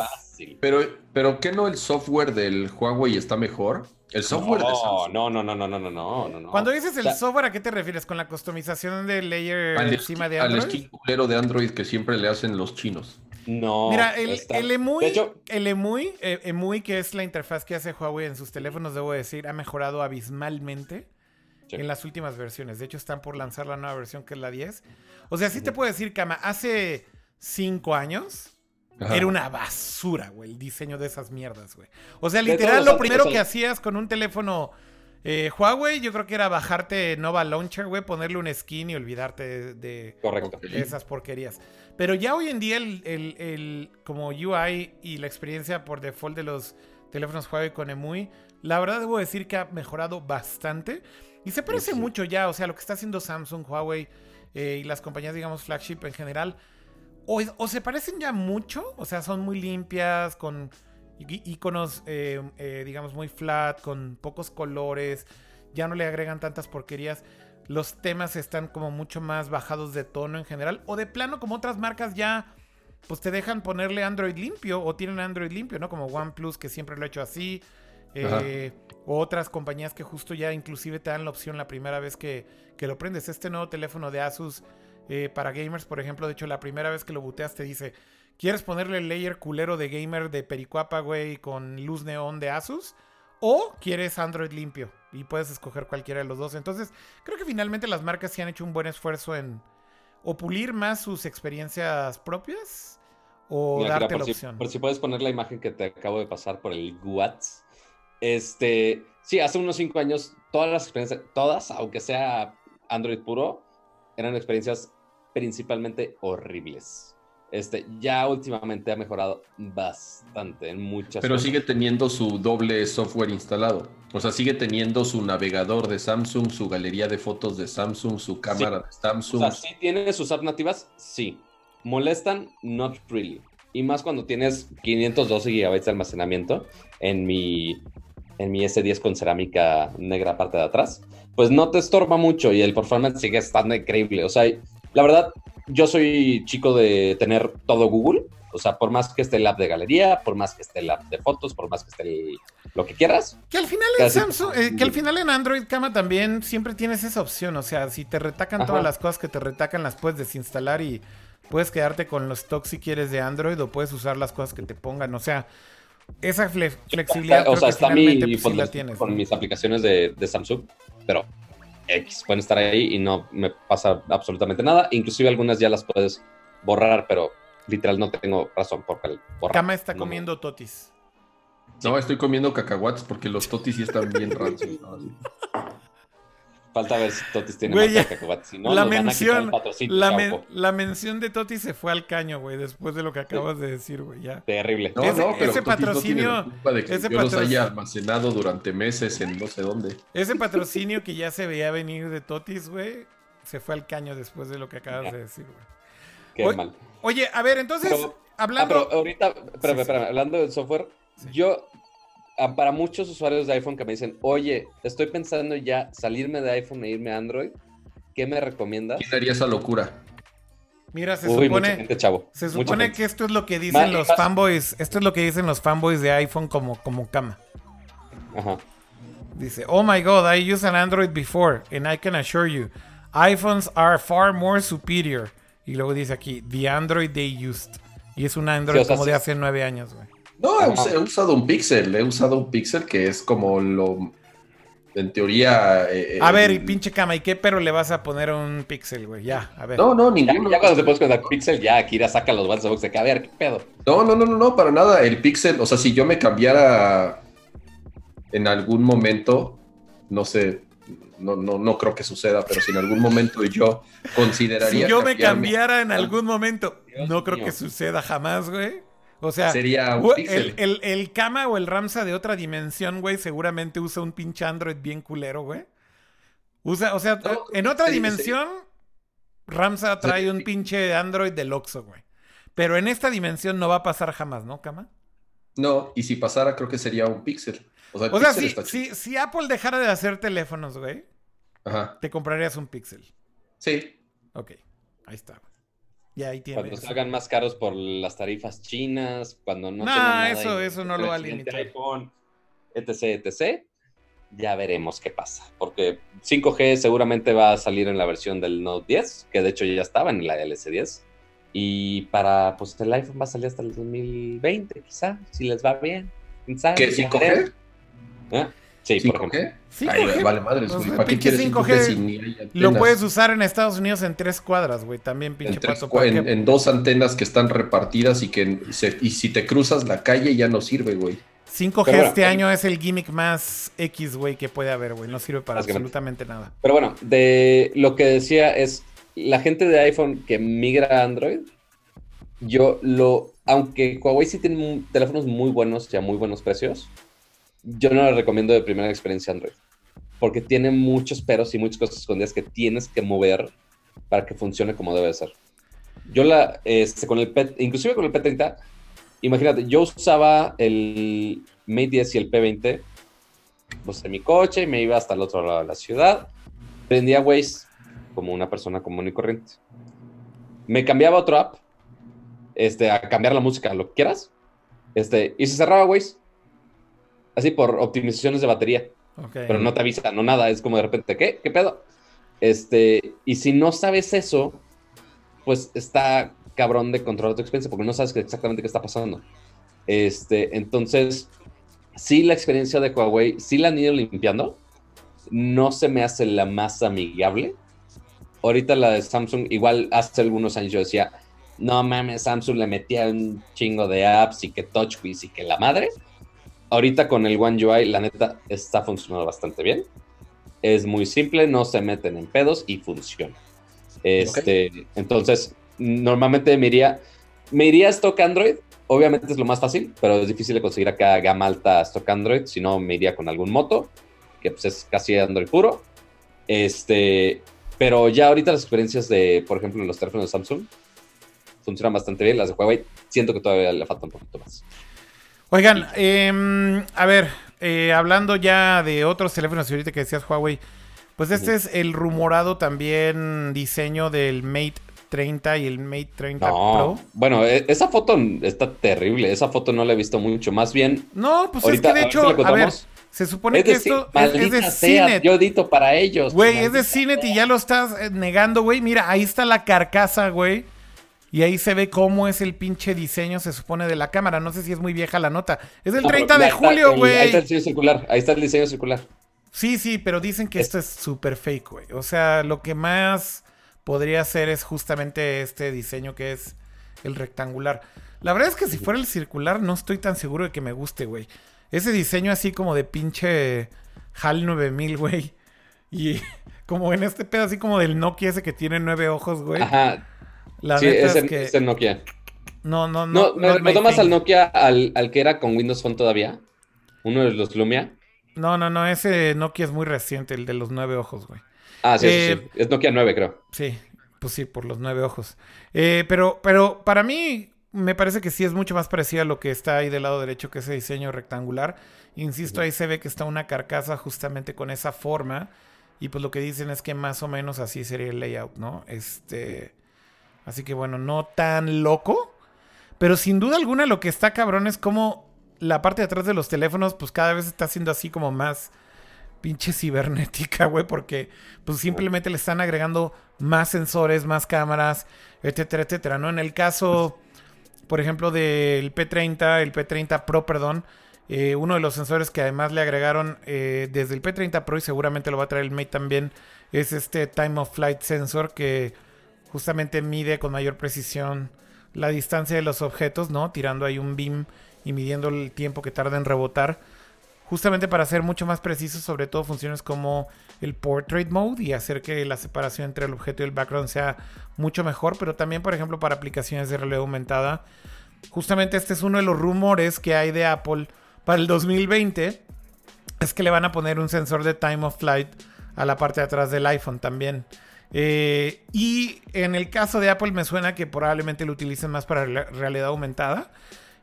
pero, pero, ¿qué no el software del Huawei está mejor? El software no, de Samsung. No, no, no, no, no, no, no, no. Cuando dices el software, ¿a qué te refieres? ¿Con la customización del layer encima de Android? Al skin culero de Android que siempre le hacen los chinos. No. Mira, el, el EMUI, el EMUI, eh, EMUI, que es la interfaz que hace Huawei en sus teléfonos, debo decir, ha mejorado abismalmente en las últimas versiones. De hecho, están por lanzar la nueva versión que es la 10. O sea, sí te puedo decir, Kama, hace 5 años era una basura, güey, el diseño de esas mierdas, güey. O sea, literal, lo primero que hacías con un teléfono eh, Huawei, yo creo que era bajarte Nova Launcher, güey, ponerle un skin y olvidarte de, esas porquerías. Pero ya hoy en día, el, el, como UI y la experiencia por default de los teléfonos Huawei con EMUI, la verdad debo decir que ha mejorado bastante. Y se parece mucho ya, o sea, lo que está haciendo Samsung, Huawei eh, y las compañías, digamos, flagship en general. O, se parecen ya mucho, o sea, son muy limpias, con iconos, eh, eh, digamos, muy flat, con pocos colores, ya no le agregan tantas porquerías. Los temas están como mucho más bajados de tono en general. O de plano, como otras marcas ya, pues te dejan ponerle Android limpio o tienen Android limpio, ¿no? Como OnePlus, que siempre lo ha hecho así. Eh, otras compañías que justo ya inclusive te dan la opción la primera vez que, lo prendes. Este nuevo teléfono de Asus eh, para gamers, por ejemplo, de hecho la primera vez que lo booteas te dice, ¿quieres ponerle el layer culero de gamer de Pericuapa, güey, con luz neón de Asus? ¿O quieres Android limpio? Y puedes escoger cualquiera de los dos. Entonces, creo que finalmente las marcas sí han hecho un buen esfuerzo en o pulir más sus experiencias propias o darte la opción. por si puedes poner la imagen que te acabo de pasar por el WhatsApp. Este, sí, hace unos cinco años, todas las experiencias, todas, aunque sea Android puro, eran experiencias principalmente horribles. Este, ya últimamente ha mejorado bastante en muchas Pero sigue teniendo su doble software instalado. O sea, sigue teniendo su navegador de Samsung, su galería de fotos de Samsung, su cámara de Samsung. O sea, sí tiene sus apps nativas, sí. Molestan, not really. Y más cuando tienes 512 GB de almacenamiento en mi en mi S10 con cerámica negra parte de atrás, pues no te estorba mucho y el performance sigue estando increíble. O sea, la verdad, yo soy chico de tener todo Google. O sea, por más que esté el app de galería, por más que esté el app de fotos, por más que esté el- lo que quieras. Que al final en Samsung, eh, que al final en Android Cama también siempre tienes esa opción. O sea, si te retacan Ajá. todas las cosas que te retacan, las puedes desinstalar y puedes quedarte con los stocks si quieres de Android o puedes usar las cosas que te pongan. O sea, esa fle- flexibilidad o sea, está mi, pues, sí con, la tienes. con ¿no? mis aplicaciones de, de Samsung, pero X, pueden estar ahí y no me pasa absolutamente nada. Inclusive algunas ya las puedes borrar, pero literal no tengo razón por borrar. Cama está No, comiendo totis. No, estoy comiendo cacahuates porque los totis sí están bien rancios. ¿no? Falta ver si Totis tiene Güey, más cacahuates. Si no, la, nos van a quitar el mención, patrocinio, la, men- la mención de Totis se fue al caño, güey, después de lo que acabas de decir, güey. Ya. Terrible. No, Ese- no, pero ese Totis no patrocinio- culpa de que ese yo los haya almacenado durante meses en no sé dónde. Ese patrocinio que ya se veía venir de Totis, güey, se fue al caño después de lo que acabas de decir, güey. Qué mal. Oye, a ver, entonces, Pero- Ah, hablando... pero ahorita, espérame, Sí, sí. espérame, hablando del software, Sí. yo, para muchos usuarios de iPhone que me dicen, oye, estoy pensando ya salirme de iPhone e irme a Android, ¿qué me recomiendas? ¿Quién haría esa locura? Mira, se Uy, mucha supone, gente, chavo. se supone que esto es lo que dicen los fanboys, esto es lo que dicen los fanboys de iPhone como, como cama. Ajá. Dice, oh my god, I used an Android before, and I can assure you, iPhones are far more superior. Y luego dice aquí, the Android they used. Y es un Android Sí, o sea, como sí. de hace nueve años, güey. No, he, Ajá. us- he usado un Pixel, he usado un Pixel que es como lo, en teoría... eh, A el- ver, y pinche cama, ¿y qué pero le vas a poner a un Pixel, güey? Ya, a ver. No, no, ninguno. ya cuando te pones con el Pixel, ya Akira saca los guantes de box de que, a ver, ¿qué pedo? No, no, no, no, no, para nada. El Pixel, o sea, si yo me cambiara en algún momento, no sé, no, no, no creo que suceda, pero si en algún momento yo consideraría. si yo me cambiara en algún momento, Dios no creo mío. que suceda jamás, güey. O sea, Sería un el, el, el Kama o el Ramsa de otra dimensión, güey, seguramente usa un pinche Android bien culero, güey. Usa, o sea, No, en otra sería- dimensión, Ramsa trae un pinche Android del Oxxo, güey. Pero en esta dimensión no va a pasar jamás, ¿no, Kama? No, y si pasara, creo que sería un Pixel. O sea, O si, si, si Apple dejara de hacer teléfonos, güey, Ajá. te comprarías un Pixel. Sí. Ok, ahí está. Güey. Y ahí Cuando salgan más caros por las tarifas chinas, cuando no Nah, tengan nada eso- eso no lo va a limitar. iPhone, etc, etc. Ya veremos qué pasa. Porque 5G seguramente va a salir en la versión del Note 10, que de hecho ya estaba en la LS10. Y para, pues el iPhone va a salir hasta el 2020, quizá, si les va bien. ¿Quién sabe? ¿Qué? Ya ¿5G? veremos. ¿Eh? Sí, por ejemplo. ¿5G? 5G, Ay, vale madre, O sea, güey. ¿Para qué pinche quieres 5G, 5G si ni hay Lo puedes usar en Estados Unidos en tres cuadras, güey. También, pinche en, tres pato. cua- ¿para en- dos antenas que están repartidas y que se- y si te cruzas la calle ya no sirve, güey. 5G Pero bueno, este año es el gimmick más X, güey, que puede haber, güey. No sirve para absolutamente nada. Pero bueno, de lo que decía es, la gente de iPhone que migra a Android, yo lo, aunque Huawei sí tiene teléfonos muy buenos y a muy buenos precios, yo no les recomiendo de primera experiencia Android, porque tiene muchos peros y muchas cosas escondidas que tienes que mover para que funcione como debe ser. Yo la, este, con el P, inclusive con el P30, imagínate, yo usaba el Mate 10 y el P20 pues, en mi coche y me iba hasta el otro lado de la ciudad. Prendía Waze como una persona común y corriente. Me cambiaba a otro app, este, a cambiar la música, lo que quieras, este, y se cerraba Waze. Así por optimizaciones de batería, Ok. pero no te avisa, no nada, es como de repente, ¿qué? ¿Qué pedo? Este, y si no sabes eso, pues está cabrón de controlar tu experiencia porque no sabes exactamente qué está pasando. Este, entonces, sí la experiencia de Huawei, sí la han ido limpiando, no se me hace la más amigable. Ahorita la de Samsung, igual hace algunos años yo decía, no mames, Samsung le metía un chingo de apps y que TouchWiz y que la madre. Ahorita con el One UI, la neta, está funcionando bastante bien. Es muy simple, no se meten en pedos y funciona. Este, Entonces, normalmente me iría, me iría a stock Android. Obviamente es lo más fácil, pero es difícil de conseguir acá gama alta stock Android. Si no, me iría con algún moto, que pues es casi Android puro. Este, pero ya ahorita las experiencias de, por ejemplo, los teléfonos de Samsung funcionan bastante bien. Las de Huawei siento que todavía le falta un poquito más. Oigan, em, a ver, eh, hablando ya de otros teléfonos ahorita que decías Huawei, pues este es el rumorado también diseño del Mate 30 y el Mate 30 Pro. Bueno, e, esa foto está terrible. Esa foto no la he visto mucho. Más bien. No, pues es que de hecho, a ver, se supone que esto es, de Cinet. Yo edito para ellos. Güey, es de Cinet y ya lo estás eh, negando, güey. Mira, ahí está la carcasa, güey. Y ahí se ve cómo es el pinche diseño, se supone, de la cámara. No sé si es muy vieja la nota. Es del 30 de julio, güey. Ahí está el diseño circular. Ahí está el diseño circular. Sí, sí, pero dicen que esto es súper fake, güey. O sea, lo que más podría ser es justamente este diseño que es el rectangular. La verdad es que si fuera el circular no estoy tan seguro de que me guste, güey. Ese diseño así como de pinche HAL 9000, güey. Y como en este pedo así como del Nokia ese que tiene nueve ojos, güey. Ajá. La sí, neta es, que... el Nokia. No, no, no. No, me, tomas al Nokia al, al, que era con Windows Phone todavía? ¿Uno de los Lumia? No, no, no. Ese Nokia es muy reciente, el de los nueve ojos, güey. Ah, sí, sí, eh, Es Nokia 9, creo. Sí, pues sí, por los nueve ojos. Eh, pero, pero para mí me parece que sí es mucho más parecido a lo que está ahí del lado derecho, que ese diseño rectangular. Insisto, ahí se ve que está una carcasa justamente con esa forma. Y pues lo que dicen es que más o menos así sería el layout, ¿no? Este. Así que bueno, no tan loco. Pero sin duda alguna lo que está cabrón es como la parte de atrás de los teléfonos, pues cada vez está siendo así como más pinche cibernética, güey, porque pues simplemente le están agregando más sensores, más cámaras, etcétera, etcétera, ¿no? En el caso, por ejemplo, del P30, el P30 Pro, perdón, eh, uno de los sensores que además le agregaron eh, desde el P30 Pro y seguramente lo va a traer el Mate también, es este Time of Flight Sensor que justamente mide con mayor precisión la distancia de los objetos, ¿no? Tirando ahí un beam y midiendo el tiempo que tarda en rebotar. Justamente para ser mucho más preciso, sobre todo funciones como el Portrait Mode y hacer que la separación entre el objeto y el background sea mucho mejor, pero también, por ejemplo, para aplicaciones de realidad aumentada. Justamente este es uno de los rumores que hay de Apple para el 2020. Es que le van a poner un sensor de time of flight a la parte de atrás del iPhone también. Eh, y en el caso de Apple me suena que probablemente lo utilicen más para realidad aumentada.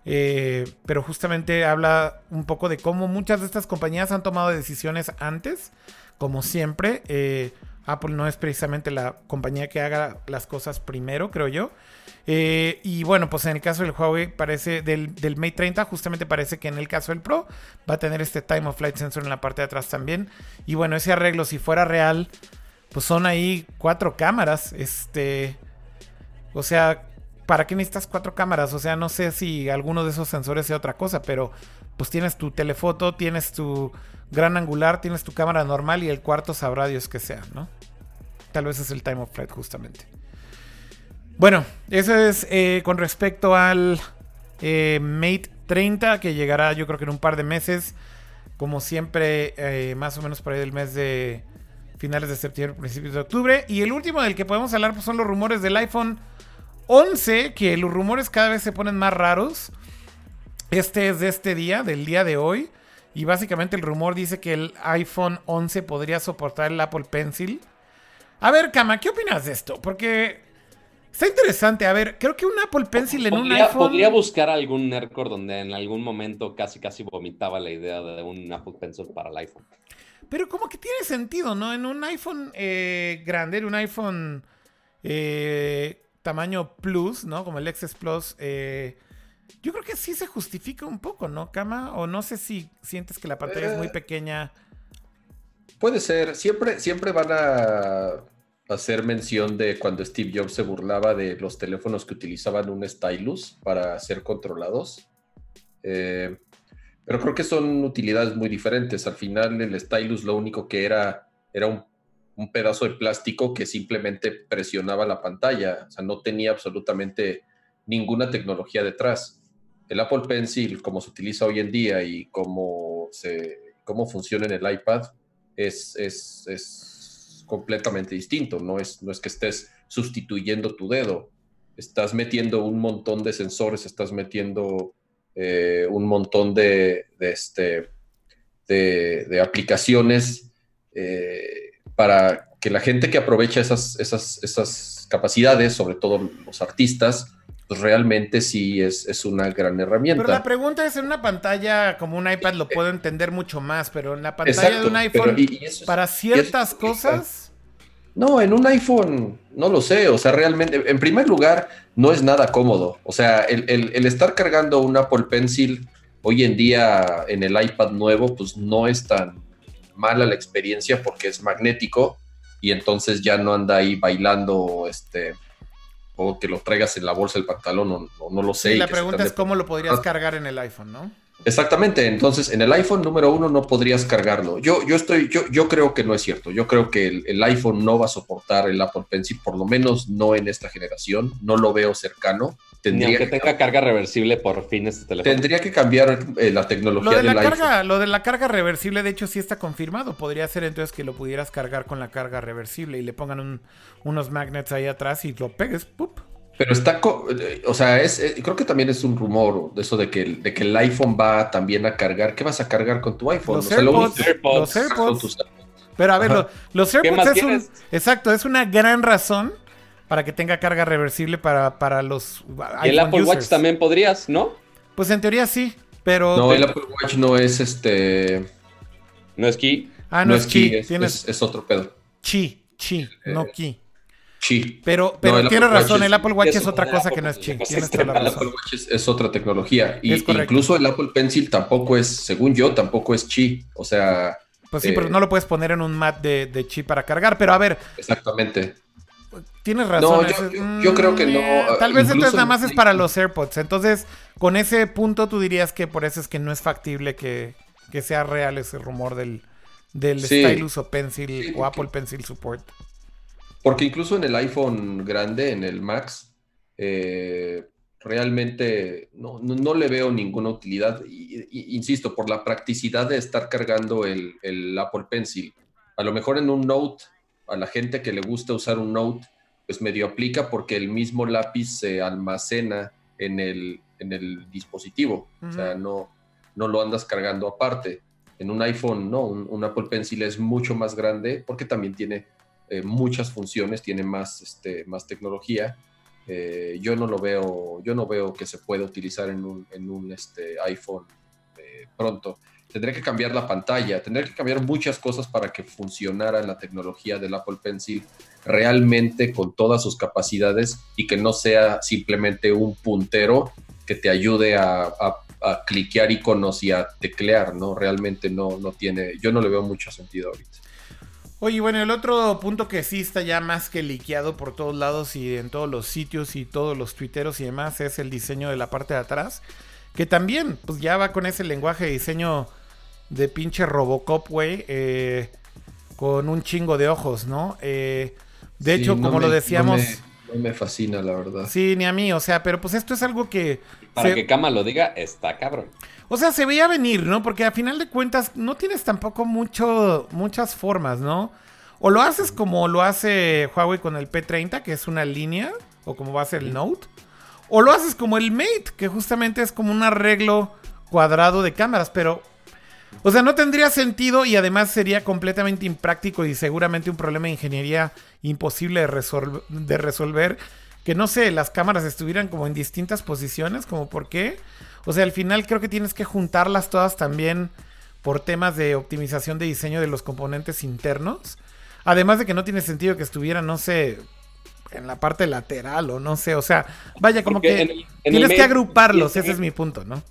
Eh, pero justamente habla un poco de cómo muchas de estas compañías han tomado decisiones antes. Como siempre, eh, Apple no es precisamente la compañía que haga las cosas primero, creo yo. y bueno, pues en el caso del Huawei parece del, del, Mate 30, justamente parece que en el caso del Pro va a tener este Time of Flight Sensor en la parte de atrás también. Y bueno, ese arreglo, si fuera real, pues son ahí cuatro cámaras. Este. O sea, ¿para qué necesitas cuatro cámaras? O sea, no sé si alguno de esos sensores sea otra cosa, pero pues tienes tu telefoto, tienes tu gran angular, tienes tu cámara normal y el cuarto sabrá Dios que sea, ¿no? Tal vez es el time of flight justamente. Bueno, eso es eh, con respecto al eh, Mate 30 que llegará yo creo que en un par de meses. Como siempre, eh, más o menos por ahí del mes de finales de septiembre, principios de octubre. Y el último del que podemos hablar pues, son los rumores del iPhone 11, que los rumores cada vez se ponen más raros. Este es de este día, del día de hoy. Y básicamente el rumor dice que el iPhone 11 podría soportar el Apple Pencil. A ver, Kama, ¿qué opinas de esto? Porque está interesante. A ver, creo que un Apple Pencil en un iPhone. Podría buscar algún Nerdcore donde en algún momento casi casi vomitaba la idea de un Apple Pencil para el iPhone. Pero como que tiene sentido, ¿no? En un iPhone eh, grande, en un iPhone eh, tamaño Plus, ¿no? Como el XS Plus, eh, yo creo que sí se justifica un poco, ¿no, Cama? O no sé si sientes que la pantalla es muy pequeña. Puede ser. Siempre, siempre van a hacer mención de cuando Steve Jobs se burlaba de los teléfonos que utilizaban un stylus para ser controlados. Eh, pero creo que son utilidades muy diferentes. Al final el stylus lo único que era era un, pedazo de plástico que simplemente presionaba la pantalla. O sea, no tenía absolutamente ninguna tecnología detrás. El Apple Pencil, como se utiliza hoy en día y cómo, cómo funciona en el iPad, es, es, es completamente distinto. No es, no es que estés sustituyendo tu dedo. Estás metiendo un montón de sensores, estás metiendo eh, un montón de, este, de, aplicaciones eh, para que la gente que aprovecha esas, esas, esas capacidades, sobre todo los artistas, pues realmente sí es, es, una gran herramienta. Pero la pregunta es, en una pantalla como un iPad lo eh, puedo entender mucho más, pero en la pantalla de un iPhone, para ciertas cosas, No, en un iPhone, no lo sé. O sea, realmente, en primer lugar, no es nada cómodo. O sea, el, estar cargando un Apple Pencil hoy en día en el iPad nuevo, pues no es tan mala la experiencia porque es magnético y entonces ya no anda ahí bailando, este, o que lo traigas en la bolsa del pantalón, o, no lo sé. la pregunta es cómo lo podrías cargar en el iPhone, ¿no? Exactamente, entonces en el iPhone número uno no podrías cargarlo. Yo, yo estoy, yo, yo creo que no es cierto. Yo creo que el, iPhone no va a soportar el Apple Pencil, por lo menos no en esta generación. No lo veo cercano. Tendría que tenga carga reversible por fin este teléfono. Tendría que cambiar eh, la tecnología lo de la carga, Lo de la carga reversible, de hecho, sí está confirmado. Podría ser entonces que lo pudieras cargar con la carga reversible y le pongan unos magnets ahí atrás y lo pegues. ¡pup! Pero está, o sea, es, eh, creo que también es un rumor de eso de que, de que el iPhone va también a cargar. ¿Qué vas a cargar con tu iPhone? Los, AirPods, los Pero a ver, los, AirPods es un, exacto, es una gran razón para que tenga carga reversible para, para los ¿Y el Apple Watch también podrías, ¿no? Pues en teoría sí, pero... No, el Apple Watch no es este... No es Key. Ah, no, es, Key. Es, otro pedo. Chi, Chi, no eh, Key. Chi. Pero, pero tiene razón, el Apple Watch es, otra cosa que no es Chi. El Apple Watch es, otra tecnología. Y incluso el Apple Pencil tampoco es, según yo, tampoco es Chi. O sea. Pues sí, pero eh, no lo puedes poner en un mat de, de Chi para cargar. Pero a ver. Exactamente. Tienes razón. yo, creo que no. Mm, tal vez entonces nada más es para los AirPods. Entonces, con ese punto tú dirías que por eso es que no es factible que, sea real ese rumor del, del Stylus o Pencil o Apple Pencil Support. Porque incluso en el iPhone grande, en el Max, eh, realmente no, le veo ninguna utilidad. insisto, por la practicidad de estar cargando el, Apple Pencil. A lo mejor en un Note, a la gente que le gusta usar un Note, pues medio aplica porque el mismo lápiz se almacena en el, en el dispositivo. O sea, no, no lo andas cargando aparte. En un iPhone, no, un Apple Pencil es mucho más grande porque también tiene eh, muchas funciones, tiene más, este, más tecnología. Eh, yo no lo veo, yo no veo que se pueda utilizar en un, en un este, iPhone eh, pronto. Tendría que cambiar la pantalla, tendría que cambiar muchas cosas para que funcionara la tecnología del Apple Pencil realmente con todas sus capacidades y que no sea simplemente un puntero que te ayude a, a, a cliquear iconos y a teclear, ¿no? Realmente no, no tiene, yo no le veo mucho sentido ahorita. Oye, bueno, el otro punto que sí está ya más que liqueado por todos lados y en todos los sitios y todos los tuiteros y demás es el diseño de la parte de atrás. Que también, pues ya va con ese lenguaje de diseño de pinche Robocop, güey. Eh, con un chingo de ojos, ¿no? Eh, de hecho, como lo decíamos... No me, fascina, la verdad. Sí, ni a mí, o sea, pero pues esto es algo que... Para que Kama lo diga, está cabrón. O sea, se veía venir, ¿no? Porque a final de cuentas no tienes tampoco mucho, muchas formas, ¿no? O lo haces como lo hace Huawei con el P30, que es una línea, o como va a ser el Note. O lo haces como el Mate, que justamente es como un arreglo cuadrado de cámaras, pero... O sea, no tendría sentido y además sería completamente impráctico y seguramente un problema de ingeniería imposible de, de resolver. Que no sé, las cámaras estuvieran como en distintas posiciones, como por qué. O sea, al final creo que tienes que juntarlas todas también por temas de optimización de diseño de los componentes internos. Además de que no tiene sentido que estuviera, no sé, en la parte lateral o no sé, o sea, vaya como que tienes que agruparlos, ese es mi punto, ¿no?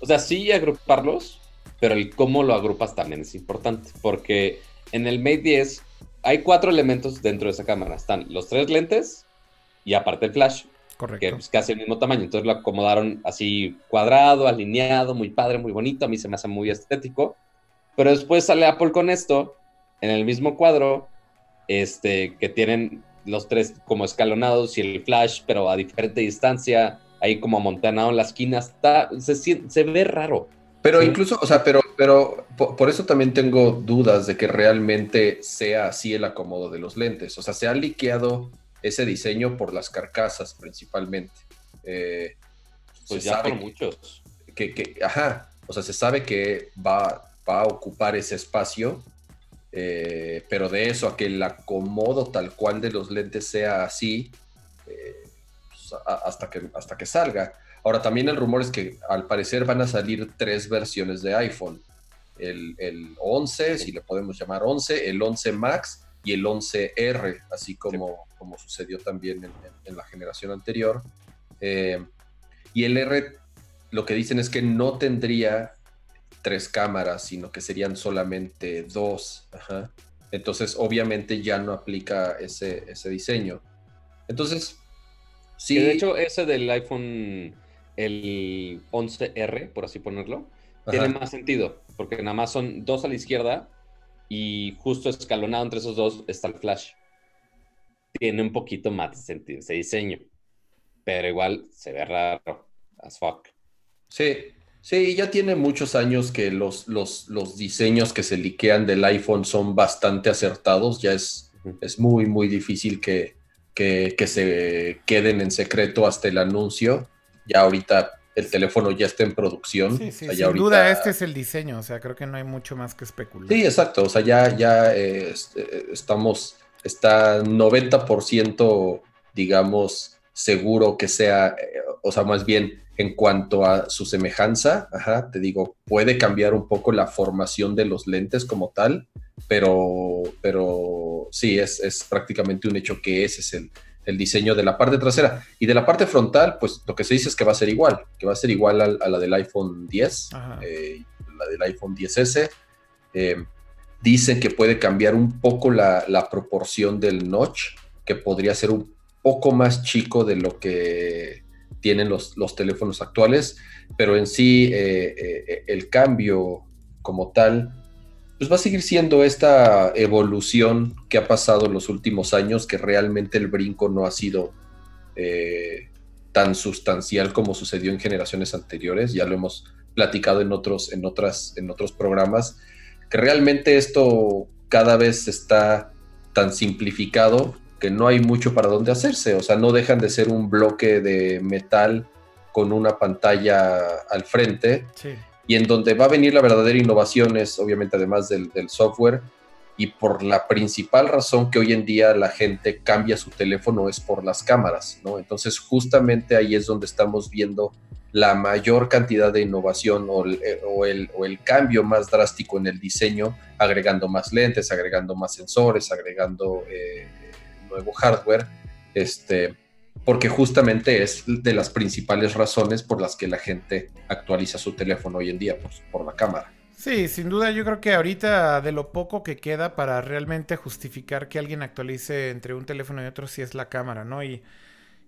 O sea, sí agruparlos, pero el cómo lo agrupas también es importante, porque en el Mate 10 hay cuatro elementos dentro de esa cámara. Están los tres lentes y aparte el flash. Que es casi el mismo tamaño. Entonces lo acomodaron así cuadrado, alineado, muy padre, muy bonito. A mí se me hace muy estético. Pero después sale Apple con esto, en el mismo cuadro, este, que tienen los tres como escalonados y el flash, pero a diferente distancia, ahí como amontonado en la esquina. Está, se, se ve raro. Pero incluso, o sea, pero, pero por, eso también tengo dudas de que realmente sea así el acomodo de los lentes. O sea, se ha liqueado ese diseño por las carcasas principalmente. Eh, pues ya por muchos. Que, ajá, o sea, se sabe que va, a ocupar ese espacio, eh, pero de eso a que el acomodo tal cual de los lentes sea así, eh, pues, hasta, que, hasta que salga. Ahora, también el rumor es que al parecer van a salir tres versiones de iPhone. El, el 11, si le podemos llamar 11, el 11 Max y el 11R, así como, como sucedió también en, la generación anterior. Eh, y el R, lo que dicen es que no tendría tres cámaras, sino que serían solamente dos. Entonces, obviamente ya no aplica ese, ese diseño. Entonces, sí. de hecho, ese del iPhone, el 11R, por así ponerlo, tiene más sentido, porque nada más son dos a la izquierda y justo escalonado entre esos dos está el flash. Tiene un poquito más de sentido ese diseño, pero igual se ve raro as fuck. Sí, sí, ya tiene muchos años que los, los, los diseños que se liquean del iPhone son bastante acertados, ya es, es muy, muy difícil que, que, que se queden en secreto hasta el anuncio. Ya ahorita el teléfono ya está en producción. Sí, sí, sin duda este es el diseño, o sea, creo que no hay mucho más que especular. Sí, exacto, o sea, ya, ya eh, eh, estamos, está 90%, digamos, seguro que sea, eh, o sea, más bien en cuanto a su semejanza, ajá, te digo, puede cambiar un poco la formación de los lentes como tal, pero, pero sí, es, es prácticamente un hecho que ese es el, el diseño de la parte trasera. Y de la parte frontal, pues lo que se dice es que va a ser igual, que va a ser igual a, la del iPhone 10, eh, la del iPhone 10S. Eh, dicen que puede cambiar un poco la, proporción del notch, que podría ser un poco más chico de lo que tienen los, los teléfonos actuales, pero en sí eh, el cambio como tal pues va a seguir siendo esta evolución que ha pasado en los últimos años, que realmente el brinco no ha sido eh, tan sustancial como sucedió en generaciones anteriores. Ya lo hemos platicado en otros, en otras, en otros programas, que realmente esto cada vez está tan simplificado que no hay mucho para dónde hacerse. O sea, no dejan de ser un bloque de metal con una pantalla al frente. Sí y en donde va a venir la verdadera innovación es obviamente además del, software y por la principal razón que hoy en día la gente cambia su teléfono es por las cámaras, ¿no? Entonces justamente ahí es donde estamos viendo la mayor cantidad de innovación o el, eh, o el, cambio más drástico en el diseño, agregando más lentes, agregando más sensores, agregando eh, nuevo hardware, este, porque justamente es de las principales razones por las que la gente actualiza su teléfono hoy en día, pues, por la cámara. Sí, sin duda yo creo que ahorita de lo poco que queda para realmente justificar que alguien actualice entre un teléfono y otro sí es la cámara, ¿no? Y,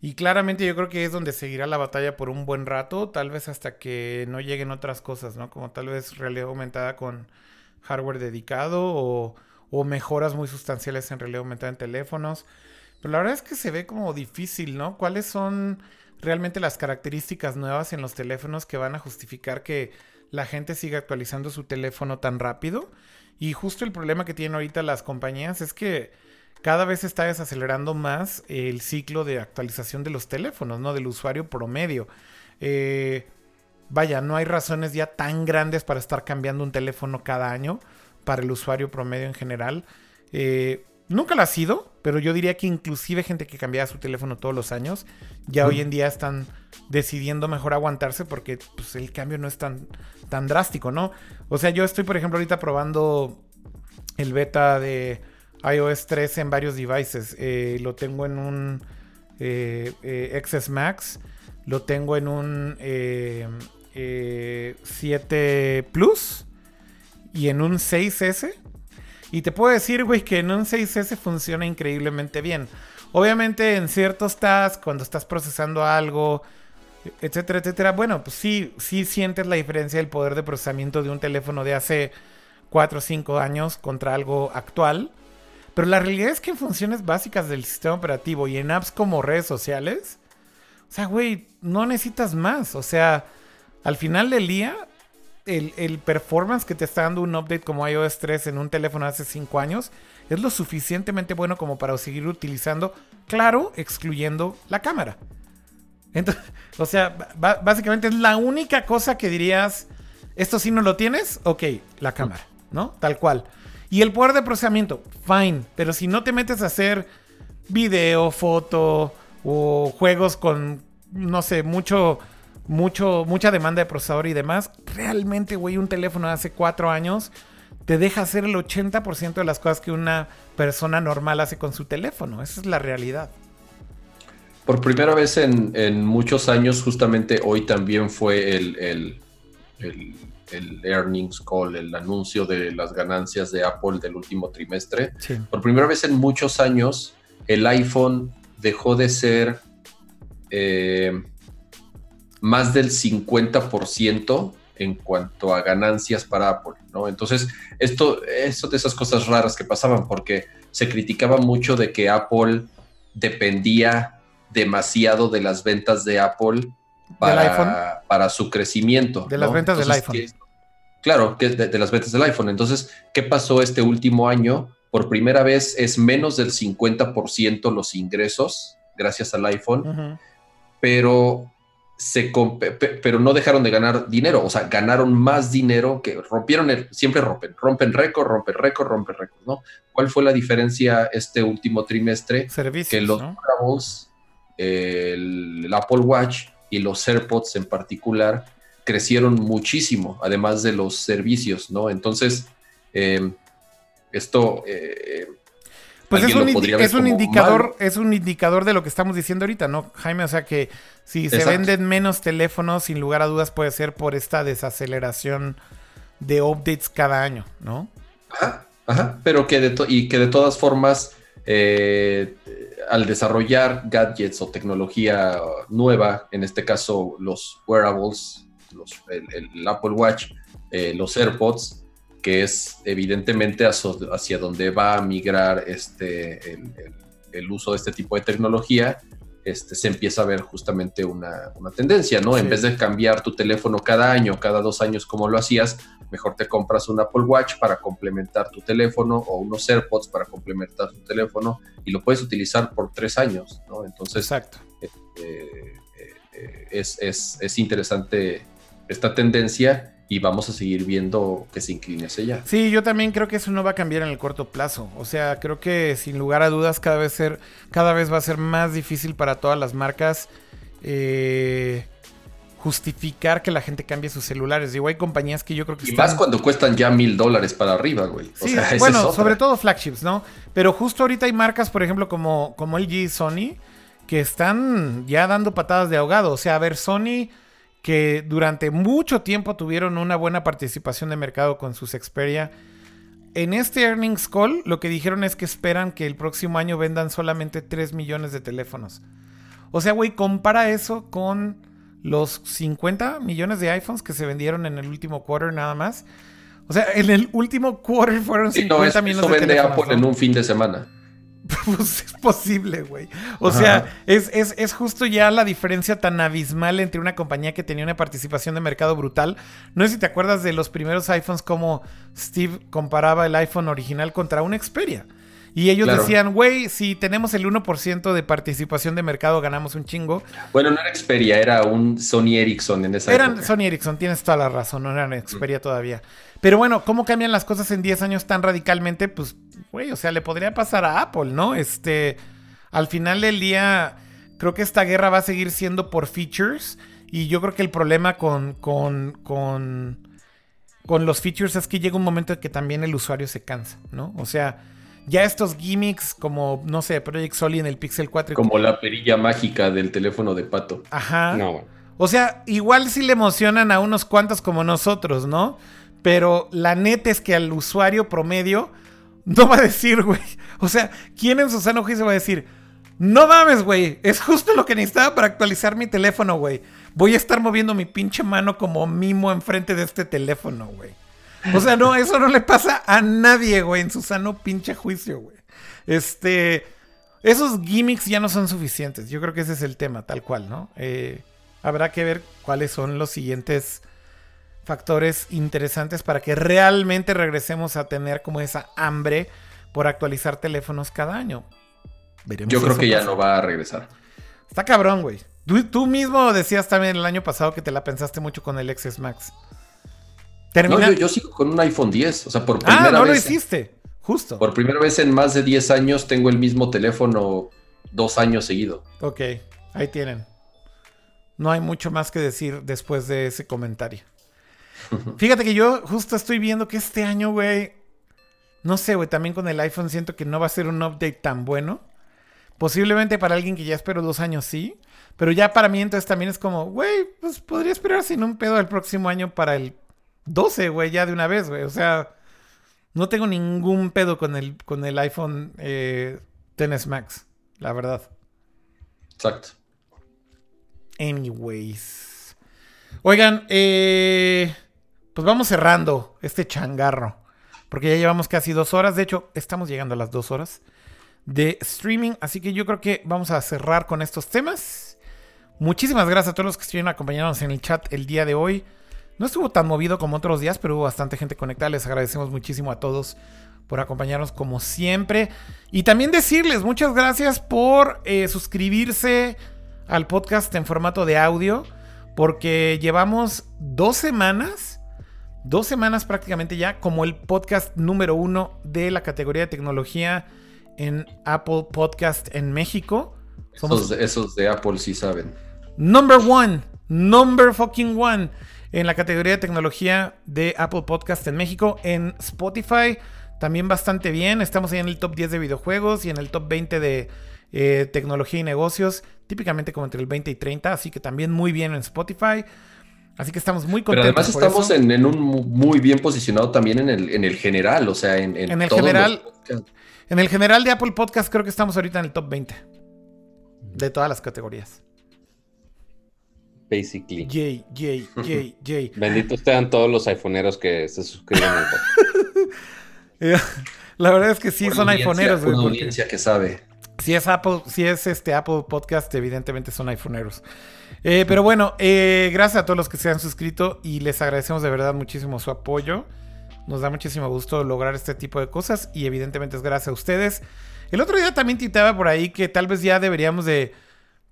y claramente yo creo que es donde seguirá la batalla por un buen rato, tal vez hasta que no lleguen otras cosas, ¿no? Como tal vez realidad aumentada con hardware dedicado o, o mejoras muy sustanciales en realidad aumentada en teléfonos. Pero la verdad es que se ve como difícil, ¿no? ¿Cuáles son realmente las características nuevas en los teléfonos que van a justificar que la gente siga actualizando su teléfono tan rápido? Y justo el problema que tienen ahorita las compañías es que cada vez está desacelerando más el ciclo de actualización de los teléfonos, ¿no? Del usuario promedio. Eh, vaya, no hay razones ya tan grandes para estar cambiando un teléfono cada año para el usuario promedio en general. Eh, Nunca lo ha sido, pero yo diría que inclusive gente que cambiaba su teléfono todos los años, ya hoy en día están decidiendo mejor aguantarse porque pues, el cambio no es tan, tan drástico, ¿no? O sea, yo estoy, por ejemplo, ahorita probando el beta de iOS 13 en varios devices. Eh, lo tengo en un eh, eh, XS Max, lo tengo en un 7 Plus y en un 6S. Y te puedo decir, güey, que en un 6S funciona increíblemente bien. Obviamente en ciertos tasks, cuando estás procesando algo, etcétera, etcétera, bueno, pues sí, sí sientes la diferencia del poder de procesamiento de un teléfono de hace 4 o 5 años contra algo actual. Pero la realidad es que en funciones básicas del sistema operativo y en apps como redes sociales, o sea, güey, no necesitas más. O sea, al final del día, el, performance que te está dando un update como iOS 3 en un teléfono hace 5 años es lo suficientemente bueno como para seguir utilizando, claro, excluyendo la cámara. Entonces, o sea, básicamente es la única cosa que dirías, esto si no lo tienes, ok, la cámara, ¿no? Tal cual. Y el poder de procesamiento, fine, pero si no te metes a hacer video, foto o juegos con, no sé, mucho mucho, mucha demanda de procesador y demás. Realmente, güey, un teléfono de hace cuatro años te deja hacer el 80% de las cosas que una persona normal hace con su teléfono. Esa es la realidad. Por primera vez en, muchos años, justamente hoy también fue el, el, el, earnings call, el anuncio de las ganancias de Apple del último trimestre. Por primera vez en muchos años, el iPhone dejó de ser eh, más del 50% en cuanto a ganancias para Apple, ¿no? Entonces, esto es de esas cosas raras que pasaban porque se criticaba mucho de que Apple dependía demasiado de las ventas de Apple para, para su crecimiento. De las ventas del iPhone. claro, que de, las ventas del iPhone. Entonces, ¿qué pasó este último año? Por primera vez es menos del 50% los ingresos gracias al iPhone, pero se pero no dejaron de ganar dinero, o sea, ganaron más dinero que rompieron el, siempre rompen, rompen récord, rompen récord, rompen récord, ¿no? ¿Cuál fue la diferencia este último trimestre? Servicios, que los ¿no? el, Apple Watch y los AirPods en particular crecieron muchísimo, además de los servicios, ¿no? Entonces, em, esto eh, pues es un, indicador, es un indicador de lo que estamos diciendo ahorita, ¿no, Jaime? O sea que si se venden menos teléfonos, sin lugar a dudas puede ser por esta desaceleración de updates cada año, ¿no? Ajá, ajá. Pero que de y que de todas formas, eh, al desarrollar gadgets o tecnología nueva, en este caso los wearables, el, Apple Watch, eh, los AirPods, que es evidentemente hacia, donde va a migrar este, el, uso de este tipo de tecnología, este, se empieza a ver justamente una, tendencia, ¿no? En vez de cambiar tu teléfono cada año, cada dos años como lo hacías, mejor te compras un Apple Watch para complementar tu teléfono o unos AirPods para complementar tu teléfono y lo puedes utilizar por tres años, ¿no? Entonces, Exacto. Eh, eh, es, es interesante esta tendencia y vamos a seguir viendo que se incline hacia allá. Sí, yo también creo que eso no va a cambiar en el corto plazo. O sea, creo que sin lugar a dudas cada vez, ser, cada vez va a ser más difícil para todas las marcas eh, justificar que la gente cambie sus celulares. Digo, hay compañías que yo creo que... Y más cuando cuestan ya mil dólares para arriba, güey. sí, bueno, sobre todo flagships, ¿no? Pero justo ahorita hay marcas, por ejemplo, como, como LG y Sony, que están ya dando patadas de ahogado. O sea, a ver, Sony que durante mucho tiempo tuvieron una buena participación de mercado con sus Xperia. En este earnings call lo que dijeron es que esperan que el próximo año vendan solamente 3 millones de teléfonos. O sea, güey, compara eso con los 50 millones de iPhones que se vendieron en el último quarter nada más. O sea, en el último quarter fueron 50 millones de teléfonos. Apple en un fin de semana. Pues es posible, güey. O sea, es, es, justo ya la diferencia tan abismal entre una compañía que tenía una participación de mercado brutal. No sé si te acuerdas de los primeros iPhones, como Steve comparaba el iPhone original contra un Xperia. Y ellos decían, güey, si tenemos el 1% de participación de mercado, ganamos un chingo. Bueno, no era Xperia, era un Sony Ericsson en esa Eran Sony Ericsson, tienes toda la razón, no eran Xperia todavía. Pero bueno, ¿cómo cambian las cosas en 10 años tan radicalmente? Pues güey, o sea, le podría pasar a Apple, ¿no? Este, al final del día, creo que esta guerra va a seguir siendo por features. Y yo creo que el problema con, con, con, con los features es que llega un momento en que también el usuario se cansa, ¿no? O sea, ya estos gimmicks como, no sé, Project Soli en el Pixel 4. Como la perilla mágica del teléfono de pato. Ajá. No. O sea, igual sí le emocionan a unos cuantos como nosotros, ¿no? Pero la neta es que al usuario promedio no va a decir, güey. O sea, ¿quién en su sano juicio va a decir, no mames, güey, es justo lo que necesitaba para actualizar mi teléfono, güey? Voy a estar moviendo mi pinche mano como mimo enfrente de este teléfono, güey. O sea, no, eso no le pasa a nadie, güey, en su sano pinche juicio, güey. Este, esos gimmicks ya no son suficientes. Yo creo que ese es el tema, tal cual, ¿no? Eh, habrá que ver cuáles son los siguientes factores interesantes para que realmente regresemos a tener como esa hambre por actualizar teléfonos cada año. Yo creo que ya no va a regresar. Está cabrón, güey. Tú, mismo decías también el año pasado que te la pensaste mucho con el XS Max. No, yo, sigo con un iPhone 10. O sea, por ah, primera ah, no lo hiciste. Justo. Por primera vez en más de 10 años tengo el mismo teléfono dos años seguido. Ok, ahí tienen. No hay mucho más que decir después de ese comentario. Fíjate que yo justo estoy viendo que este año, güey. No sé, güey. También con el iPhone siento que no va a ser un update tan bueno. Posiblemente para alguien que ya espero dos años, sí. Pero ya para mí entonces también es como, güey, pues podría esperar sin un pedo el próximo año para el 12, güey, ya de una vez, güey. O sea, no tengo ningún pedo con el, con el iPhone eh, XS Max, la verdad. Exacto. Anyways. Oigan, eh, pues vamos cerrando este changarro. Porque ya llevamos casi dos horas. De hecho, estamos llegando a las dos horas de streaming. Así que yo creo que vamos a cerrar con estos temas. Muchísimas gracias a todos los que estuvieron acompañándonos en el chat el día de hoy. No estuvo tan movido como otros días, pero hubo bastante gente conectada. Les agradecemos muchísimo a todos por acompañarnos como siempre. Y también decirles muchas gracias por eh, suscribirse al podcast en formato de audio, porque llevamos dos semanas, dos semanas prácticamente ya, como el podcast número uno de la categoría de tecnología en Apple Podcast en México. Somos esos, de Apple sí saben. Number one, number fucking one en la categoría de tecnología de Apple Podcast en México. En Spotify también bastante bien. Estamos ahí en el top 10 de videojuegos y en el top 20 de eh, tecnología y negocios. Típicamente como entre el 20 y 30. Así que también muy bien en Spotify. Así que estamos muy contentos. Pero además estamos en, un muy bien posicionado también en el, en el general. O sea, en, en, el general. En el general de Apple Podcast creo que estamos ahorita en el top 20. De todas las categorías basically. Yay, yay, yay, yay. Benditos sean todos los iPhoneeros que se suscriben al La verdad es que sí son iPhoneeros, güey. Una audiencia que sabe. Si es Apple, si es este Apple Podcast, evidentemente son iPhoneeros. Eh, pero bueno, eh, gracias a todos los que se han suscrito y les agradecemos de verdad muchísimo su apoyo. Nos da muchísimo gusto lograr este tipo de cosas y evidentemente es gracias a ustedes. El otro día también titaba por ahí que tal vez ya deberíamos de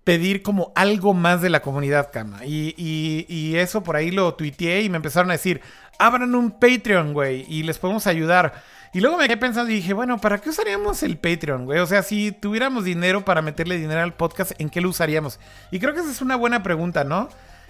pedir como algo más de la comunidad Kama. Y, eso por ahí lo tuiteé y me empezaron a decir, abran un Patreon, güey, y les podemos ayudar. Y luego me quedé pensando y dije, bueno, ¿para qué usaríamos el Patreon, güey? O sea, si tuviéramos dinero para meterle dinero al podcast, ¿en qué lo usaríamos? Y creo que esa es una buena pregunta, ¿no?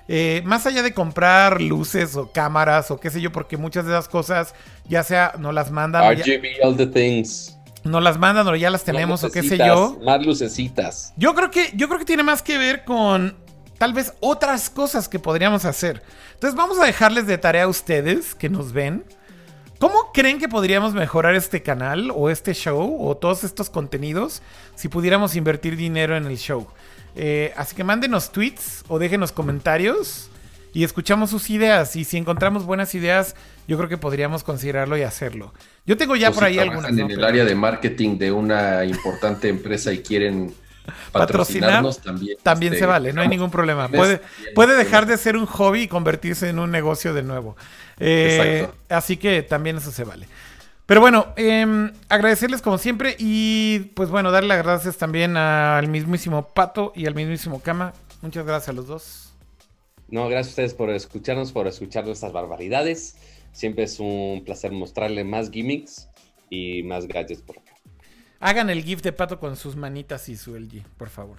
Eh, más allá de comprar luces o cámaras o qué sé yo, porque muchas de esas cosas ya sea no las mandan. RGB, all the things no las mandan o ya las tenemos o qué sé yo. Más lucecitas. Yo creo que, yo creo que tiene más que ver con tal vez otras cosas que podríamos hacer. Entonces vamos a dejarles de tarea a ustedes que nos ven. ¿Cómo creen que podríamos mejorar este canal o este show o todos estos contenidos si pudiéramos invertir dinero en el show? Eh, así que mándenos tweets o déjenos comentarios y escuchamos sus ideas. Y si encontramos buenas ideas, yo creo que podríamos considerarlo y hacerlo. Yo tengo ya por ahí algunas. En el área de marketing de una importante empresa y quieren patrocinarnos también. También este, se vale, no hay ningún problema. Puede, puede dejar de ser un hobby y convertirse en un negocio de nuevo. Eh, así que también eso se vale. Pero bueno, em, agradecerles como siempre y pues bueno, darle las gracias también al mismísimo Pato y al mismísimo Kama. Muchas gracias a los dos. No, gracias a ustedes por escucharnos, por escuchar nuestras barbaridades. Siempre es un placer mostrarle más gimmicks y más gadgets por acá. Hagan el GIF de Pato con sus manitas y su LG, por favor.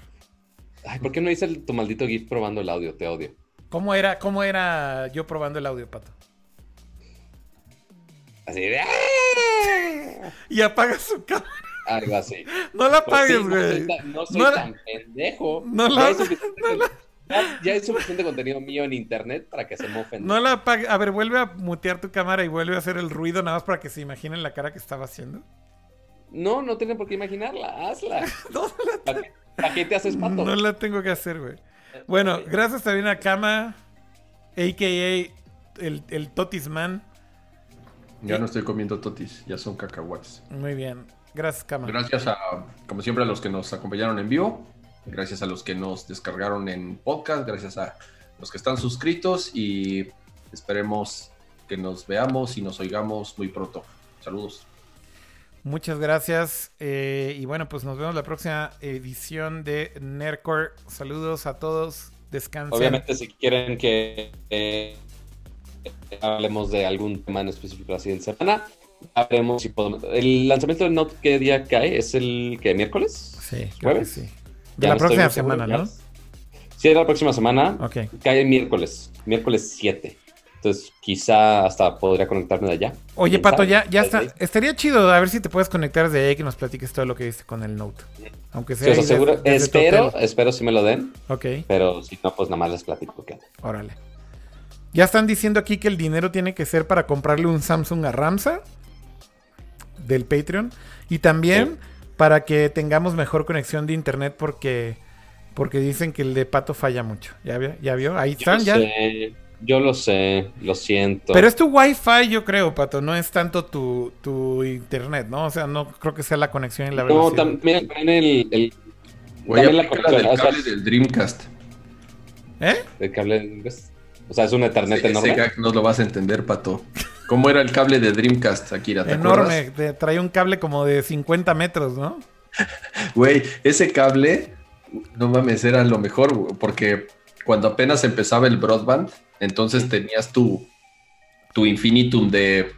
Ay, ¿por qué no hice tu maldito GIF probando el audio? Te odio. ¿Cómo era, cómo era yo probando el audio, Pato? Así de... Y apaga su cámara. Algo así. No la pues apagues, güey. no soy, tan, pendejo. No la, ya, hay suficiente contenido mío en internet para que se mofen. No la apague. A ver, vuelve a mutear tu cámara y vuelve a hacer el ruido nada más para que se imaginen la cara que estaba haciendo. No, no tienen por qué imaginarla. Hazla. no, ¿Para, qué te haces pato? No la tengo que hacer, güey. Bueno, gracias también a Kama, a.k.a. el, el Totisman. Ya no estoy comiendo totis, ya son cacahuates. Muy bien. Gracias, Kama. Gracias a, como siempre, a los que nos acompañaron en vivo gracias a los que nos descargaron en podcast, gracias a los que están suscritos y esperemos que nos veamos y nos oigamos muy pronto. Saludos. Muchas gracias. Eh, y bueno, pues nos vemos la próxima edición de Nerdcore. Saludos a todos. Descansen. Obviamente, si quieren que eh, hablemos de algún tema en específico la siguiente semana, haremos si podemos. ¿El lanzamiento del Note qué día cae? ¿Es el que miércoles? Sí, ¿Jueves? sí. De la próxima semana, ¿no? Sí, de la próxima semana. Ok. Cae miércoles, miércoles 7. Entonces, quizá hasta podría conectarme de allá. Oye, Pato, ya, ya está. Estaría chido a ver si te puedes conectar desde ahí y que nos platiques todo lo que viste con el Note. Aunque sea. Sí, seguro. espero, espero si me lo den. Ok. Pero si no, pues nada más les platico qué. Órale. Ya están diciendo aquí que el dinero tiene que ser para comprarle un Samsung a Ramsa del Patreon. Y también para que tengamos mejor conexión de internet porque, porque dicen que el de Pato falla mucho. ¿Ya vio? ¿Ya vio? Ahí están, ya. Yo lo sé, lo siento. Pero es tu Wi-Fi, yo creo, Pato, no es tanto tu, tu internet, ¿no? O sea, no creo que sea la conexión y la velocidad. No, también, el... el también la conexión. del cable del Dreamcast. ¿Eh? El cable del Dreamcast. O sea, es un Ethernet enorme. Ese no lo vas a entender, Pato. ¿Cómo era el cable de Dreamcast, Akira? ¿te Enorme, traía un cable como de 50 metros, ¿no? Güey, ese cable, no mames, era lo mejor, porque cuando apenas empezaba el broadband, entonces tenías tu, tu infinitum de.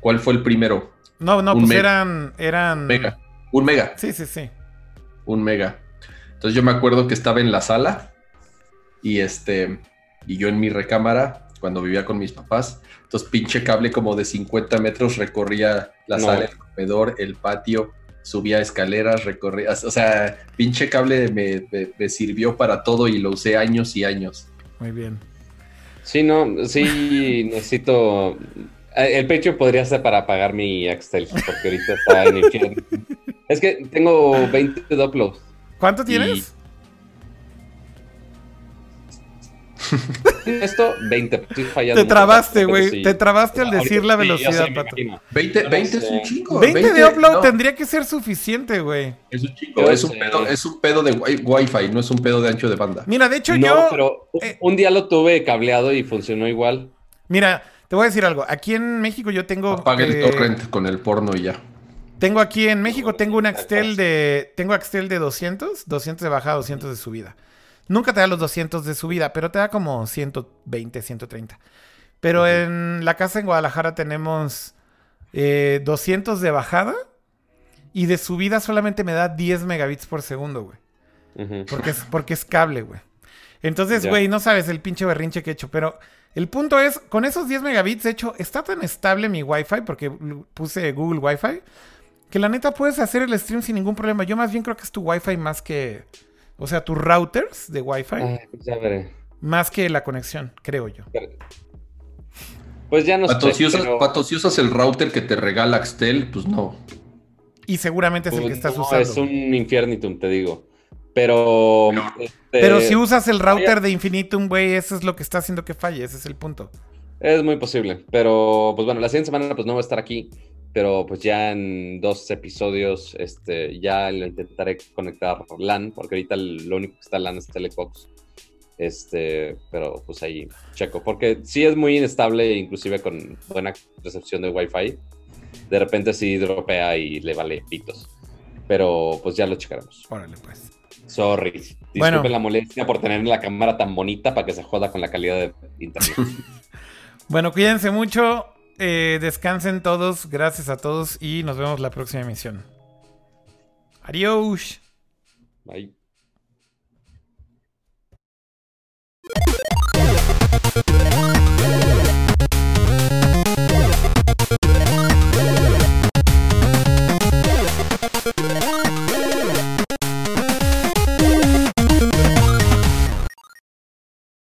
¿Cuál fue el primero? No, no, pues eran, eran. Mega. Un mega. Sí, sí, sí. Un mega. Entonces yo me acuerdo que estaba en la sala y este. Y yo en mi recámara, cuando vivía con mis papás. Entonces, pinche cable como de 50 metros recorría la sala, el comedor, el patio, subía escaleras, recorría. O sea, pinche cable me sirvió para todo y lo usé años y años. Muy bien. Sí, no, sí necesito. Eh, el Patreon podría ser para pagar mi Axtel, porque ahorita está en infierno. Es que tengo 20 uploads. ¿Cuánto tienes? Esto, 20. Te trabaste, güey. Te trabaste al decir la velocidad, Pato. 20, 20 es un chingo. 20, de upload tendría que ser suficiente, güey. Es un chingo. Es un, pedo, es un pedo de Wi-Fi, no es un pedo de ancho de banda. Mira, de hecho no, yo. pero eh, un día lo tuve cableado y funcionó igual. Mira, te voy a decir algo. Aquí en México yo tengo. Apaga el torrent con el porno y ya. Tengo aquí en México, tengo un Axtel de. Tengo Axtel de 200, 200 de bajada, 200 de subida. Nunca te da los 200 de subida, pero te da como 120, 130. Pero en la casa en Guadalajara tenemos 200 eh, de bajada y de subida solamente me da 10 megabits por segundo, güey. porque, es, porque es cable, güey. Entonces, güey, no sabes el pinche berrinche que he hecho, pero el punto es, con esos 10 megabits, de hecho, está tan estable mi Wi-Fi, porque puse Google Wi-Fi, que la neta puedes hacer el stream sin ningún problema. Yo más bien creo que es tu Wi-Fi más que, o sea, tus routers de Wi-Fi. Ah, ya veré. Más que la conexión, creo yo. Pues ya no Pato, sé, si usas, Pato, si usas el router que te regala Axtel, pues no. Y seguramente es el que pues estás no, usando. Es un Infinitum, te digo. Pero. Este, pero si usas el router de Infinitum, güey, eso es lo que está haciendo que falle. Ese es el punto. Es muy posible. Pero, pues bueno, la siguiente semana pues no va a estar aquí pero pues ya en dos episodios este, ya lo intentaré conectar LAN, porque ahorita lo único que está LAN es Telecox. Este, pero pues ahí checo, porque sí es muy inestable, inclusive con buena recepción de Wi-Fi. De repente sí dropea y le vale pitos. Pero pues ya lo checaremos. Órale, pues. Sorry. Disculpen la molestia por tener la cámara tan bonita para que se joda con la calidad de internet. bueno, cuídense mucho. Eh, descansen todos, gracias a todos y nos vemos la próxima emisión. Adiós. Bye.